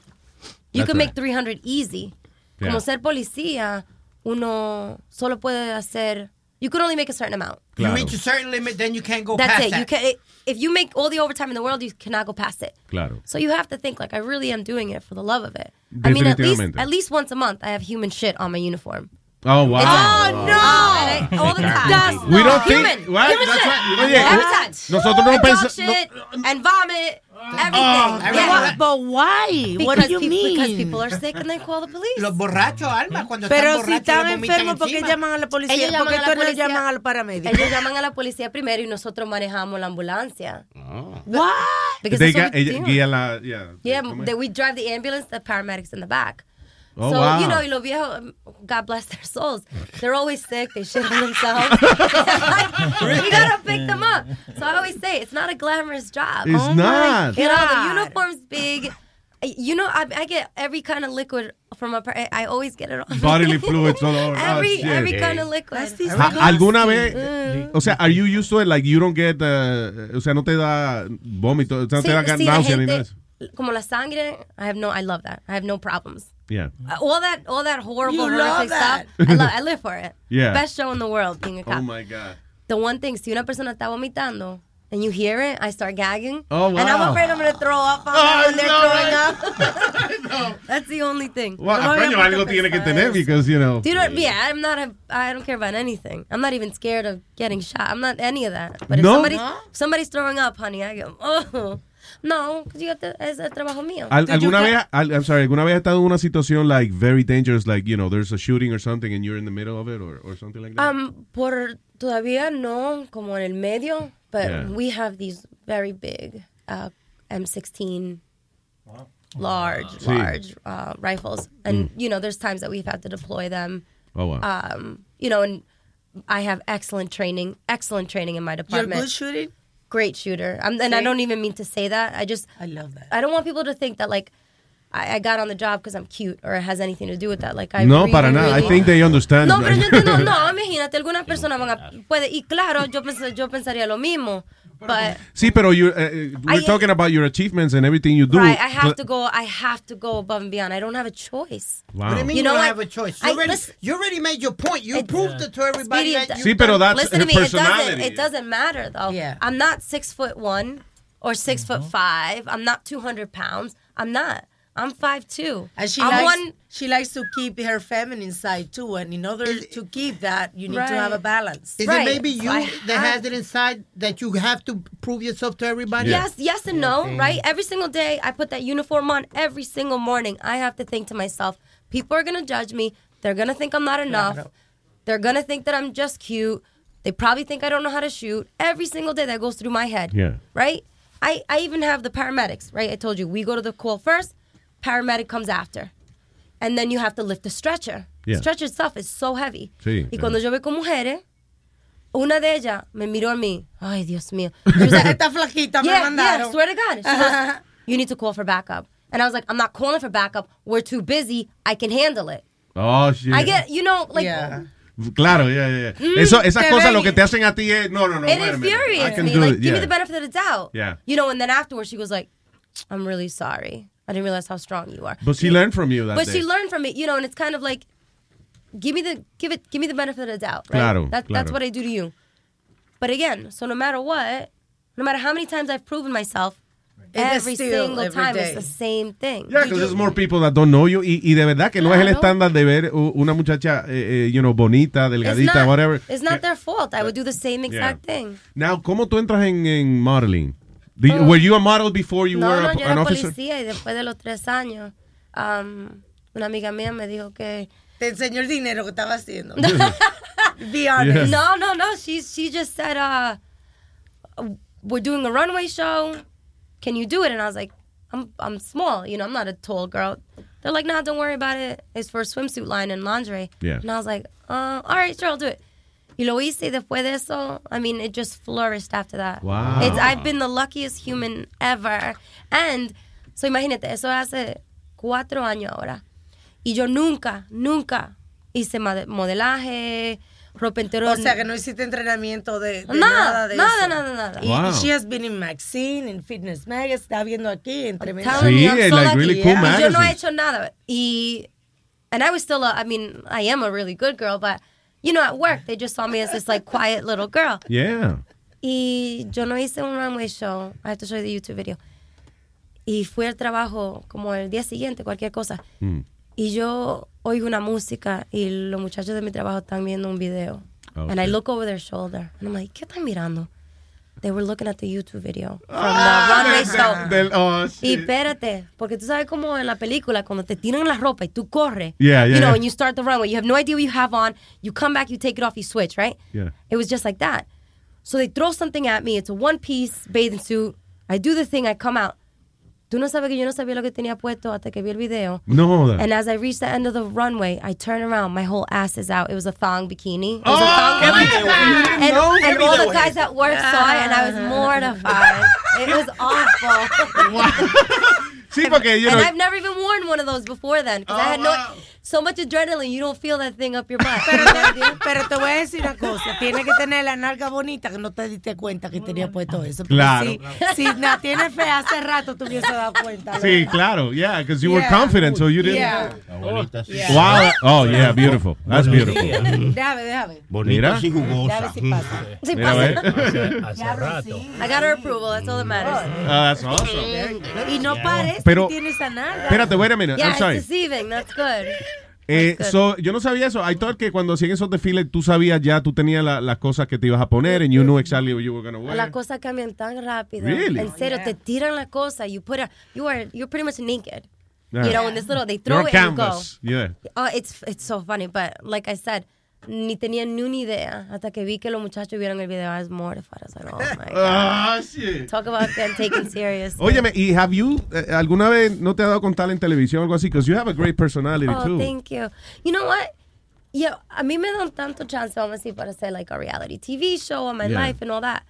You That's can make 300 easy. Yeah. Como ser policía, uno solo puede hacer, you can only make a certain amount. You reach a certain limit, then you can't go That's past it. that. You can, if you make all the overtime in the world, you cannot go past it. Claro. So you have to think like I really am doing it for the love of it. I mean, at least at least once a month, I have human shit on my uniform. Oh, wow. Oh no! all the time. That's We don't think- human. what? Human That's shit. right. Oye, Every uh, time. nosotros no and dog pensa- shit and vomit. Everything. Oh, yeah. But why? What do Because you mean? Because people are sick and they call the police. Los borrachos, Alma, cuando Pero están si borrachos, están le vomitan enfermos, ¿por qué llaman a la policía? Ellos ¿Por llaman qué a la tú no policía. llaman al paramédico? Ellos llaman a la policía primero y nosotros manejamos la ambulancia. What? Because They got- ella- do. guía la, yeah. Yeah, we drive the ambulance, the paramedics in the back. Oh, so, wow. you know, y los viejos, um, God bless their souls, they're always sick, they shit on themselves. you gotta pick them up. So I always say, it's not a glamorous job. It's Oh, not. You know, the uniform's big. You know, I, I get every kind of liquid from a, par- I always get it on. Bodily fluids all over. every, Oh, shit. every kind of liquid. ¿Alguna vez? Mm. O sea, are you used to it? Like, you don't get, uh, o sea, no te da vómito, o sea, no te da Sí, sí, náusea ni nada de gente- eso. Como la sangre, I have no, I love that. I have no problems. Yeah. Uh, all that all that horrible You love horrific that. stuff. I, love, I live for it. Yeah. Best show in the world being a cop. Oh, my God. The one thing, si una persona está vomitando and you hear it, I start gagging. Oh, wow. And I'm afraid I'm going to throw up on them when they're throwing up. That's the only thing. Well, No me coño, voy a algo poner tiene que tener, because, you know. Do you? Yeah, I'm not. A, I don't care about anything. I'm not even scared of getting shot. I'm not any of that. But if No? somebody's, No? somebody's throwing up, honey, I go, oh. No, because you got to, es el trabajo mío. Al- ¿Alguna vez, al- I'm sorry, alguna vez has estado en una situación like very dangerous, like, you know, there's a shooting or something and you're in the middle of it or, or something like that? Um, por todavía no, como en el medio, but Yeah. we have these very big uh, M16 large, Sí. large uh, rifles, and you know, there's times that we've had to deploy them. Oh, wow. Um, you know, and I have excellent training, excellent training in my You're department. good shooting? Great shooter. I'm, and I don't even mean to say that. I just I love that. I don't want people to think that like I, I got on the job because I'm cute or it has anything to do with that. Like I No, really, para nada. I think they understand. No, pero yo entiendo, no, imagínate, algunas personas van a puede y claro, yo pens- yo pensaría lo mismo, but Sí, pero you, uh, we're I- talking about your achievements and everything you do. right, I have to go. I have to go above and beyond. I don't have a choice. Wow. What do you mean You you, know don't what? have a choice? You, I- already, listen- you already made your point. You proved it to everybody. Speedy, that you Sí, pero that's Listen to me. It doesn't. It doesn't matter though. Yeah. I'm not six foot one or 6 Mm-hmm. foot five. I'm not 200 pounds. I'm not. I'm five two. And she I'm likes, one. she likes to keep her feminine side too, and in order to keep that, you need to have a balance. Is Right. it maybe you I that have- has it inside that you have to prove yourself to everybody? Yes, yes and no, right? Every single day I put that uniform on every single morning. I have to think to myself, people are going to judge me. They're going to think I'm not enough. Claro. They're going to think that I'm just cute. They probably think I don't know how to shoot. Every single day that goes through my head. Yeah. Right? I, I even have the paramedics, right? I told you, we go to the call first, paramedic comes after. And then you have to lift the stretcher. Yeah. Stretcher itself is so heavy. Sí, y yeah. cuando yo veo con mujeres, una de ellas me miró a mí. Ay, Dios mío. She was like, Esta flaquita me yeah, mandaron. yeah, swear to God. She goes, you need to call for backup. And I was like, I'm not calling for backup. We're too busy. I can handle it. Oh, shit. I get, you know, like, Claro, yeah, yeah. yeah. Mm, Eso, esas te cosas ven- lo que te hacen a ti es, no, no, no. it wait a minute. I infuriates can me. do Like, it, give me yeah. the benefit of the doubt. Yeah. You know, and then afterwards she was like, I'm really sorry. I didn't realize how strong you are. But she learned from you that but day. she learned from it, you know, and it's kind of like, give me the give it give me the benefit of the doubt, right? Claro, That, claro. That's what I do to you. But again, so no matter what, no matter how many times I've proven myself, every still single every time day. it's the same thing. Yeah, because there's more people that don't know you. Y, y de verdad que no es el estándar de ver una muchacha, eh, eh, you know, bonita, It's delgadita, not, whatever. it's not their fault. I would do the same exact thing. Now, ¿cómo tú entras en, en modeling? Do you- Oh. were you a model before you no, were no, a- yo an era officer? policía y después de los tres años, um, una amiga mía me dijo que... Te enseñó el dinero que estaba haciendo. Be Yeah. honest. No, no, no. She she just said, uh, "We're doing a runway show. Can you do it?" And I was like, "I'm I'm small. You know, I'm not a tall girl." They're like, "Nah, don't worry about it. It's for a swimsuit line and lingerie." Yeah. And I was like, uh, "All right, sure, I'll do it." Y lo hice y después de eso, I mean, it just flourished after that. Wow. It's, I've been the luckiest human ever. And, so imagínate, eso hace cuatro años ahora. Y yo nunca, nunca hice mode- modelaje, ropa interior. O sea, que no hiciste entrenamiento de, de Nada, nada, de nada, eso. nada, nada. Y, Wow. y she has been in Maxine, in Fitness Mag, está viendo aquí, you, I'm Sí, like lucky. really cool Y yo no he magazines. hecho nada. Y, and I was still, a, I mean, I am a really good girl, but, you know, at work, they just saw me as this, like, quiet little girl. Yeah. Y yo no hice un runway show. I have to show you the YouTube video. Y fui al trabajo como el día siguiente, cualquier cosa. Mm. Y yo oigo una música y los muchachos de mi trabajo están viendo un video. And I Okay. look over their shoulder. And I'm like, ¿qué están mirando? They were looking at the YouTube video from Ah, the runway show. del- oh, y espérate, porque tú sabes como en la película, cuando te tiran la ropa y tú corres. Yeah, yeah, You know, yeah. and you start the runway. You have no idea what you have on. You come back, you take it off, you switch, right? Yeah. It was just like that. So they throw something at me. It's a one piece bathing suit. I do the thing, I come out. Tú no sabes que yo no sabía lo que tenía puesto hasta que vi el video. No jodas. And as I reach the end of the runway, I turn around. My whole ass is out. It was a thong bikini. It Oh, a thong bikini. And, No, and all the guys at work saw it, and I was mortified. It was awful. Sí, porque, you and I've never even worn one of those before then. Because I had no... So much adrenaline, you don't feel that thing up your butt. Pero te voy a decir una cosa, tienes que tener la nalga bonita que no te diste cuenta que tenía puesto eso. Porque Claro. Si, si la tienes fea hace rato te hubiese dado cuenta. Sí, claro. Yeah, because you were Yeah. confident, so you didn't. Yeah. Yeah. Wow. Oh, yeah, beautiful. That's beautiful. Déjame, déjame. Mira. y jugosa. Si pasa. Sí, pasa. Hace, rato. I got her approval. That's all that matters. Ah, that's awesome. Y no parece Pero- que tiene esa nalga. Espérate, wait a minute. Yeah, I'm it's sorry. deceiving. That's good. Eh, so, yo no sabía eso. I thought que cuando hacían esos desfiles, tú sabías ya, tú tenías la- las cosas que te ibas a poner, and you knew exactly what you were going to wear. Las cosas cambian tan rápido. Really? En serio, te tiran la cosa. You put a, you are, you're pretty much naked. Yeah. You know, in this little, they throw You're a it and go. canvas. Yeah. Oh, it's, it's so funny. But like I said, ni tenía ni una idea hasta que vi que los muchachos vieron el video. I was mortified. I was like, oh my God. Ah, shit. Talk about getting taken serious. Óyeme, ¿y have you, eh, alguna vez no te ha dado con tal en televisión o algo así? Because you have a great personality, Oh, too. thank you. You know what? Yo, a mí me dan tanto chance, vamos a decir, para hacer like a reality TV show on my Yeah. life and all that.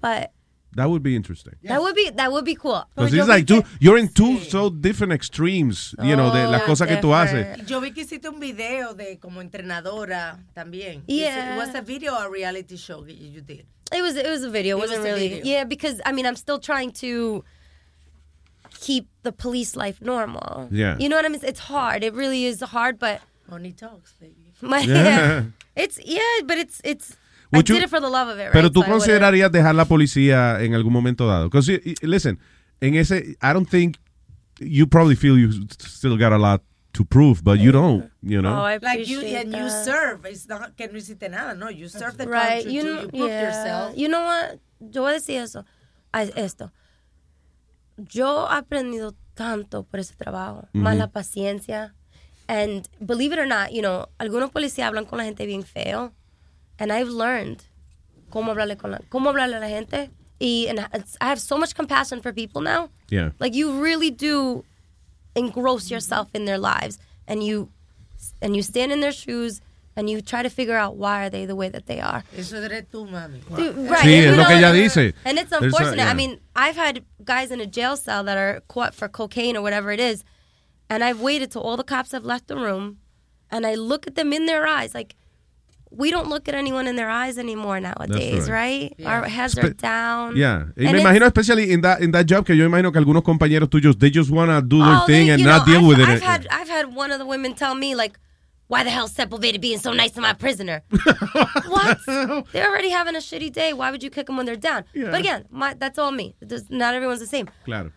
But That would be interesting. That would be that would be cool. Because Yo it's like two, you're in two so different extremes, you know, de las Oh, cosas que tú haces. Yo vi que hiciste un video de como entrenadora también. Yeah. It was a video or a reality show that you did. It was it was a video. It It wasn't was a really video. yeah because I mean I'm still trying to keep the police life normal. Yeah. You know what I mean? It's hard. It really is hard, but Money talks, baby. my, Yeah. it's yeah, but it's it's. Would I you- did it for the love of it, right? Pero tú So considerarías dejar la policía en algún momento dado. Because listen, en ese, I don't think you probably feel you still got a lot to prove, but you don't, you know. Oh, I Like you and you that. serve. It's not que no hiciste nada. No, you serve the right. country You too. know, You prove yeah. yourself. You know what? Yo voy a decir eso. esto. Yo he aprendido tanto por ese trabajo, más Ujú. la paciencia. And believe it or not, you know, algunos policías hablan con la gente bien feo. And I've learned cómo hablarle, con la, cómo hablarle a la gente. Y and I have so much compassion for people now. Yeah. Like you really do engross yourself in their lives and you and you stand in their shoes and you try to figure out why are they the way that they are. Eso eres tú, mami. Dude, right. Sí, and es you lo que ella dice. And it's There's a- unfortunate. yeah. I mean, I've had guys in a jail cell that are caught for cocaine or whatever it is, and I've waited till all the cops have left the room, and I look at them in their eyes. Like, we don't look at anyone in their eyes anymore nowadays, right. right? Our heads are down. Yeah. Y And me it's- imagino, especially in that, in that job, que yo imagino que algunos compañeros tuyos, they just wanna do their Oh, thing they- and you not deal I've, with it. I've had I've had one of the women tell me like, "Why the hell Sepulveda being so nice to my prisoner?" what? They're already having a shitty day. Why would you kick them when they're down? Yeah. But again, my, that's all me. There's, not everyone's the same. Claro.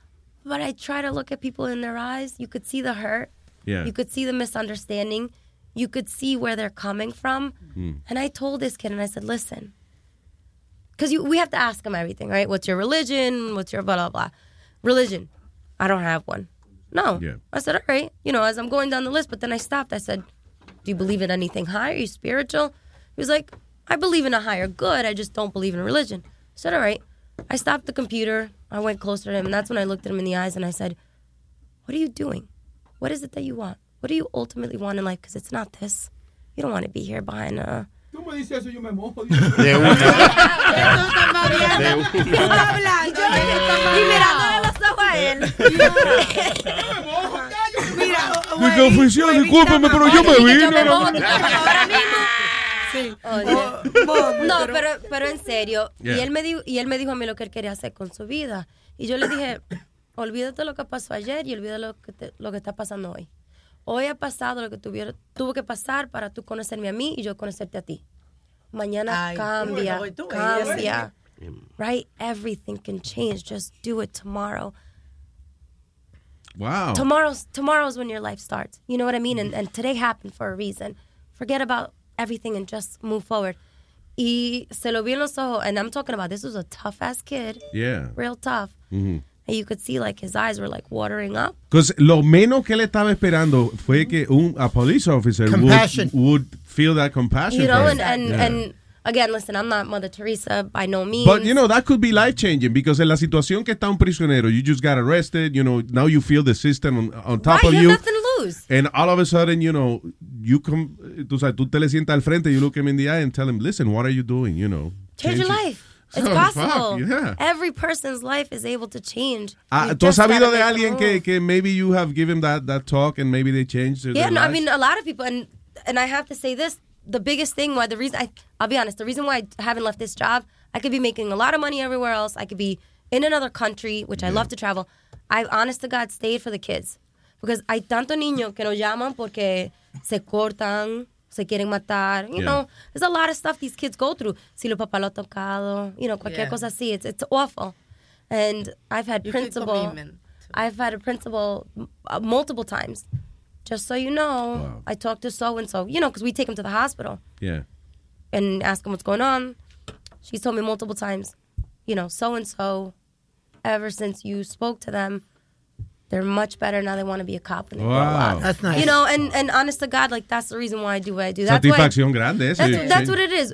But I try to look at people in their eyes. You could see the hurt. Yeah. You could see the misunderstanding. You could see where they're coming from. Mm. And I told this kid, and I said, listen, because we have to ask him everything, right? What's your religion? What's your blah, blah, blah. Religion. I don't have one. No. Yeah. I said, all right, you know, as I'm going down the list, but then I stopped. I said, do you believe in anything higher? Are you spiritual? He was like, I believe in a higher good. I just don't believe in religion. I said, all right. I stopped the computer. I went closer to him, and that's when I looked at him in the eyes and I said, what are you doing? What is it that you want? What do you ultimately want in life? Because it's not this. You don't want to be here behind a. Tú me dices eso y yo me mojo. De una. De una. Y mirándole los ojos a él. Mira, Mi confesión, discúlpame, pero yo me Yo vine. me ¿no? mojo ahora mismo. Sí. Oye. No, pero, pero en serio. Yeah. Y, él me dijo, y él me dijo a mí lo que él quería hacer con su vida. Y yo le dije, olvídate lo que pasó ayer y olvídate lo que, te- lo que está pasando hoy. Hoy ha pasado lo que tuviera, tuvo que pasar para tú conocerme a mí y yo conocerte a ti. Mañana Ay, cambia, bueno, tú, cambia. Right? Everything can change. Just do it tomorrow. Wow. Tomorrow's tomorrow's when your life starts. You know what I mean? And, and today happened for a reason. Forget about everything and just move forward. Y se lo vi en los ojos, and I'm talking about this was a tough ass kid, Yeah. real tough. Mhm. And you could see like his eyes were like watering up. Because lo menos que él estaba esperando fue que un a police officer would, Compassion. would feel that compassion. You know, and and, Yeah. and again, listen, I'm not Mother Teresa by no means. But you know that could be life changing because en la situación que está un prisionero, you just got arrested, you know, now you feel the system on, on top right, of you you. have nothing to lose. And all of a sudden, you know, you come, tú sabes, tú te le sientas al frente, you look him in the eye and tell him, listen, what are you doing, you know? Change your life. It's Oh, fuck, possible. yeah. Every person's life is able to change. Ah, ¿Tú has sabido de alguien que, que maybe you have given that, that talk and maybe they changed their Yeah, no, I mean a lot of people, and and I have to say this: the biggest thing why the reason I, I'll be honest, the reason why I haven't left this job, I could be making a lot of money everywhere else. I could be in another country, which I love to travel. I, honest to God, stayed for the kids because hay tanto niño que nos llaman porque se cortan. Se quieren matar, you Yeah. know. There's a lot of stuff these kids go through. Si lo papá lo ha tocado, you know, cualquier Yeah. cosa así. It's it's awful. And I've had You principal. I've had a principal uh, multiple times. Just so you know, I talked to so and so, you know, because we take them to the hospital Yeah. and ask them what's going on. She's told me multiple times, you know, so and so, ever since you spoke to them, they're much better now. They want to be a cop when they grow Wow. up. That's nice. You know, and, and honest to God, like that's the reason why I do what I do. That's Satisfacción why, grande, eso. That's, Sí. that's what it is.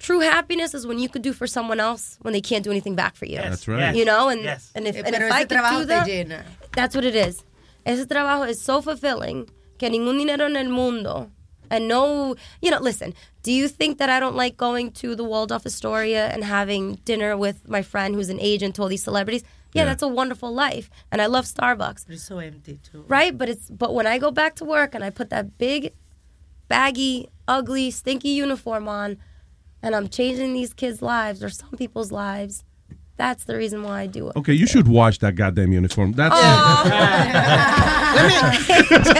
True happiness is when you could do for someone else when they can't do anything back for you. Yes, That's right. You know, and Yes. and if, Eh, and if I could do that, that's what it is. Ese trabajo is so fulfilling que ningún dinero en el mundo And no, you know, listen, do you think that I don't like going to the Waldorf Astoria and having dinner with my friend who's an agent to all these celebrities? Yeah, Yeah. that's a wonderful life. And I love Starbucks. It's so empty too. Right? But it's but when I go back to work and I put that big, baggy, ugly, stinky uniform on and I'm changing these kids' lives or some people's lives, that's the reason why I do it. Okay, you should wash that goddamn uniform. That's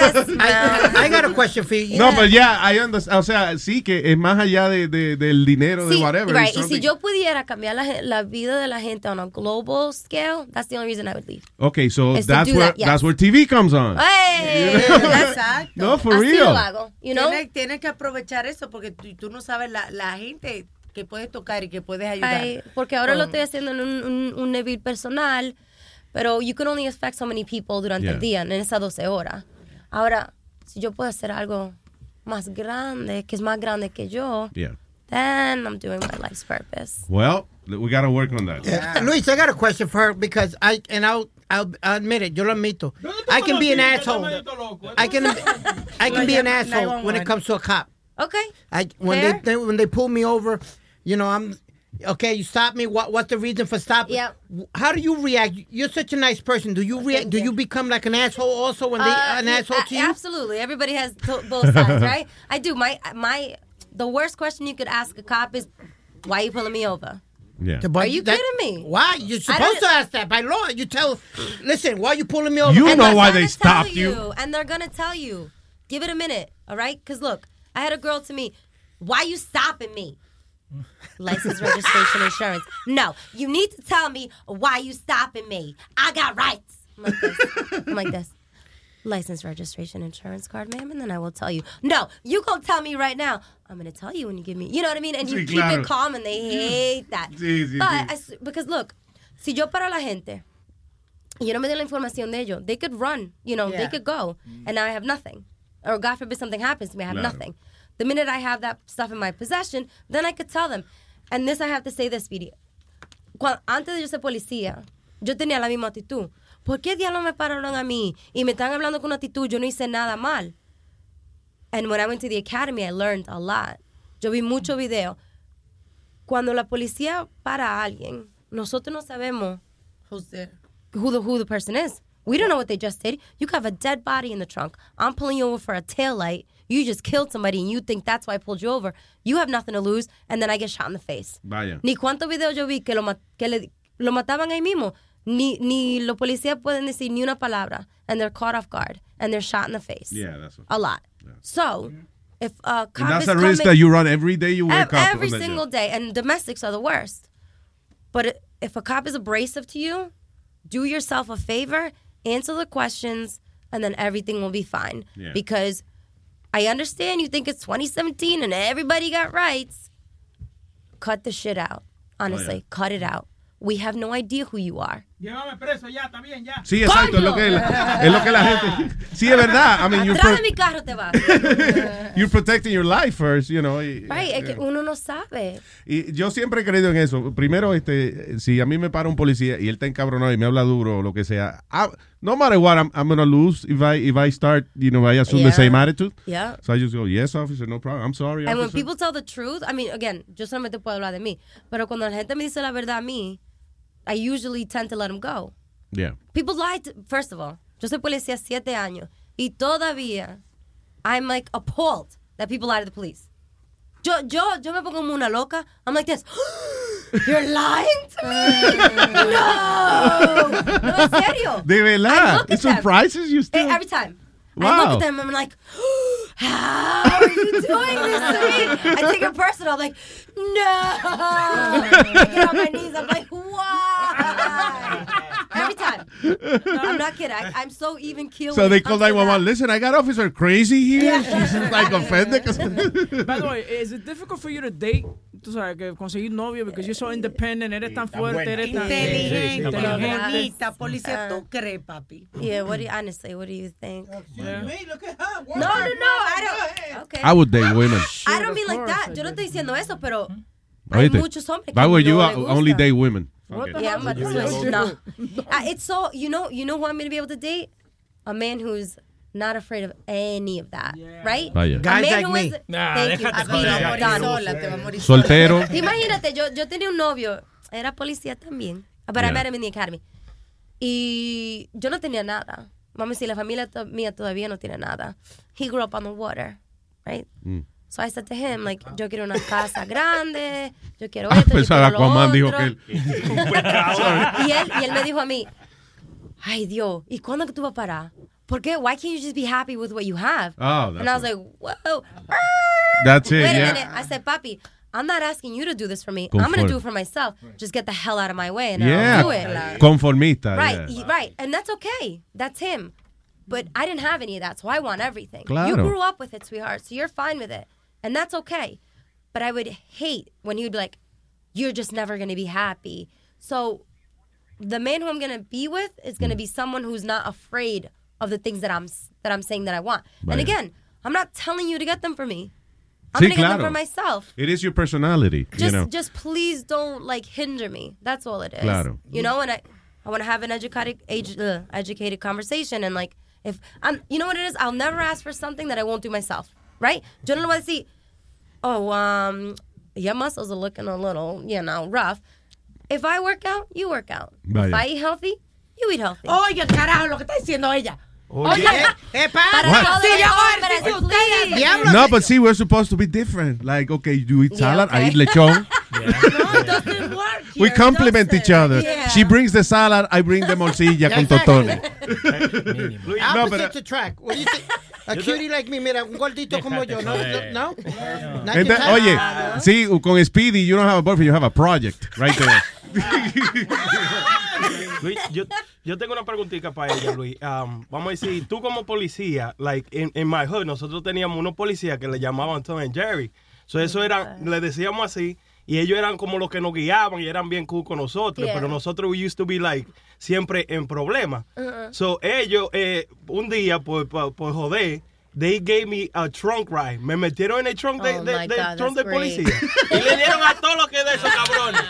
I, I got a question for you. No, pero ya, I understand. O sea, sí que es más allá de, de- del dinero, de Sí, whatever. right. It's Y si something- yo pudiera cambiar la, gen- la vida de la gente on a global scale, that's the only reason I would leave. Okay, so to that's do where that, yes. that's where TV comes on. Hey, You know? that's- No, for Así real. lo hago, you know? Tienes, tienes que aprovechar eso porque tú, tú no sabes la, la gente que puedes tocar y que puedes ayudar. Ay, porque ahora lo Con- estoy haciendo en un, un, un nivel personal, pero you can only affect so many people durante Yeah. el día, en esas 12 horas. Ahora, si yo puedo hacer algo más grande, que es más grande que yo, Yeah. then I'm doing my life's purpose. Well, we gotta work on that. Uh, Luis, I got a question for her because I and I'll I'll, I'll admit it. Yo lo admito. I can be an asshole. I can I can be an asshole when it comes to a cop. Okay. I when Fair. they, they when they pull me over, you know I'm okay. You stop me. What what's the reason for stopping? Yeah. How do you react? You're such a nice person. Do you react? Do you become like an asshole also when they Uh, an yeah, asshole to you? Absolutely. Everybody has to- both sides, right? I do. My my the worst question you could ask a cop is, "Why are you pulling me over?" Yeah. Are you kidding me? Why? You're supposed to ask that by law. You tell, listen, why are you pulling me over? You And know why they tell stopped you. And they're gonna tell you. Give it a minute, all right? Because look, I had a girl to me. Why you stopping me? License, registration, insurance. No, you need to tell me why you stopping me. I got rights. I'm like this. I'm like this. License, registration, insurance card, ma'am, and then I will tell you. No, you gonna tell me right now. I'm gonna tell you when you give me. You know what I mean? And you Sí, keep claro. it calm, and they hate that. Sí, sí, but sí. I s- because look, si yo para la gente y yo no me doy la información de ellos, they could run, you know, they could go, and now I have nothing. Or God forbid something happens to me, I have Claro. nothing. The minute I have that stuff in my possession, then I could tell them. And this I have to say this, Speedy. Antes de yo ser policía, yo tenía la misma actitud. ¿Por qué diablos me pararon a mí? Y me están hablando con una actitud, yo no hice nada mal. And when I went to the academy, I learned a lot. Yo vi mucho video. Cuando la policía para a alguien, nosotros no sabemos Who's there? who the who the person is. We don't know what they just did. You have a dead body in the trunk. I'm pulling you over for a tail light. You just killed somebody and you think that's why I pulled you over. You have nothing to lose, and then I get shot in the face. Vaya. Ni cuántos videos yo vi que lo, que le, lo mataban ahí mismo. Ni, ni los policías pueden decir ni una palabra, and they're caught off guard, and they're shot in the face. Yeah, that's what. A lot. So, if a cop And that's is a risk coming- that you run every day you wake up. every single day, and domestics are the worst. But if a cop is abrasive to you, do yourself a favor, answer the questions, and then everything will be fine. Yeah. Because I understand you think it's 2017 and everybody got rights. Cut the shit out. Honestly, Oh, yeah. cut it out. We have no idea who you are. Llévame preso ya, está bien, ya. Sí, exacto, es lo que la, es lo que la gente. Sí, es verdad. I mean, you're, Atrás de mi carro te vas. you're protecting your life first, you know. y- right, es que uno no sabe. Y yo siempre he creído en eso. Primero, este, si a mí me para un policía y él está encabronado y me habla duro o lo que sea, I- no matter what, I'm, I'm gonna lose if I if I start, you know, I assume Yeah. the same attitude. Yeah. So I just go, yes, officer, no problem. I'm sorry, And when officer. people tell the truth, I mean, again, yo solamente puedo hablar de mí, pero cuando la gente me dice la verdad a mí, I usually tend to let them go. Yeah. People lie to, first of all, yo soy policía siete años y todavía I'm like appalled that people lie to the police. Yo, yo, yo me pongo como una loca. I'm like this. You're lying to me? no. No, en serio. De verdad. It at them. surprises you still. Eh, Every time. Wow. I look at them, and I'm like, how are you doing this to me? I take it personal. I'm like, no. I get on my knees. I'm like, why? Every time. I'm not kidding. I, I'm so even keeled. So they call 911. Listen, I got officer crazy here. She's like offended. 'cause- By the way, is it difficult for you to date? Tú sabes, que conseguir novio because you're so independent, eres tan fuerte, eres tan Inteligente, inteligente. bonita, policía, tú crees, papi. Yeah, what do you, honestly, what do you think? Yeah. No, no, no, I don't. Okay. I would date women. I don't mean like that. Yo no estoy diciendo eso, pero hay Oíste. muchos hombres que By the way, no you le are- only gusta. date women. What Okay. the yeah, I'm about to switch. No. Uh, it's so you know you know who I'm gonna be able to date? A man who's not afraid of any of that, right? Vaya. A Guys man like who me. is- Nah, Thank you. sola, te va a morir Soltero. Imagínate, yo, yo tenía un novio, era policía también, but I Yeah. met him in the academy. Y yo no tenía nada. A decir, la familia mía todavía no tiene nada. He grew up on the water, right? Mm. So I said to him, like, yo quiero una casa grande, yo quiero esto, yo quiero lo dijo otro. que él. y él y él me dijo a mí, ay Dios, ¿y cuándo que tú vas a parar? ¿Por qué? Why can't you just be happy with what you have? Oh, and I was like, whoa. That's it, Wait a yeah. minute. I said, Papi, I'm not asking you to do this for me. I'm going to do it for myself. Just get the hell out of my way and Yeah. I'll do it. Conformista. Right, yeah. y- right. And that's okay. That's him. But I didn't have any of that, so I want everything. You Claro. grew up with it, sweetheart, so you're fine with it. And that's okay. But I would hate when you'd be like, you're just never going to be happy. So the man who I'm going to be with is going to be someone who's not afraid of the things that I'm that I'm saying that I want. And again, I'm not telling you to get them for me. I'm Sí, going to get them for myself. It is your personality, you Just know. just please don't like hinder me. That's all it is. Claro. You know, and I I want to have an educated age, uh, educated conversation and like if I'm you know what it is, I'll never ask for something that I won't do myself. Right? Yo no le voy a decir, "Oh, um your muscles are looking a little, you know, rough." If I work out, you work out. If I eat healthy, you eat healthy. Oye, carajo, lo que está diciendo ella. Oye, ¿qué para What? todos Sí, yo. No, but see, we're supposed to be different. Like, okay, you eat Yeah, salad, I okay. eat lechon. We here, complement each other. Yeah. She brings the salad, I bring the morcilla con totones. No, pero- to track. What do you think? A cutie like me, mira, un gordito como yo, ¿no? ¿No? Oye, sí, con Speedy, you don't have a boyfriend, you have a project right there. Luis, yo, yo tengo una preguntita para ella, Luis. Um, vamos a decir, tú como policía, like in, in my hood, nosotros teníamos unos policías que le llamaban Tom and Jerry. So eso era, le decíamos así, y ellos eran como los que nos guiaban y eran bien cool con nosotros, Yeah. pero nosotros we used to be like siempre en problemas. Uh-uh. So ellos, eh, un día, por, por, por joder, they gave me a trunk ride. Me metieron en el trunk de, Oh, de- God, trunk de policía. y le dieron a todos los que de esos cabrones.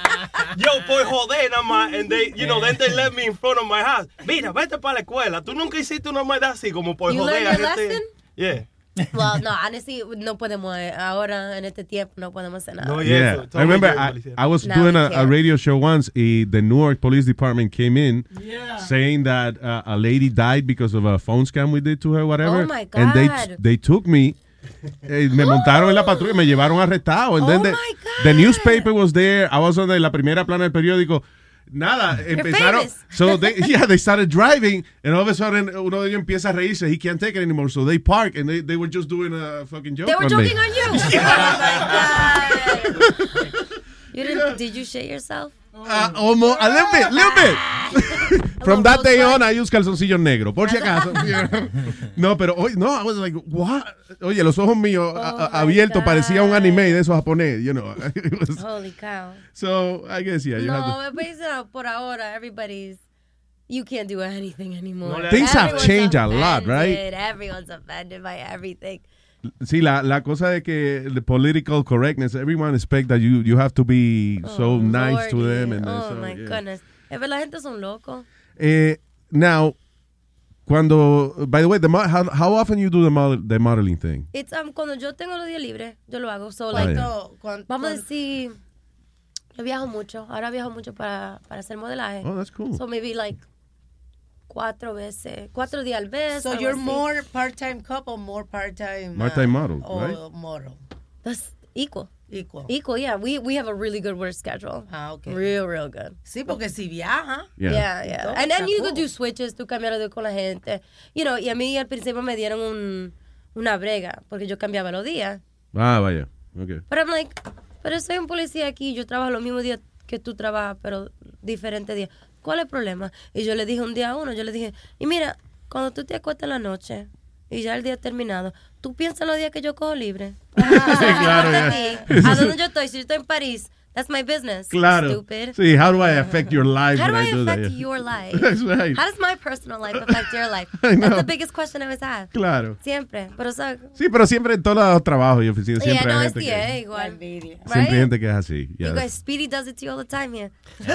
Yo, por joder nada más. And they, you know, then they left me in front of my house. Mira, vete para la escuela. Tú nunca hiciste una maldad así como por You joder. learned a your gente. lesson? Yeah. Well, no, honestly, no podemos, eh, ahora en este tiempo no podemos hacer nada. Yeah, I remember I, I was Now doing a, a radio show once. y the Newark Police Department came in saying that uh, a lady died because of a phone scam we did to her, whatever. Oh, my And they God. they took me. eh, me montaron en la patrulla, me llevaron arrestado. And Oh, then the, the newspaper was there. I was on the, la primera plana del periódico. Nada, empezaron. famous. So they, yeah, they started driving, and all of a sudden uno de ellos empieza a reírse. He can't take it anymore. So they park, and they, they were just doing a fucking joke They were on joking me. on you. Oh my God. You didn't? Did you shit yourself? Uh, almost a little bit, little bit. From that day on, I use calzoncillos negros, por si acaso. no, pero hoy, no, I was like, what? Oye, los ojos míos a- abiertos, parecía un anime de esos japonés, you know. It was- Holy cow. so, I guess, yeah, you have to. No, but it's, uh, por ahora, everybody's. You can't do anything anymore. Things have changed a lot, right? Everyone's offended by everything. Sí, la, la cosa de que the political correctness, everyone expect that you, you have to be so nice to them. And oh so, my yeah. goodness. Es verdad, la gente son locos. Eh, now, cuando, by the way, the, how, how often you do the, model, the modeling thing? It's, um, cuando yo tengo los días libres, yo lo hago. So, Ah, like, yeah. oh, vamos a decir, yo viajo mucho. Ahora viajo mucho para, para hacer modelaje. Oh, that's cool. So, maybe like cuatro veces, cuatro días al mes. So you're así. more part-time couple, more part-time Part-time model, or right? model. That's equal. Equal. Equal, yeah. We we have a really good work schedule. Ah, okay. Real, real good. Sí, porque si viaja. Yeah. Yeah, yeah. And then you cool. could do switches, tú cambiar de con la gente. You know, y a mí al principio me dieron un, una brega, porque yo cambiaba los días. Ah, vaya. Okay. Pero I'm like, pero soy un policía aquí, yo trabajo los mismos días que tú trabajas, pero diferentes días. ¿Cuál es el problema? Y yo le dije un día a uno, yo le dije, y mira, cuando tú te acuestas en la noche y ya el día terminado, tú piensas en los días que yo cojo libre. claro, a dónde yo estoy, si yo estoy en París, That's my business. Claro. Stupid. Sí, how do I affect your life How do when I I do that? affect Yeah. your life? That's right. How does my personal life affect your life? That's the biggest question I always have. Claro. Siempre. Pero, o sea, Sí, pero siempre en todos los trabajos y oficinas yeah, siempre no, hay es gente sí, que, eh, igual. siempre hay Right? gente que es así. You yeah. guys, Speedy does it to you all the time here.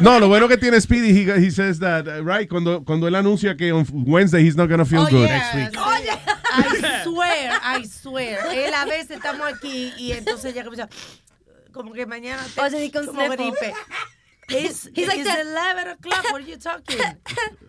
No, lo bueno que tiene Speedy, he, he says that, uh, right, cuando, cuando él anuncia que on Wednesday he's not gonna feel Oh, good yeah. next week. Oye, I swear, I swear. Él a veces estamos aquí y entonces ya comienza, como que mañana te, he comes como gripe. It's, He's like it's that. 11 o'clock. What are you talking?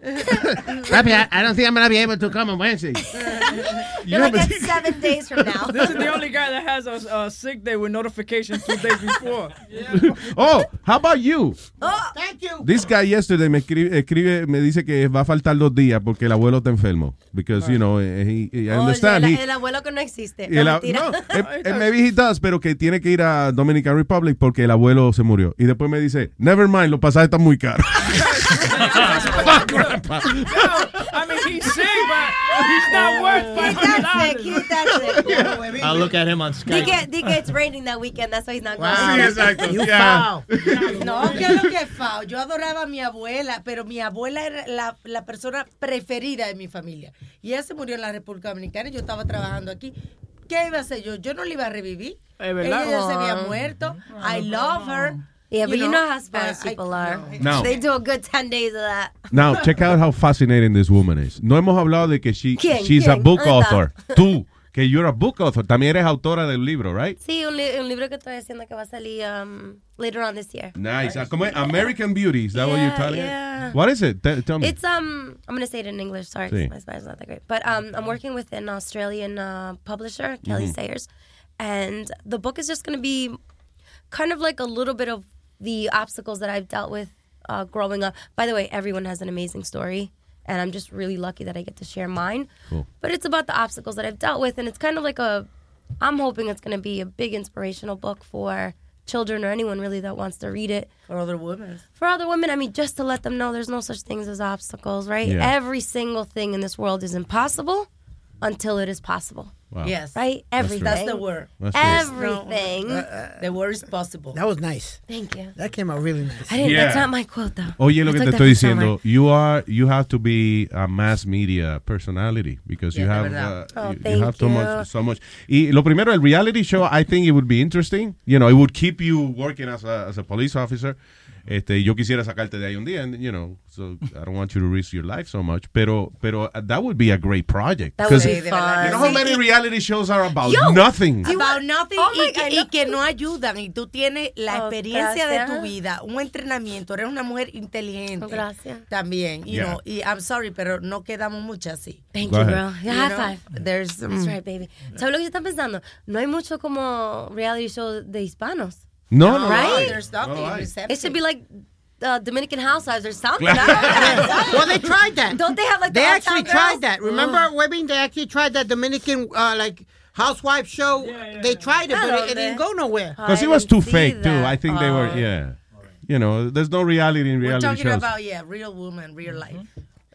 I, I don't think I'm gonna be able to come on Wednesday. You're like that's seven days from now. This is the only guy that has a, a sick day with notification two days before. Oh, how about you? Oh, thank you. This guy yesterday me escribe, escribe, me dice que va a faltar dos días porque el abuelo está enfermo. Because, you know, eh, he, he- I understand. Oye, he- el, el abuelo que no existe. el No, no, eh, eh, maybe he does, pero que tiene que ir a Dominican Republic porque el abuelo se murió. Y después me dice, never mind, los pasajes están muy caros. Fuck, grandpa. I mean, he's sick, but he's not worth He's that sick. He's that sick. I'll look at him on Skype. que, di que it's raining that weekend. That's why he's not going. Wow. Sí, exacto. You Yeah. foul. No, que lo que es foul. Yo adoraba a mi abuela, pero mi abuela era la, la persona preferida de mi familia. Y ella se murió en la República Dominicana y yo estaba trabajando aquí. ¿Qué iba a hacer yo? Yo no la iba a revivir. Es verdad. Ella ya se había Oh. muerto. I love her. Yeah, but you know how Spanish I- people are. No. They do a good 10 days of that. Now, check out how fascinating this woman is. No hemos hablado de que she, ¿Quién? she's a ¿Quién? book ¿Dónde está? author. Tú, que you're a book author. También eres autora del libro, right? Sí, un, li- un libro que estoy haciendo que va a salir um, later on this year. Nice. Ah, ¿Cómo es? American Beauty. Is that what you're Yeah, telling yeah. me? What is it? Tell, tell me. It's um, I'm gonna say it in English. Sorry, Sí. my Spanish is not that great. But um, I'm working with an Australian uh, publisher, Kelly Mhm. Sayers, and the book is just gonna be kind of like a little bit of the obstacles that I've dealt with uh, growing up. By the way, everyone has an amazing story, and I'm just really lucky that I get to share mine. Cool. But it's about the obstacles that I've dealt with, and it's kind of like a. I'm hoping it's gonna be a big inspirational book for children or anyone really that wants to read it For other women. for other women, I mean, just to let them know there's no such things as obstacles, right? Yeah. Every single thing in this world is impossible until it is possible. Wow. Yes. Right? That's Everything. That's the word. That's Everything. the word is possible. That was nice. Thank you. That came out really nice. I didn't, Yeah. That's not my quote, though. Oye, lo que That's te like estoy the first diciendo, you are, you have to be a mass media personality because you have, de uh. Oh, you, you thank have so much, so much. Y lo primero, el reality show, I think it would be interesting. You know, it would keep you working as a, as a police officer. Este, yo quisiera sacarte de ahí un día, and, you know, so I don't want you to risk your life so much. Pero, pero uh, that would be a great project. That would be fun. You know how many reality shows are about Yo. nothing. About nothing Oh y, que, y no. que no ayudan y tú tienes la Oh, experiencia de tu gracias. vida, un entrenamiento, eres una mujer inteligente. Oh, gracias. También, you Yeah. know, y I'm sorry, pero no quedamos mucho así. Thank Go you, ahead. girl. Yeah, You high know, five. There's That's mm, right, baby. ¿Sabes lo que yo estaba pensando? No hay mucho como reality show de hispanos. No, no, right? no. There's nothing. No hay. It should be like uh, Dominican Housewives or something. well, they tried that. Don't they have like They the actually tried Girls? that. Remember, Webbing? They actually tried that Dominican uh, like housewife show. They tried it, but it, it didn't go nowhere. Because it was too fake, too. I think they were, yeah. You know, there's no reality in We're reality talking shows. about, yeah, real woman, real life.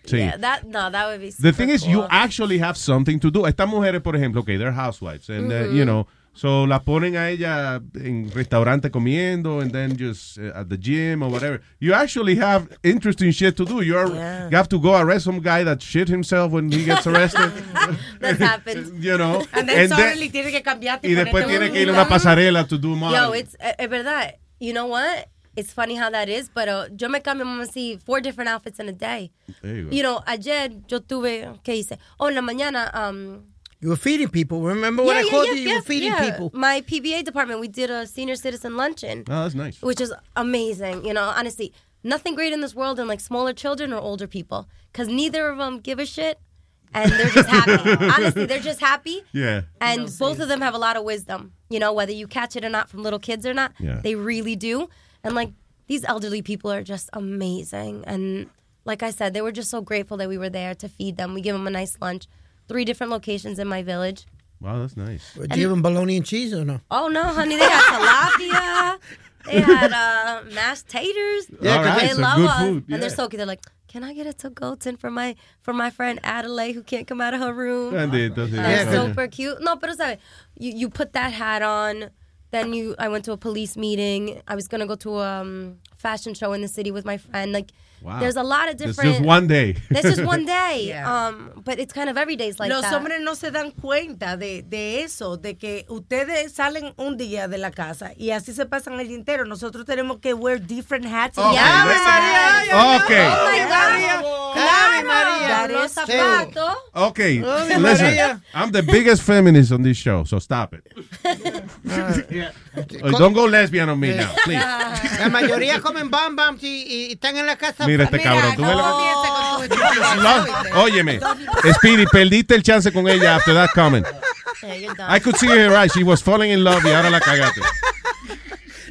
Sí. Yeah, that no, that would be. The super thing is, cool. you actually have something to do. Estas mujeres, por ejemplo, okay, they're housewives, and uh, Mhm. you know, so la ponen a ella en restaurante comiendo, and then just uh, at the gym or whatever. You actually have interesting shit to do. You're you have to go arrest some guy that shit himself when he gets arrested. That happens. you know, And then and then- suddenly tiene que cambiarte. y después ponerte tiene que ir a una pasarela to do Yo, modeling. it's eh, es verdad. You know what? It's funny how that is, pero yo me cambio, vamos a decir, four different outfits in a day. There you go. You know, ayer yo tuve, ¿qué hice? Oh, en la mañana, um, You were feeding people. Remember what I called you? You were feeding yeah. people. My PBA department, we did a senior citizen luncheon. Oh, that's nice. Which is amazing. You know, honestly, nothing great in this world than like smaller children or older people. Because neither of them give a shit. And they're just happy. honestly, they're just happy. Yeah. And both of them have a lot of wisdom. You know, whether you catch it or not from little kids or not, Yeah. they really do. And like these elderly people are just amazing. And like I said, they were just so grateful that we were there to feed them. We give them a nice lunch. Three different locations in my village. Wow, that's nice. Did you give them bologna and cheese or no? Oh no, honey, they had tilapia. They had uh, mashed taters. Yeah, 'cause they that's love good us, food, and they're so cute. They're like, "Can I get a to-go tin for my for my friend Adelaide who can't come out of her room?" Bendito, sí. They're Yeah, 'cause- super cute. No, pero sabe, you you put that hat on. then you, I went to a police meeting. I was gonna go to a um, fashion show in the city with my friend. Like, Wow. there's a lot of different. just one day. That's just one day. Yeah. Um, but it's kind of every day's like Los that. hombres no se dan cuenta de, de eso, de que ustedes salen un día de la casa y así se pasan el día entero. Nosotros tenemos que wear different hats. Okay, Yeah, María, Okay. Oh my God. Claro, María. Los zapatos. Okay, Ay, listen. María. I'm the biggest feminist on this show, so stop it. Oh, don't go lesbian on me now, please. La mayoría comen bam bams y, y están en la casa. Mira este cabrón, tú con tu Lo- Óyeme, Speedy, perdiste el chance con ella after that comment. Done. I could see her right. She was falling in love y ahora la cagaste.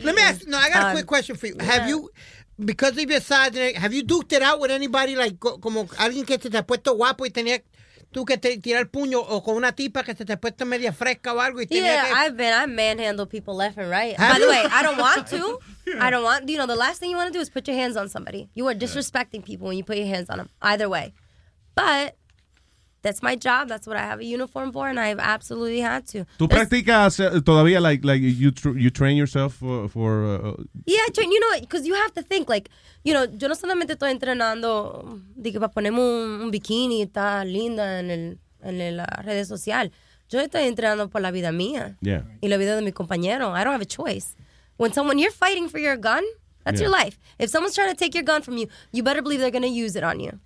Let me ask. No, I got a quick question for you. Have you, because of your size, have you duked it out with anybody like co- como alguien que se te ha puesto guapo y tenía tú que te tirar el puño o con una tipa que se te ha puesto media fresca o algo y tenía Yeah, que I've been. I've manhandled people left and right. By the way, I don't want to. I don't want. You know, the last thing you want to do is put your hands on somebody. You are disrespecting people when you put your hands on them. Either way, but that's my job. That's what I have a uniform for, and I've absolutely had to. ¿Tú practicas eh, todavía like like you tr- you train yourself for, for uh, Yeah, train, you know, because you have to think like, you know, yo no solamente estoy entrenando de que para ponerme un, un bikini y está linda en el en la red social. Yo estoy entrenando por la vida mía yeah. y la vida de mi compañero. I don't have a choice. When someone you're fighting for your gun, that's your life. If someone's trying to take your gun from you, you better believe they're going to use it on you.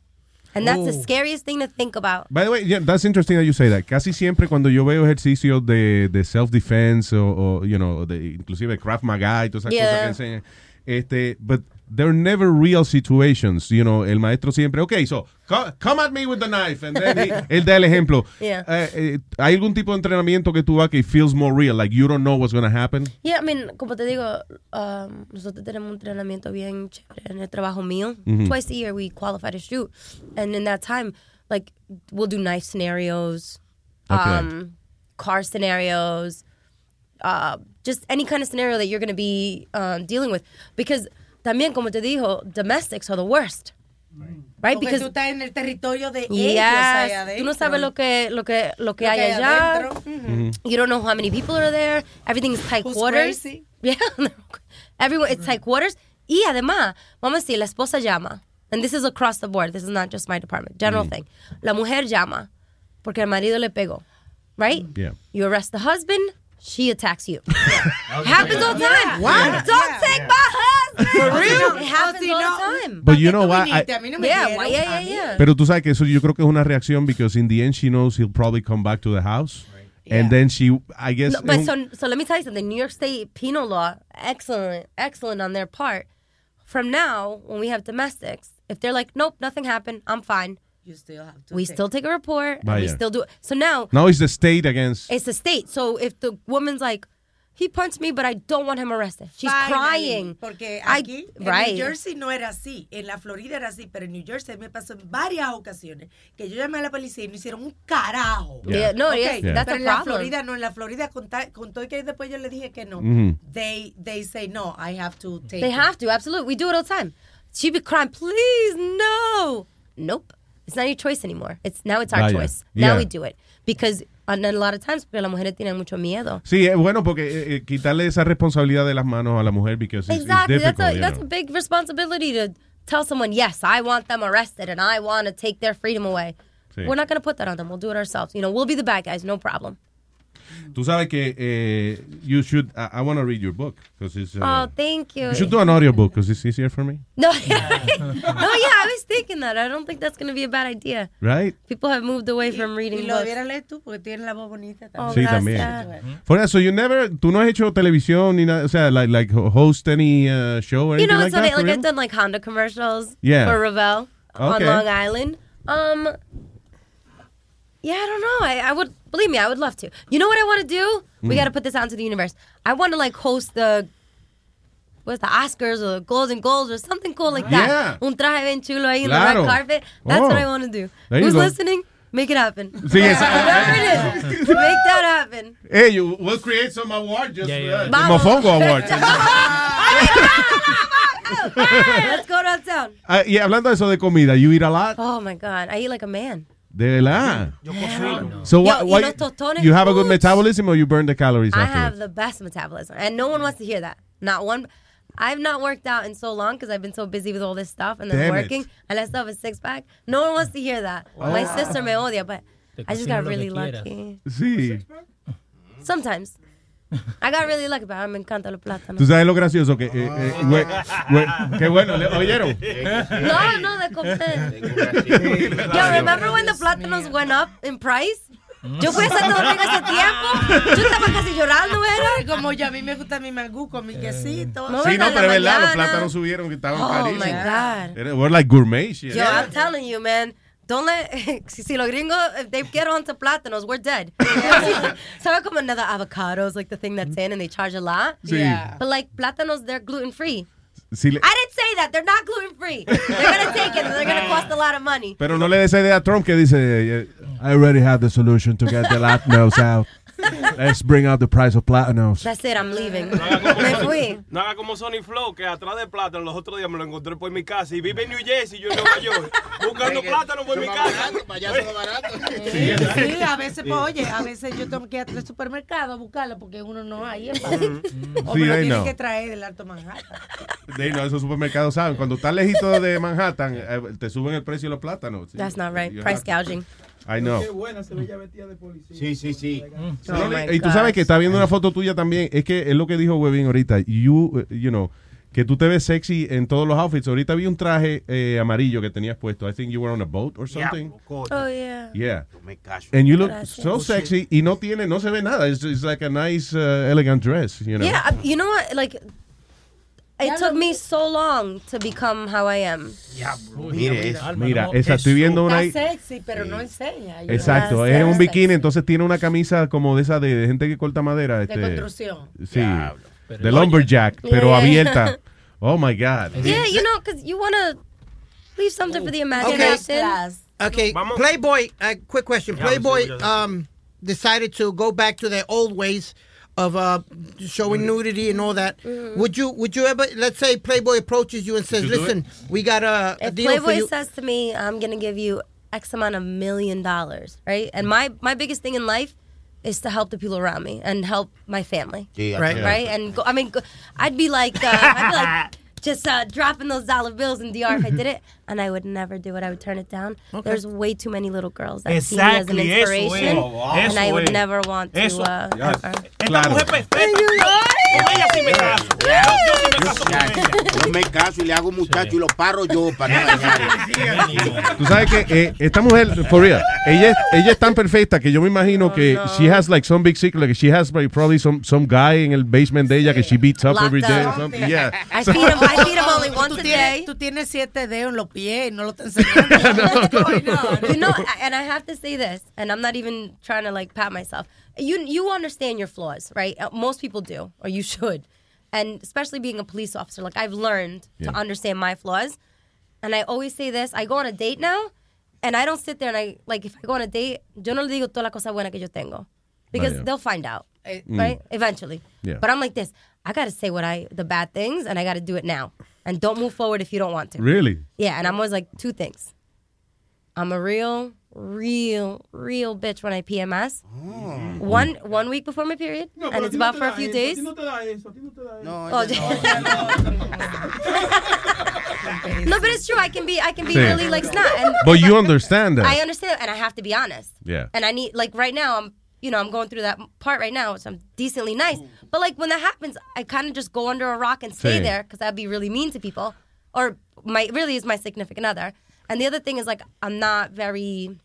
And that's the Oh. scariest thing to think about. By the way, yeah, that's interesting that you say that. Casi siempre cuando yo veo ejercicios de, de self-defense o, o, you know, de, inclusive Krav Maga y todas esas Yeah. cosas que enseñan, este, but they're never real situations. You know, el maestro siempre, okay, so co- come at me with the knife. And then he- él da el ejemplo. Yeah. Eh, ¿Hay algún tipo de entrenamiento que tú vas que feels more real? Like you don't know what's going to happen? Yeah, I mean, como te digo, um, nosotros tenemos un entrenamiento bien chévere en el trabajo mío. Mhm. Twice a year we qualify to shoot. And in that time, like, we'll do knife scenarios, Okay. um, car scenarios, uh, just any kind of scenario that you're going to be um, dealing with. Because también, como te dijo, domestics are the worst. Right? Porque Because tú estás en el territorio de ellos Yes. ahí Tú no sabes lo que, lo que, lo que Lo hay que hay allá. adentro. Ujú. You don't know how many people are there. Everything's tight Who's quarters. crazy? Yeah. Everyone, it's tight quarters. Y además, vamos a decir, la esposa llama. And this is across the board. This is not just my department. General thing. La mujer llama porque el marido le pegó. Right? Yeah. You arrest the husband, she attacks you. happens all the time. What? Don't take my husband. For real? It happens all the time. But you know what? I- A mí no me yeah, dieron, yeah, yeah, yeah. Pero tú sabes que eso yo creo que es una reacción because in the end she knows he'll probably come back to the house. And then she, I guess... No, but es so, un- so let me tell you something. New York State penal law, excellent, excellent on their part. From now, when we have domestics, if they're like, nope, nothing happened, I'm fine. You still have to We take- still take a report. And we Vaya. still do it. So now no, it's the state against... it's the state. So if the woman's like, he punched me, but I don't want him arrested. She's Finally, crying. Porque I- aquí, en right. New Jersey no era así. En la Florida era así, pero en New Jersey me pasó en varias ocasiones que yo llamé a la policía y no hicieron un carajo. Yeah, no, Ok, yes, that's pero a en la. Florida no, en la Florida con, todo y que después yo le dije que no. Mhm. They, they say no, I have to take They it. have to, absolutely. We do it all the time. She'd be crying, please, no. Nope. It's not your choice anymore. It's now it's our Vaya. choice. Now Yeah. we do it. Because a lot of times porque las mujeres tienen mucho miedo. Sí, es bueno porque eh, eh, quitarle esa responsabilidad de las manos a la mujer because it's, it's Exactly. That's a that's big responsibility to tell someone, yes, I want them arrested and I want to take their freedom away. Sí. We're not going to put that on them. We'll do it ourselves. You know, we'll be the bad guys, no problem. Tú sabes que eh, you should, I, I want to read your book because it's... uh, oh, thank you. you should do an audiobook because it's easier for me, No, no, yeah, I was thinking that. I don't think that's going to be a bad idea. right? People have moved away from Y reading lo books. debieras leer tú porque tienes la voz bonita Oh, también. Sí, también. For that, so you never, tú no has hecho televisión ni nada, o sea, like, like host any uh, show or You anything know, like it's that? funny. for Like? I've done like Honda commercials Yeah. for Ravel on Long Island. Um, yeah, I don't know. I, I would believe me. I would love to. You know what I want to do? We Mm. got to put this out into the universe. I want to like host the what's the Oscars or the Golden Globes or something cool like that. Yeah. Un traje bien chulo ahí in the Claro. red carpet. That's what Oh. I want to do. There you Who's go. listening? Make it happen. Sí, esa- Whatever it is, make that happen. Hey, you, we'll create some award just Yeah, for yeah. that. Vamos. The Mofongo Award. Let's go downtown. Ah, y hablando de eso de comida, you eat a lot? Oh my god, I eat like a man. De verdad. Yo cocino. So Yo, why, y los tostones, you have a good uch. metabolism or you burn the calories I afterwards? have the best metabolism, and no one wants to hear that. Not one. I've not worked out in so long because I've been so busy with all this stuff and then Damn it. working, and I still have a six pack. No one wants to hear that. My Wow. sister me odia, but Te I just cocino got lo really que quieras. lucky. Sí. Sometimes. I got really lucky, pero me encantan los plátanos. Tú sabes lo gracioso que... eh, eh, we- we- qué bueno, ¿le oyeron? No, no, de comer. Yo, remember when the plátanos went up in price? Yo fui a Santo Domingo hace tiempo. Yo estaba casi llorando, ¿era? Como yo, a mí me gusta mi mangú con mi quesito. Sí, no, pero es verdad, los plátanos subieron que estaban Oh, carísimos. my God. We're like gourmet shit. Yo, I'm telling you, man. Don't let, si, si los gringos, if they get onto plátanos, we're dead. ¿Sabes como another avocados, like the thing that's in and they charge a lot? Sí. Yeah. But like plátanos, they're gluten free. Sí le- I didn't say that. They're not gluten free. They're going to take it they're going to cost a lot of money. Pero no le des idea a Trump que dice, eh, I already have the solution to get the Latinos out. Let's bring up the price of platanos. That's it, I'm leaving. No Me fui. No haga como Sony Flow, que atrás de plátano los otros días me lo encontré por mi casa y vive en New Jersey, yo en Nueva York, buscando plátano por mi casa. Sí, a veces, pues, oye, a veces yo tengo que ir al supermercado a buscarlo porque uno no hay. en Bali. O Sí, me lo I tienen know. que traer del Alto Manhattan. De ahí, no, esos supermercados saben. Cuando estás lejito de Manhattan, eh, te suben el precio de los plátanos. Sí. That's not right. You Price gouging. I know. Qué buena se veía vestida de policía. Sí, sí, sí. No, y tú sabes que está viendo una foto tuya también. Es que es lo que dijo Webin ahorita. You, eh, you know, que tú te ves sexy en todos los outfits. Ahorita vi un traje eh, amarillo que tenías puesto. I think you were on a boat or something. Oh, yeah. Yeah. Me caso. And you look Gracias. so sexy y no tiene, no se ve nada. It's, it's like a nice, uh, elegant dress, you know. Yeah, I- you know what? Like, it took me so long to become how I am. Mire eso. Mira, esa, estoy viendo una. Está sexy, pero no enseña. Exacto, es un bikini, entonces tiene una camisa como de esa de, de gente que corta madera. De este, construcción. Sí, de lumberjack, Yeah, pero yeah. abierta. Oh my God. Yeah, you know, because you want to leave something for the imagination. Okay, Playboy. Uh, quick question. Yeah, Playboy um, decided to go back to their old ways of uh, showing nudity and all that. Mm-hmm. Would you? Would you ever? Let's say Playboy approaches you and says, you "Listen, we got a, a If deal for Playboy you." says to me, "I'm gonna give you X amount of million dollars," right? And my my biggest thing in life is to help the people around me and help my family, Yeah, Right. yeah. right? And go, I mean, go, I'd be like, uh, I'd be like. Just uh, dropping those dollar bills in DR if I did it, and I would never do it. I would turn it down. There's way too many little girls that see me as an Exactly, eso es. inspiration, and Eso I would es. never want to. Eso. Uh, Yes. Esta mujer perfecta. Con ella sí me caso. Yo, sí me caso con ella. Yo me caso y le hago muchacho y lo paro yo para no dañar. Tú sabes que eh, esta mujer, for real, ella, es- ella es tan perfecta que yo me imagino que she has like some big secret, like she has like, probably some, some guy en el basement de ella que she beats up Locked every day or up. something. Yeah. I feed him. I feed him only once a day. tú tienes siete dedos en los pies y no lo estás enseñando. you know, and I have to say this, and I'm not even trying to like pat myself. You you understand your flaws, right? Uh, Most people do, or you should, and especially being a police officer, like I've learned Yeah. to understand my flaws. And I always say this: I go on a date now, and I don't sit there and I like if I go on a date, yo no le digo toda la cosa buena que yo tengo, because Vaya. they'll find out, Mm. right? Eventually. Yeah. But I'm like this: I got to say what I the bad things, and I got to do it now, and don't move forward if you don't want to. Really? Yeah, and I'm always like two things. I'm a real, real, real bitch when I PMS. Oh. One one week before my period, No, and it's a ti no about for a few eso, days. A ti no te da eso, a ti no te da eso. Oh, no, but it's true. I can be, I can be Sí. really like snot. And But you understand that. I understand, and I have to be honest. Yeah. And I need, like, right now, I'm, you know, I'm going through that part right now, so I'm decently nice. But like when that happens, I kind of just go under a rock and stay Sí. there because I'd be really mean to people, or my really is my significant other. And the other thing is like I'm not very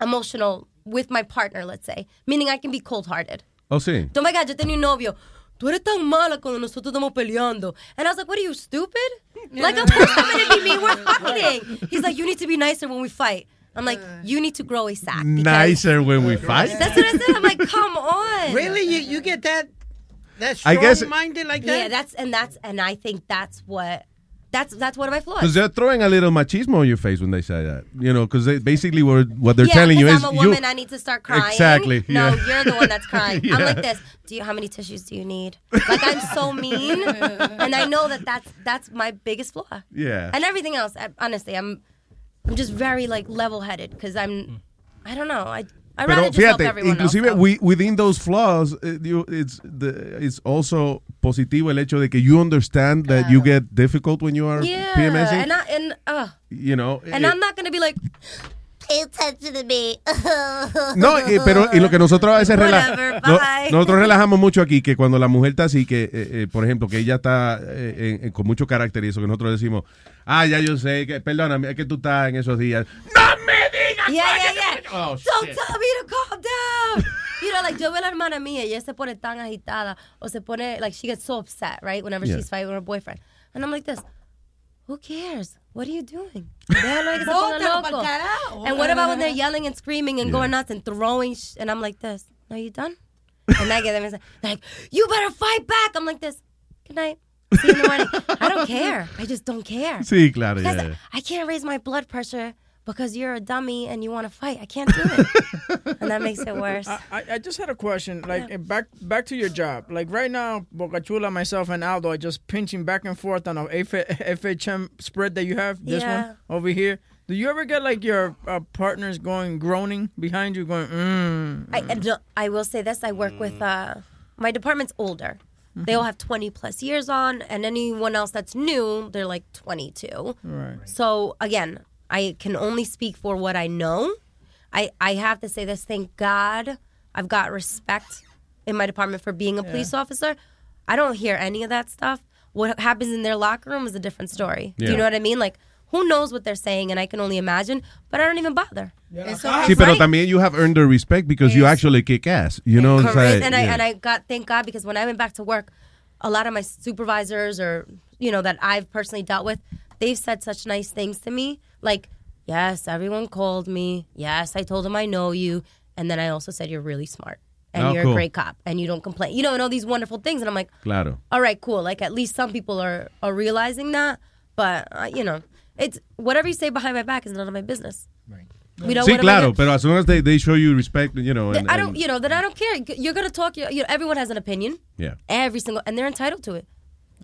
emotional with my partner, let's say, meaning I can be cold hearted. Oh, sí. Oh my God, yo tenía un novio. Tú eres tan mala cuando nosotros estamos peleando. And I was like, what are you, stupid? Like, of course I'm going to be mean. We're fighting. He's like, you need to be nicer when we fight. I'm like, you need to grow a sack. Nicer when we fight. That's what I said. I'm like, come on. Really, you you get that that I guess- strong minded like that? Yeah, that's and that's and I think that's what that's that's one of my flaws. Because they're throwing a little machismo on your face when they say that. You know, because they, basically what, what they're yeah, telling you 'cause is I'm a you. woman. I need to start crying. Exactly, No, yeah. you're the one that's crying. I'm like this. Do you? How many tissues do you need? Like I'm so mean, and I know that that's that's my biggest flaw. Yeah. And everything else, I, honestly, I'm I'm just very like level headed because I'm I don't know. I I Pero rather just help fíjate, everyone else. inclusive within those flaws, eh, you- it's the, it's also positivo el hecho de que you understand that you get difficult when you are Yeah, PMSing. and I, and uh, you know, and eh, I'm not gonna be like, me. No, y- pero y lo que nosotros a veces rela- Whatever, no- nosotros relajamos mucho aquí que cuando la mujer está así, que eh, eh, por ejemplo, que ella está eh, con mucho carácter y eso, que nosotros decimos, ah, ya yo sé, que perdóname, es que tú estás en esos días. Yeah, yeah, yeah. Oh, Don't shit. tell me to calm down. You know, like yo veo a la hermana mía y ella se pone tan agitada o se pone like she gets so upset, right? Whenever she's fighting with her boyfriend, and I'm like this. Who cares? What are you doing? Déjalo que se ponga loco. And what about when they're yelling and screaming and going nuts and throwing? Sh- and I'm like this. Are you done? And I get them and say, like, you better fight back. I'm like this. Good night. See you in the morning. I don't care. I just don't care. Sí, claro, Because yeah. I can't raise my blood pressure because you're a dummy and you want to fight. I can't do it. and that makes it worse. I, I- I just had a question. Like eh, back back to your job. Like right now, Boca Chula, myself, and Aldo are just pinching back and forth on a F- FHM spread that you have. This Yeah. one over here. Do you ever get like your uh, partners going groaning behind you, going, mm? I, I, I will say this I work with, uh, my department's older. They all have 20 plus years on, and anyone else that's new, they're like 22. Right. So again, I can only speak for what I know. I, I have to say this. Thank God, I've got respect in my department for being a police officer. I don't hear any of that stuff. What happens in their locker room is a different story. Do you know what I mean? Like, who knows what they're saying, and I can only imagine. But I don't even bother. Uh-huh. Sí, pero también you have earned the respect because you actually kick ass. You know, o sea, Correct. And I yeah. and I got thank God because when I went back to work, a lot of my supervisors or you know that I've personally dealt with, they've said such nice things to me. Like, yes, everyone called me. Yes, I told them I know you, and then I also said you're really smart and Oh, you're cool. a great cop and you don't complain. You know, and all these wonderful things. And I'm like, Claro. all right, cool. Like at least some people are are realizing that. But uh, you know, it's whatever you say behind my back is none of my business. Right. We don't. Sí, what am claro, gonna- pero as long as they, they show you respect, you know. And, I don't, and- you know, that I don't care. You're gonna talk. You you know, everyone has an opinion. Yeah. Every single, and they're entitled to it.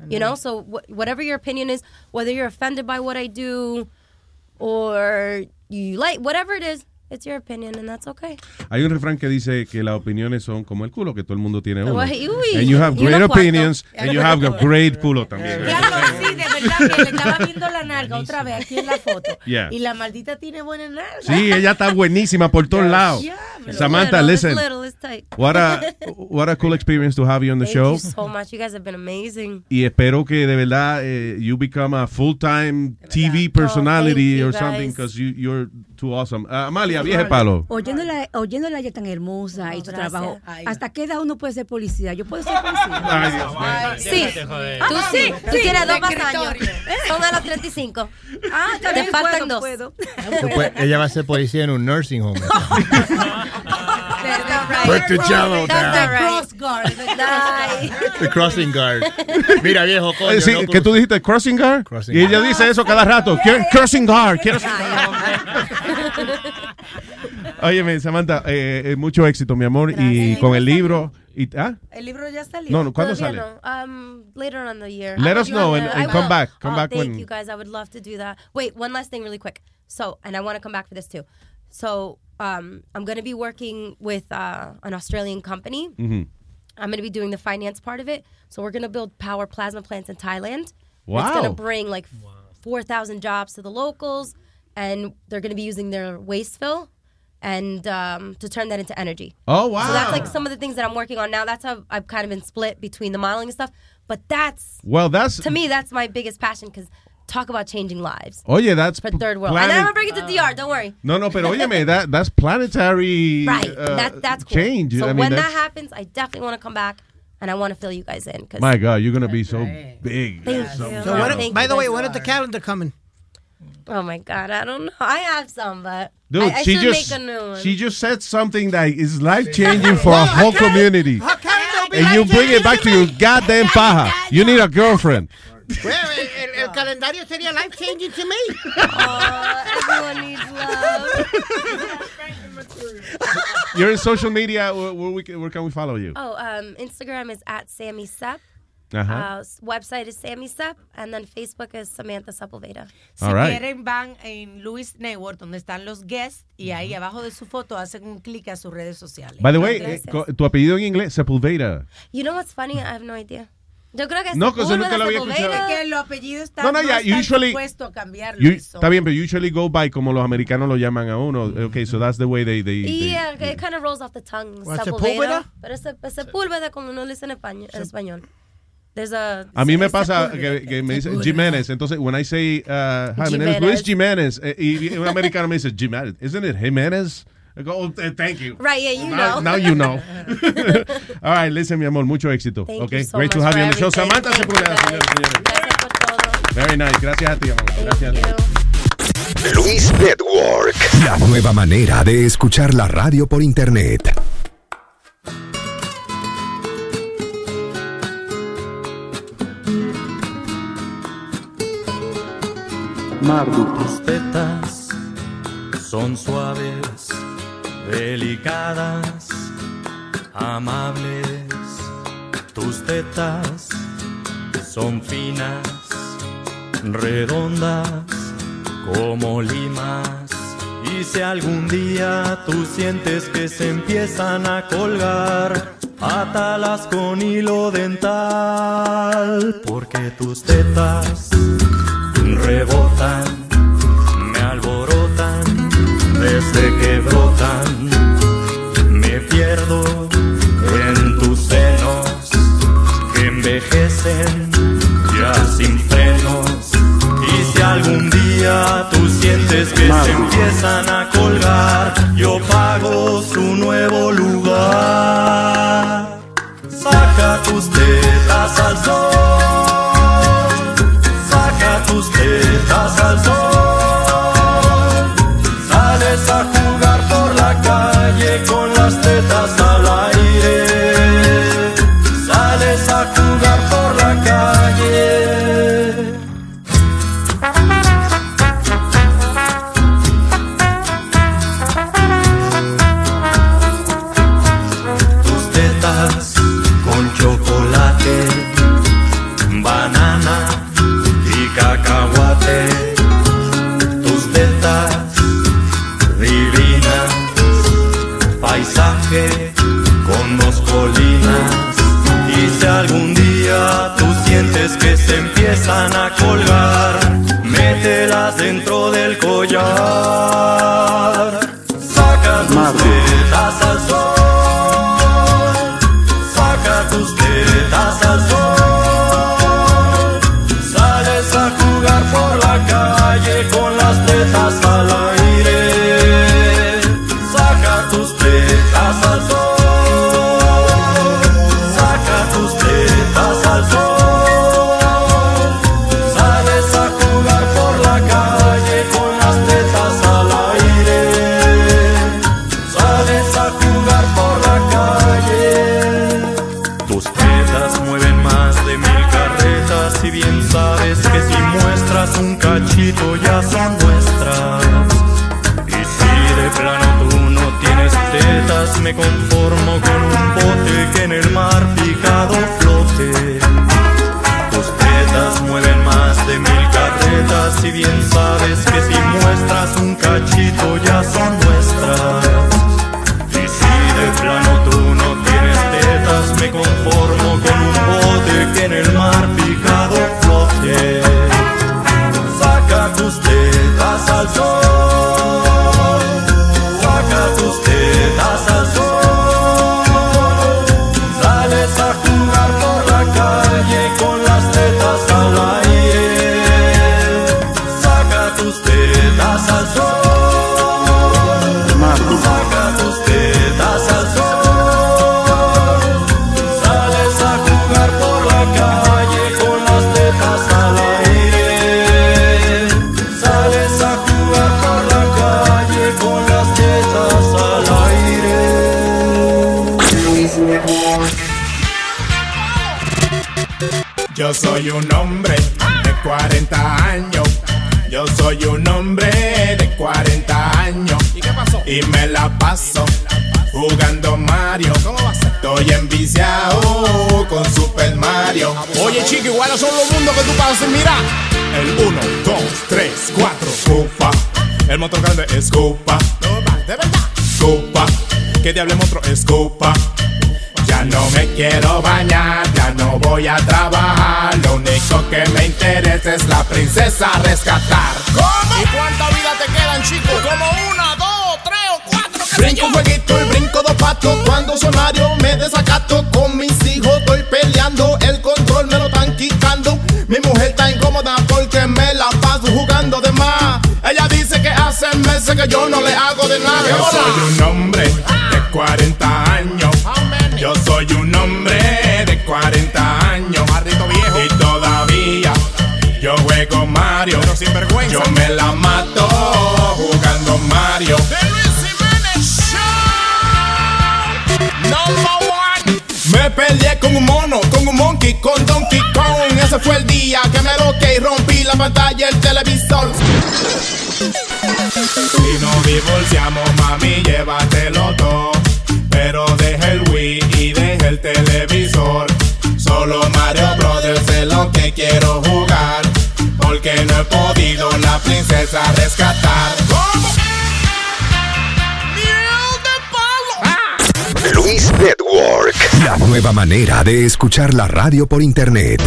You know, so wh- whatever your opinion is, whether you're offended by what I do, or you like whatever it is, it's your opinion, and that's okay. Hay un refrán que dice que las opiniones son como el culo, que todo el mundo tiene uno. Uy. And you have great opinions, and you have a great culo también. Diablo, sí, de le estaba viendo la nalga otra vez aquí en la foto. Yeah. Y la maldita tiene buena nalga. Sí, ella está buenísima por todos lados. Samantha, Little, listen. It's little. What a, what a cool experience to have you on the Thank show. you so much. You guys have been amazing. Y espero que de verdad eh, you become a full-time TV personality you, or something because you, you're too awesome. Ah, Amalia, vieje palo. Oyéndola, oyéndola ella tan hermosa y su gracias. trabajo. ¿Hasta qué edad uno puede ser policía? Yo puedo ser policía. Ay, Dios mío. Sí, tú sí, tú sí, tienes dos más años. Son a los 35. Ah, Te también faltan puedo, dos. Después, ella va a ser policía en un nursing home. Put the jello down. The crossing guard. Mira, viejo, coño. Eh, sí, no ¿Qué tú dijiste? ¿Crossing guard? Crossing y ella dice eso cada rato. "Quiero- Crossing guard. Quiero... Óyeme, Samantha, eh, eh, mucho éxito, mi amor. Y con el libro. Y, ¿ah? El libro ya salió. No, no, ¿cuándo Todavía sale? no. Um, later on in the year. Let us know and- I and come will. back. Come oh, back Thank when- you guys. I would love to do that. Wait, one last thing, really quick. So, and I want to come back for this too. So, um, I'm going to be working with uh, an Australian company. Mhm. I'm going to be doing the finance part of it. So we're going to build power plasma plants in Thailand. Wow. It's going to bring like 4,000 jobs to the locals, and they're going to be using their waste fill and um, to turn that into energy. Oh, wow. So that's like some of the things that I'm working on now. That's how I've kind of been split between the modeling and stuff. But that's Well, that's. to me that's my biggest passion because talk about changing lives Oh yeah, that's. for third world. planet- And I'm gonna bring it to DR. Don't worry. No, no, pero óyeme, that, that's planetary Right. uh, that, that's cool. change. So I mean, when that happens, I definitely want to come back and I want to fill you guys in. Cause My God, you're going to be so big. Thank So- you. So what, by the way, when is the calendar coming? Oh my God, I don't know. I have some, but Dude, I, I she should just make a new one. she just said something that is life changing for a whole community, How can it not be and you bring it back to me? your goddamn paja. You need a girlfriend. Well, el, el- el calendario sería life changing to me. everyone needs love. You're in social media. Where, where, we can, where can we follow you? Oh, um, Instagram is at Sammy Sepp, Ajá. Uh, website is Sammy Sap, and then Facebook is Samantha Sepulveda. Si All right. quieren, van en Luis Network, donde están los guests, y ahí abajo de su foto hacen un clic a sus redes sociales. By the way, eh, co- tu apellido en inglés, Sepulveda. You know what's funny? I have no idea. Yo creo que No, que eso Sepúlveda, nunca lo había Sepúlveda. escuchado. que los apellidos están No, no, ya, están usually- supuestos a cambiarlo. You- eso. está bien, pero usually go by como los americanos lo llaman a uno. Okay, so that's the way they... they, they- Yeah, it kind of rolls off the tongue. What, Sepúlveda. Sepúlveda? Pero es, es Sepúlveda como uno lo dice en español. En español. There's a, A mí me pasa que, que me dice. Jiménez, entonces when I say, uh, hi, my name is Luis Jiménez, eh, y un americano me dice Jiménez, isn't it Jiménez? I go, oh, th- thank you. Right, yeah, you Now, know. now you know. All right, listen, mi amor, mucho éxito. Thank okay, you so great to have you on the show. Samantha Sepúlveda, y señores. Very nice, gracias a ti, amor. Gracias a ti. Luis Network. La nueva manera de escuchar la radio por internet. Tus tetas son suaves, delicadas, amables. Tus tetas son finas, redondas, como limas. Y si algún día tú sientes que se empiezan a colgar, átalas con hilo dental, porque tus tetas rebotan, me alborotan desde que brotan. Me pierdo en tus senos que envejecen ya sin frenos. Y si algún día tú sientes que se empiezan a colgar, yo pago su nuevo lugar. Saca tus tetas al sol. Tus tetas al sol. Paisaje con dos colinas. Y si algún día tú sientes que se empiezan a colgar, mételas dentro del collar. Chico, iguales son los mundos que tú pasas mirar. El 1, 2, 3, 4, Scopa. El motor grande es Scopa. De verdad. Scopa. Que diable monstruo es Scopa. Ya no me quiero bañar, ya no voy a trabajar. Lo único que me interesa es la princesa a rescatar. ¿Cómo? ¿Y cuánta vida te quedan, chico? Como una, dos, tres o cuatro. Brinco un jueguito, el brinco dos patos. Cuando soy Mario me desacato que yo no le hago de nada. Yo soy un hombre de 40 años. Yo soy un hombre de 40 años. viejo. Y todavía yo juego Mario. Pero sin vergüenza. Yo me la mato jugando Mario. Me peleé con un mono, con un monkey, con Donkey Kong. Ese fue el día que me loqué y rompí la pantalla del televisor. Si nos divorciamos, mami, llévatelo todo. Pero deja el Wii y deja el televisor. Solo Mario Brothers es lo que quiero jugar. Porque no he podido la princesa rescatar. Luis Network. La nueva manera de escuchar la radio por internet.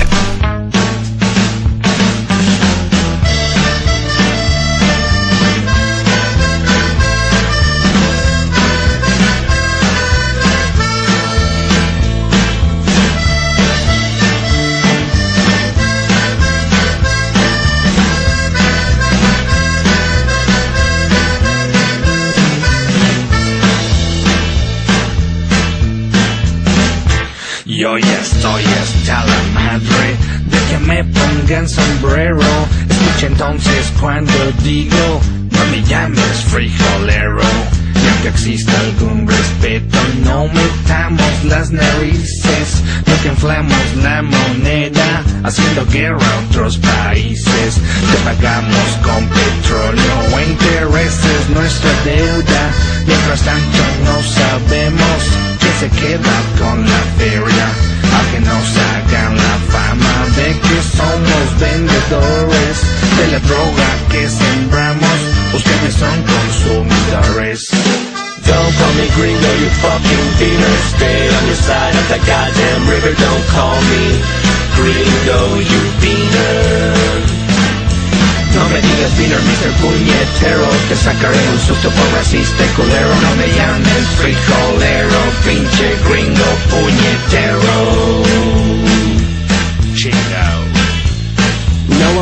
Entonces cuando digo, no me llames frijolero. Y aunque exista algún respeto, no metamos las narices. No que inflamos la moneda, haciendo guerra a otros países. Te pagamos con petróleo o intereses nuestra deuda. Mientras tanto no sabemos quién se queda con la feria. A que nos hagan la fama de que somos vendedores de la droga que sembramos. Ustedes son consumidores. Don't call me gringo, you fucking beaner. Stay on your side of that goddamn river. Don't call me gringo, you beaner. No me digas beaner, Mr. Puñetero Te sacaré un susto por racista culero No me llames frijolero Pinche gringo puñetero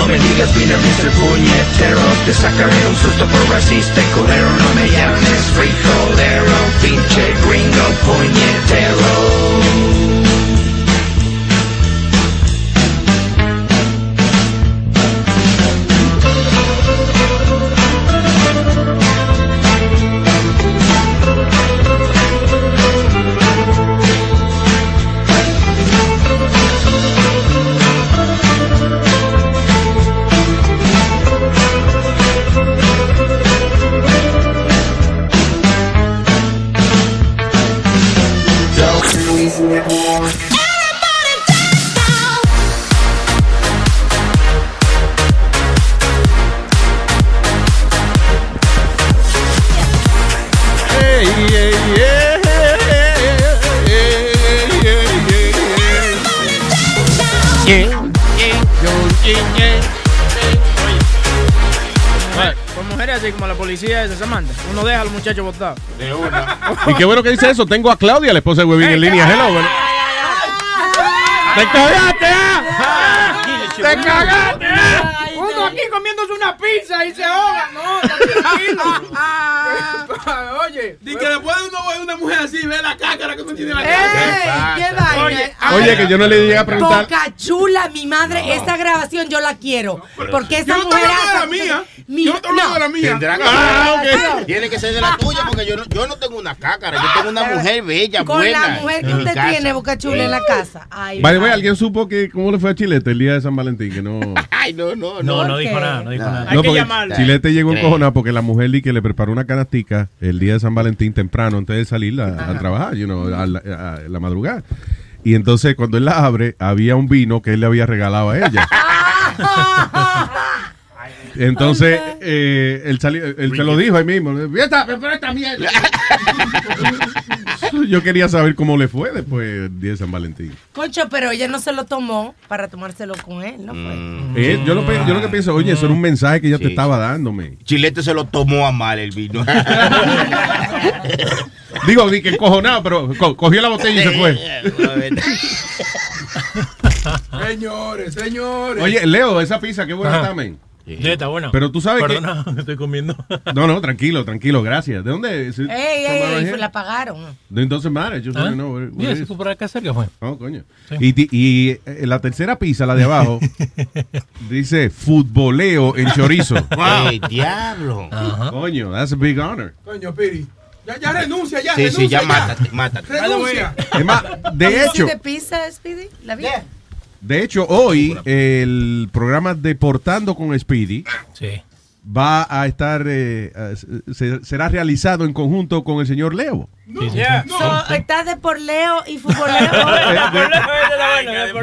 No me digas beaner, Mr. Puñetero Te sacaré un susto por racista y culero No me llames frijolero Pinche gringo puñetero esa, Samantha. Uno deja a los muchachos botados. De una. Y qué bueno que dice eso. Tengo a Claudia, la esposa de Webin, en línea. Hello. bueno. ¡Te cagaste, ah! ¡Te cagaste! Uno aquí comiéndose una pizza y se ahoga. No. Oye. Y que después uno ve una mujer así, ve la cácara que uno tiene en la ¡Ey! casa. ¡Qué vaina! Oye, Oye, que yo no le llegué a preguntar. Boca chula, mi madre, esta grabación yo la quiero. Porque esa Yo no mujer. hablando de la mía. Yo no estoy hablando de la mía. Tendrá que Ah, ser- Tiene que ser de la tuya porque yo no, yo no tengo una cácara. Yo tengo una mujer bella, Con buena. la mujer que en mi usted casa. tiene, Boca Chula, en la casa. Ay, By the way, madre. ¿alguien supo que cómo le fue a Chilete el día de San Valentín? Que no. Ay, no, no, No, no. no dijo nada, no dijo nada. No, porque Chilete llegó Creo. encojonado porque la mujer di que le preparó una canastica el día de San Valentín temprano antes de salir a, a trabajar, you know, a, la, a la madrugada. Y entonces cuando él la abre, había un vino que él le había regalado a ella. Entonces, eh, él, salió- él se lo dijo ahí mismo. "Esta- pero esta mierda". Yo quería saber cómo le fue después del día de San Valentín. Concho, pero ella no se lo tomó para tomárselo con él, ¿no fue? Eh, yo, lo, pe- yo lo que pienso, oye, eso era un mensaje que ella te estaba dándome. Chilete se lo tomó a mal el vino. Digo, di que encojonado, pero co- cogió la botella y se fue. Señores, señores. Oye, Leo, esa pizza, qué buena Ajá. Sí, está buena. Pero tú sabes que- Perdona, que estoy comiendo. No, no, tranquilo, tranquilo, gracias. ¿De dónde es? Ey, ey, ey, la pagaron. No, Entonces, madre, yo ¿Ah? no, where Mira, is? si por acá cerca fue. Oh, coño. Y, ti- y, eh, la tercera pizza, la de abajo, dice futboleo en chorizo. ¡Ey, diablo! Coño, that's a big honor. Coño, Piri. Ya, ya renuncia, ya Sí, renuncia. sí, ya mátate, mátate. Renuncia. Es más, de hecho, ¿De pizza, Speedy? ¿La vi? De hecho, hoy el programa Deportando con Speedy Sí. va a estar, eh, se- será realizado en conjunto con el señor Leo. So, estás de por Leo y futbolero.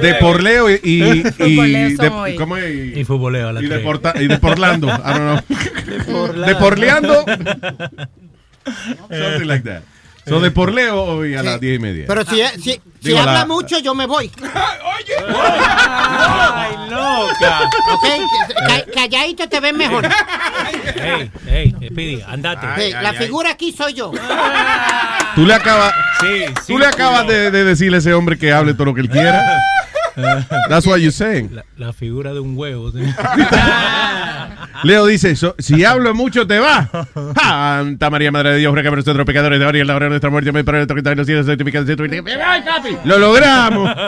De por Leo y, y, y Futboleo de. ¿cómo es? Y futboleo a la y de, porta- y de Porlando. I don't know. De Porleando. Something like that. So de Porleo hoy a las diez y media. Pero si, si, si Digo, habla la- mucho, yo me voy. ¡Ay, loca! ¿Ok? Ca- Calladito te ves mejor. Ey, ey, Speedy, andate. Hey, la figura aquí soy yo. Tú le acabas, Sí, sí, tú le acabas de, de decirle a ese hombre que hable todo lo que él quiera. That's what you're saying. La, la figura de un huevo. sí. Leo dice, so- si hablo mucho te va. Santa María, Madre de Dios, ruega por nosotros pecadores de ahora y en la hora de nuestra muerte. Me para cielos, santificado. ¡Ay, papi! ¡Lo logramos!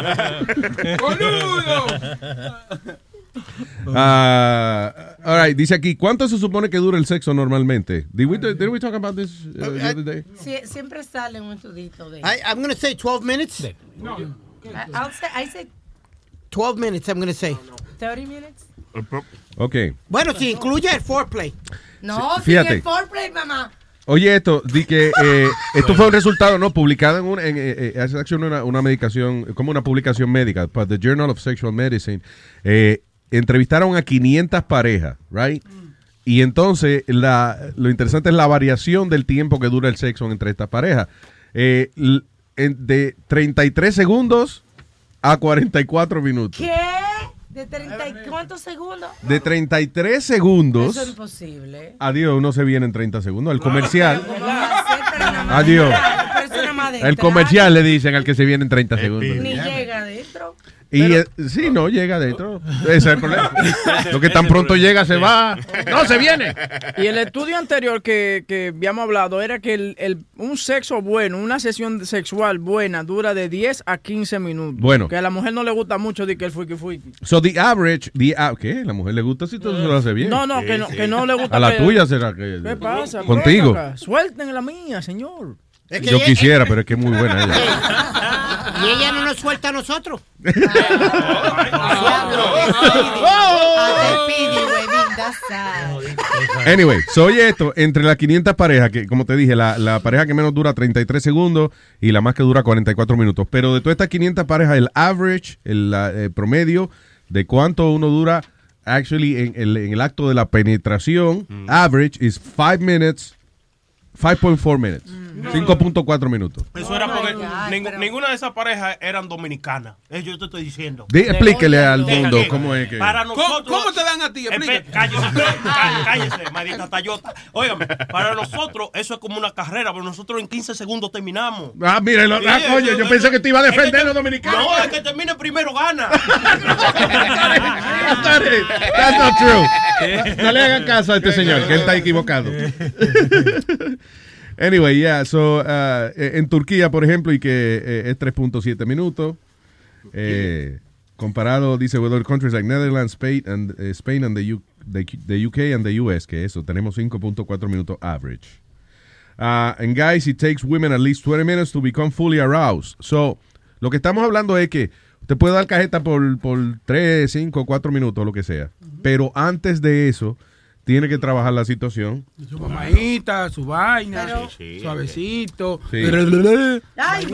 Ah, all right, dice aquí, ¿cuánto se supone que dura el sexo normalmente? Did we, did we talk about this uh, the other day? Sie- siempre sale un estudito de. I, I'm going to say 12 minutes. I- I'll say, I say 12 minutes, I'm going to say. 30 minutes. Ok. Bueno, si incluye el foreplay. No, Sí, sin fíjate. el foreplay, mamá. Oye, esto, di que eh, esto fue un resultado, ¿no? Publicado en, un, en eh, eh, una, una medicación, como una publicación médica, para The Journal of Sexual Medicine. Eh, entrevistaron a 500 parejas, right? Y entonces, la, lo interesante es la variación del tiempo que dura el sexo entre estas parejas. Eh, de 33 segundos a 44 minutos. ¿Qué? ¿De 30 y cuántos segundos? De 33 segundos. Eso es imposible. Adiós, uno se viene en 30 segundos. El comercial. Adiós. El comercial le dicen al que se viene en 30 segundos. Ni llega adentro. Y eh, sí, no llega adentro. Ese es el problema. Lo que tan pronto llega se va. No, se viene. Y el estudio anterior que, que habíamos hablado era que el, el- un sexo bueno, una sesión sexual buena, dura de 10 a 15 minutos. Bueno. Que a la mujer no le gusta mucho de que el fuiki fuiki. So the average, the a- ¿qué? La mujer le gusta si todo se lo hace bien. No, no, que no, que no le gusta. A la que- tuya será que. ¿Qué pasa? Contigo. Suelten la mía, señor. Es que Yo quisiera, pero es que es muy buena ella. Y ella no nos suelta a nosotros. Anyway, so oye esto, entre las 500 parejas, que como te dije, la, la pareja que menos dura 33 segundos y la más que dura 44 minutos. Pero de todas estas 500 parejas, el average, el, promedio de cuánto uno dura, actually, en el, en el acto de la penetración, average is 5 minutes 5.4 minutes. 5.4 minutos. Eso era Oh porque pero- ninguna de esas parejas eran dominicanas. Eso yo te estoy diciendo. Di- explíquele al mundo cómo es que. Para ¿Cómo, nosotros. cómo te dan a ti? Explícate. Cállese, cá- cállese, maldita Tayota. Óigame, para nosotros eso es como una carrera, pero nosotros en 15 segundos terminamos. Ah, mire, ah, coño, yo pensé que te iba a es que defender a los dominicanos. No, es que termine primero gana. That's not true. No le hagan caso a este señor, que él está equivocado. Anyway, yeah, so, uh, en Turquía, por ejemplo, y que eh, es 3.7 minutos, eh, comparado, dice, with other countries like Netherlands, Spain and, eh, Spain and the, U- the, the UK and the US, que eso, tenemos 5.4 minutos average. Uh, and guys, it takes women at least 20 minutes to become fully aroused. So, lo que estamos hablando es que usted puede dar cajeta por, por 3, 5, 4 minutos, lo que sea. Pero antes de eso, tiene que trabajar la situación. Su mamadita, su vaina, suavecito. Sí. Ay,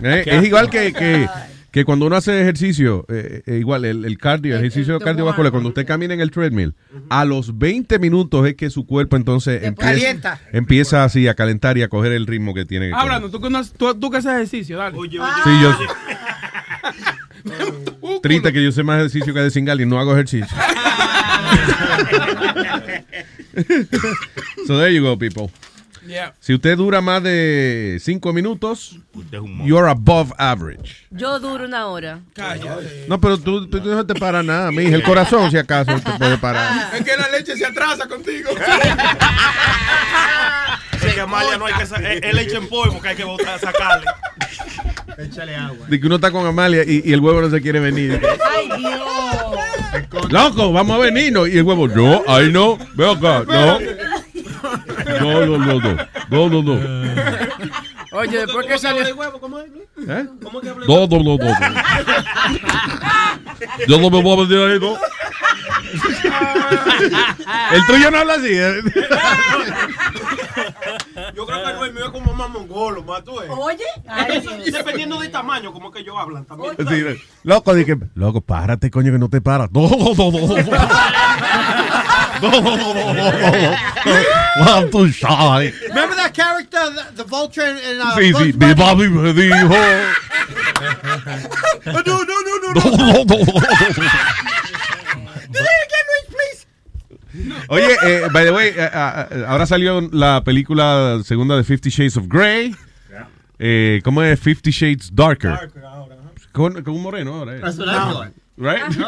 Eh, es igual que, que, que cuando uno hace ejercicio, eh, eh, igual el, el cardio, el ejercicio cardiovascular, cuando usted camina en el treadmill, a los 20 minutos es que su cuerpo entonces empieza, calienta. empieza así a calentar y a coger el ritmo que tiene que. Hablando, tú, tú, tú que haces ejercicio, dale. Sí, yo. Triste que yo sé más ejercicio que de singal y no hago ejercicio. so there you go, people. Yeah. Si usted dura más de 5 minutos, you're above average. Yo duro una hora. No, pero tú, tú no te para nada, mija. El corazón, si acaso, te puede parar. Es que la leche se atrasa contigo. Es que Amalia no hay que sa- es es leche en polvo que hay que botar, sacarle. Échale agua. De que uno está con Amalia y, y el huevo no se quiere venir. Ay, Dios. Loco, vamos a venirnos. Y el huevo, no, ay no, ve acá, no. No, no, no, no. No, no, no. Oye, después que salió. ¿Cómo es? ¿Eh? ¿Cómo que habla? No, no, no, no. no. Yo no me voy a venir ahí, ¿no? El tuyo no habla así. ¿eh? Yo creo que no, el mío es como más mongolo, más tú. eh. Oye, Eso, y dependiendo del tamaño, como que ellos hablan también. Sí, loco, dije, loco, párate, coño, que no te paras. No, no, no, no. No, no, no, no, no, no. One too shy. Remember that character, the, the vulture in, uh, Sí, sí, Bugs mi Bunny? papi me dijo. Oh, no, no, no, no, No, no. Oye, eh, by the way, eh, ah, ah, ahora salió la película segunda de Fifty Shades of Grey. Eh, ¿Cómo es Fifty Shades Darker? Con, con un moreno ahora. eh. That's what I thought. Right? yo,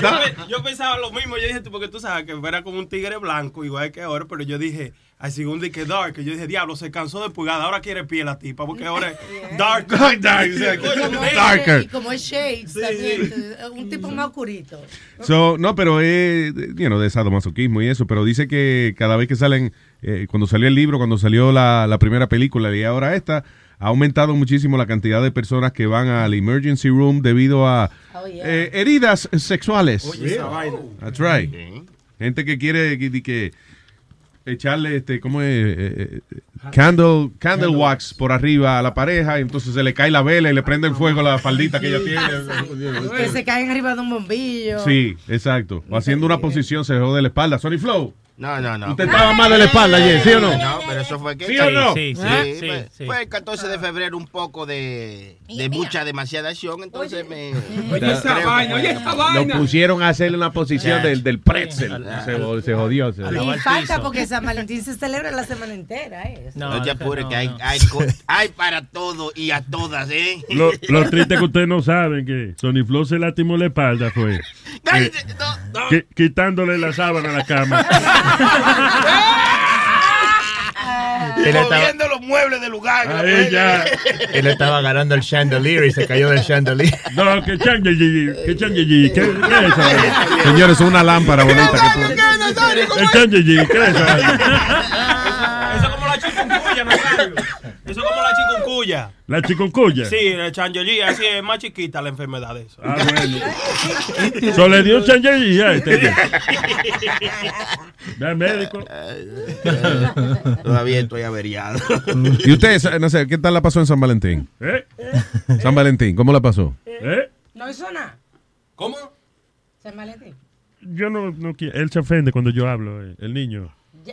pe- yo pensaba lo mismo, yo dije, tú, porque tú sabes que era como un tigre blanco, igual que ahora, pero yo dije, al segundo que dark, yo dije, diablo, se cansó de pulgada, ahora quiere piel la tipa, porque ahora es dark. Dark, dark, o sea, Coño, Como me- es- Darker. Y como es Shades también, un tipo más oscurito. So, no, pero es, you know, de sadomasoquismo y eso, pero dice que cada vez que salen, eh, cuando salió el libro, cuando salió la, la primera película y ahora esta, ha aumentado muchísimo la cantidad de personas que van al emergency room debido a Oh, yeah. eh, heridas sexuales. Oye, esa vaina. That's right. Gente que quiere que, que echarle, este, ¿cómo es? Eh, eh, candle, candle wax por arriba a la pareja y entonces se le cae la vela y le prende el fuego a la faldita que ella tiene. Que se caen arriba de un bombillo. Sí, exacto. O haciendo una posición se jode la espalda. Sony Flow. No, no, no. Usted estaba mal de la espalda ayer, ¿sí o no? No, pero eso fue que. ¿Sí o no? Sí, sí, Sí, sí, fue, sí. fue el 14 de febrero un poco de, de mucha, demasiada acción, entonces me... Oye, esa vaina, oye, esa Lo vaina. pusieron a hacer una posición del, del pretzel. Se, se jodió. se- Y falta porque San Valentín se celebra la semana entera. ¿eh? No, te apures, que hay, hay, hay para todo y a todas, ¿eh? Lo, lo triste es que ustedes no saben que Sony Flow se lastimó la espalda fue no, no. qui- quitándole la sábana a la cama. Él estaba, Moviendo los muebles del lugar. Ahí ya. él estaba agarrando el chandelier y se cayó del chandelier. No, que changeyi, que changeyi, ¿qué, qué es eso? Señores, es una lámpara bonita que tú. El changeyi, ¿qué es eso? Eso es como la chikungunya, Nazario. Eso es como la chikungunya. La chikungunya. Sí, el changeyi, así es más chiquita la enfermedad de eso. Ah, bueno. Le dio changeyi a este. Ve al médico. Todavía estoy averiado. ¿Y ustedes, no sé, qué tal la pasó en San Valentín? ¿Eh? San Valentín, ¿cómo la pasó? ¿Eh? No hizo nada. ¿Cómo? San Valentín. Yo no, no quiero. Él se ofende cuando yo hablo, eh, el niño.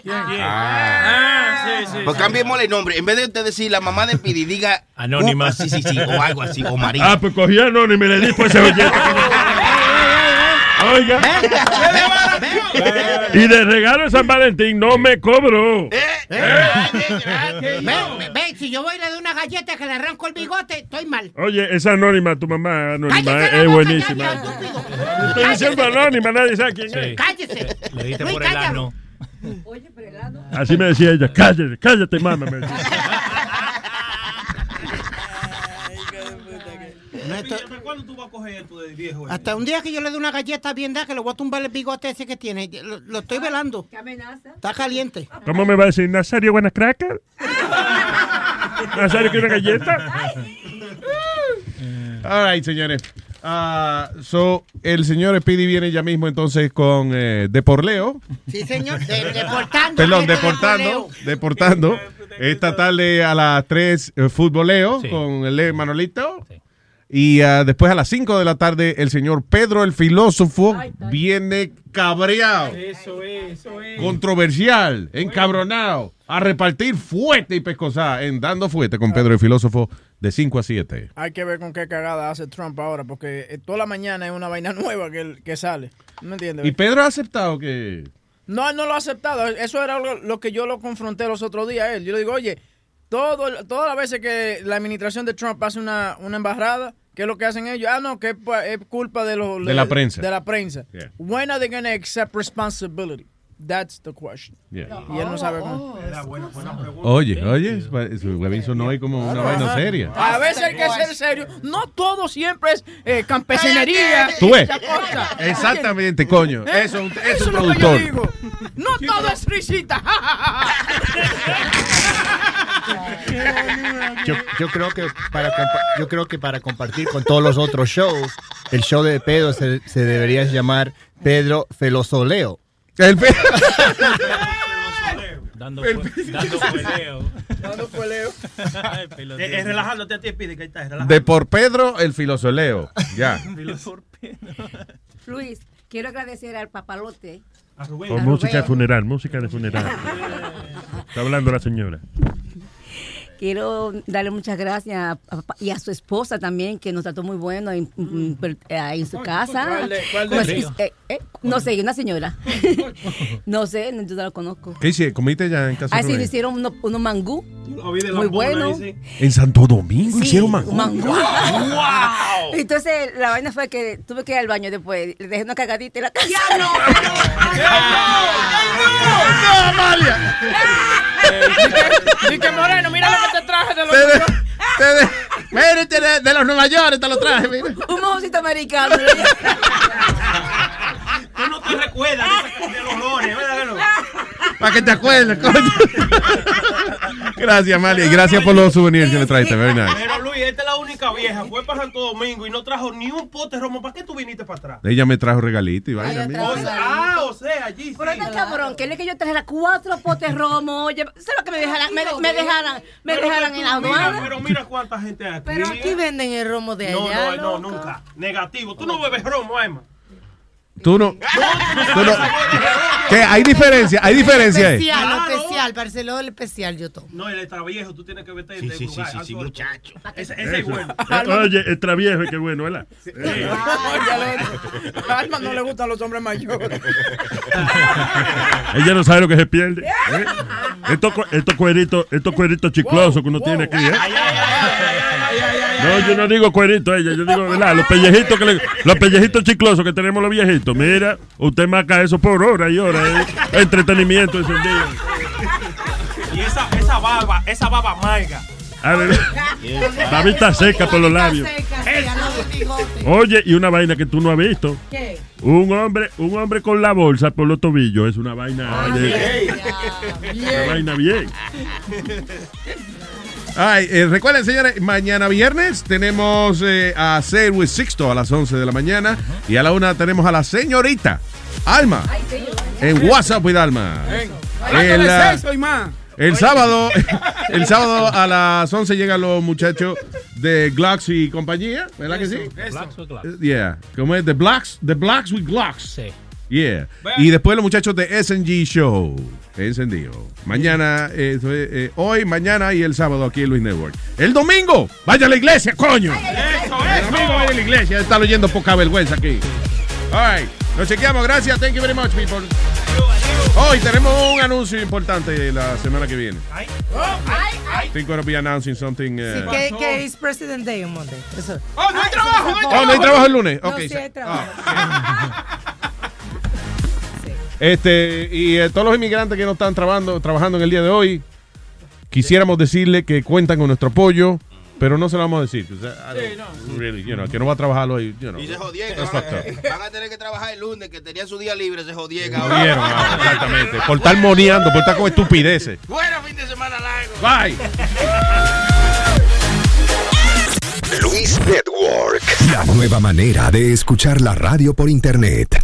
Ah, sí, sí. Pues cambiémosle el nombre. En vez de usted decir la mamá de Pidi, diga. Anónima. Upa, sí, sí, sí. O algo así. O María. Ah, pues cogí anónimo y le di por ese billete. Oiga. Y de regalo de San Valentín no me cobró. Ven, ven, ven, si yo voy y le doy una galleta que le arranco el bigote, estoy mal. Oye, esa anónima, tu mamá anónima, Cállese es, es buenísima. ya, ya, estúpido. Estoy diciendo anónima, nadie sabe quién es. Cállese. Le diste por el ano. Así me decía ella, cállate, cállate, me decía. Esto- ¿Cuándo tú vas a coger esto de viejo? Hasta un día que yo le dé una galleta bien dada, que le voy a tumbar el bigote ese que tiene. Lo, lo estoy velando. ¿Qué amenaza? Está caliente. ¿Cómo me va a decir Nazario buena cracker? ¿Nazario quiere una galleta? All right, señores. Ah, so, el señor Speedy viene ya mismo entonces con eh, Deporleo. Sí, señor. De- deportando. Perdón, deportando. Deportando. Esta tarde a las 3, eh, futboleo Sí. con el Manolito. Y ah, después a las 5 de la tarde, el señor Pedro el filósofo viene cabreado, Eso es, eso es. controversial, encabronado, a repartir fuerte y pescosá en Dando Fuerte con Pedro el filósofo de 5 a 7. Hay que ver con qué cagada hace Trump ahora, porque eh, toda la mañana es una vaina nueva que, que sale. ¿No entiendes? Y Pedro ha aceptado que... No, él no lo ha aceptado. Eso era lo, lo que yo lo confronté los otros días a él. Yo le digo, oye, todo, todas las veces que la administración de Trump hace una, una embarrada, ¿qué es lo que hacen ellos? Ah, no, que es, pa- es culpa de, los De la prensa. De la prensa. Yeah. When are they going to accept responsibility? That's the question. Yeah. Y él no sabe cómo. Oye, oye, su huevín no hay como una vaina seria. A veces hay que ser serio. No todo siempre es eh, campesinería. ¿Tú ves? Exactamente, coño. ¿Eh? Eso, eso Eso es un es lo que yo productor. digo. No todo es risita. Yo, yo creo que para yo creo que para compartir con todos los otros shows, el show de Pedro se, se debería llamar Pedro Felosoleo. El pe- Dando, fue- dando peleo. Dando peleo. Pelotero. Eh, eh, relajándote a ti, pide que ahí está. De por Pedro, el filosoleo. Ya. Luis, quiero agradecer al papalote. A Rubén. Con A música de Rubén. funeral, música de funeral. Está hablando la señora. Quiero darle muchas gracias a, a papá y a su esposa también, que nos trató muy bueno en, en- eh, en su casa. ¿Cuál de- cuál de Pues, eh, eh, no sé, una señora. no sé, no, yo no la conozco. ¿Qué hiciste? ¿Comiste ya en casa le Rubén? hicieron unos unos mangú. Muy bueno. sí. En Santo Domingo Sí, hicieron mangú. mangú. ¡Wow! Entonces, la vaina fue que tuve que ir al baño después. Le dejé una cagadita en la casa. Y que Moreno, mira lo que te traje de los. Ustedes- Mira, este de, de los Nueva York, te lo traje, mira. Un mojocito americano. Tú no te recuerdas de, de los olores, ¿verdad no? Para que te acuerdes, coño. Gracias, Mali. y Gracias por los souvenirs que me traiste. Very nice. Pero Luis, esta es la única vieja. Fue para Santo Domingo y no trajo ni un pote de romo. ¿Para qué tú viniste para atrás? Ella me trajo regalito y vaina. Mira. O sea, ah, o sea, allí sí. Pero este cabrón, que le que yo trajera cuatro potes romo, oye, ¿sabes lo que me dejaran? Me, me dejaran, me Pero dejaran que en la mira, aduana. Pero mira cuánta gente hay aquí. Pero aquí venden el romo de No, allá. no, no, loco. nunca. Negativo. Tú no bebes romo, Emma. Tú no. Tú no. ¿Qué? Hay diferencia, hay diferencia ahí. Especial, lo Claro. especial, Barcelona el especial yo tomo. No, el extra viejo, tú tienes que verte Sí, sí, sí, sí, sí, muchacho. Ese, ese es bueno. Oye, el traviejo, qué bueno, ¿verdad? A Alma no le gustan los hombres mayores. Ella no sabe lo que se pierde. ¿eh? Estos, cu- estos cueritos, estos cueritos chiclosos que uno tiene aquí, ¿eh? No, yo no digo cuerito ella, yo digo, ¿verdad? Los pellejitos que le- los pellejitos chiclosos que tenemos los viejitos. Mira, usted marca eso por hora y hora, ¿eh? Entretenimiento ese día. Y esa, esa baba, esa baba amarga. A ver, babita seca por los labios. Oye, y una vaina que tú no has visto. ¿Qué? Un hombre, un hombre con la bolsa por los tobillos es una vaina de- una vaina bien. Ay, eh, recuerden, señores, mañana viernes tenemos eh, a Say with Sixto a las 11 de la mañana y a la una tenemos a la señorita Alma en WhatsApp with Alma. El, el sábado, el sábado a las 11 llegan los muchachos de Glocks y compañía, ¿verdad que sí? Yeah, como es The Blacks, The Blacks with Glocks. Sí. Yeah. Y después los muchachos de SNG Show. Encendido. Mañana, eh, eh, hoy, mañana y el sábado aquí en Luis Network. El domingo, vaya a la iglesia, coño. El domingo vaya a la iglesia. Está oyendo poca vergüenza aquí. All right. Nos chequeamos. Gracias. Thank you very much, people. Hoy tenemos un anuncio importante la semana que viene. I think we're going to be announcing something. uh, Sí, que, que es President Day on Monday. Eso. ¡Oh, no hay trabajo! No hay Oh, no hay trabajo el lunes. No, Ok, sí hay trabajo. Este, y eh, todos los inmigrantes que no están trabajando, trabajando en el día de hoy, quisiéramos decirle que cuentan con nuestro apoyo, pero no se lo vamos a decir. O sea, I don't really, you know, que no va a trabajar hoy. You know, Y se jodieron. Van, a- van a tener que trabajar el lunes, que tenían su día libre, se jodieron. Jodieron, ah, exactamente. Por estar moneando, por estar con estupideces. Bueno, fin de semana largo. Bye. Luis Network. La nueva manera de escuchar la radio por internet.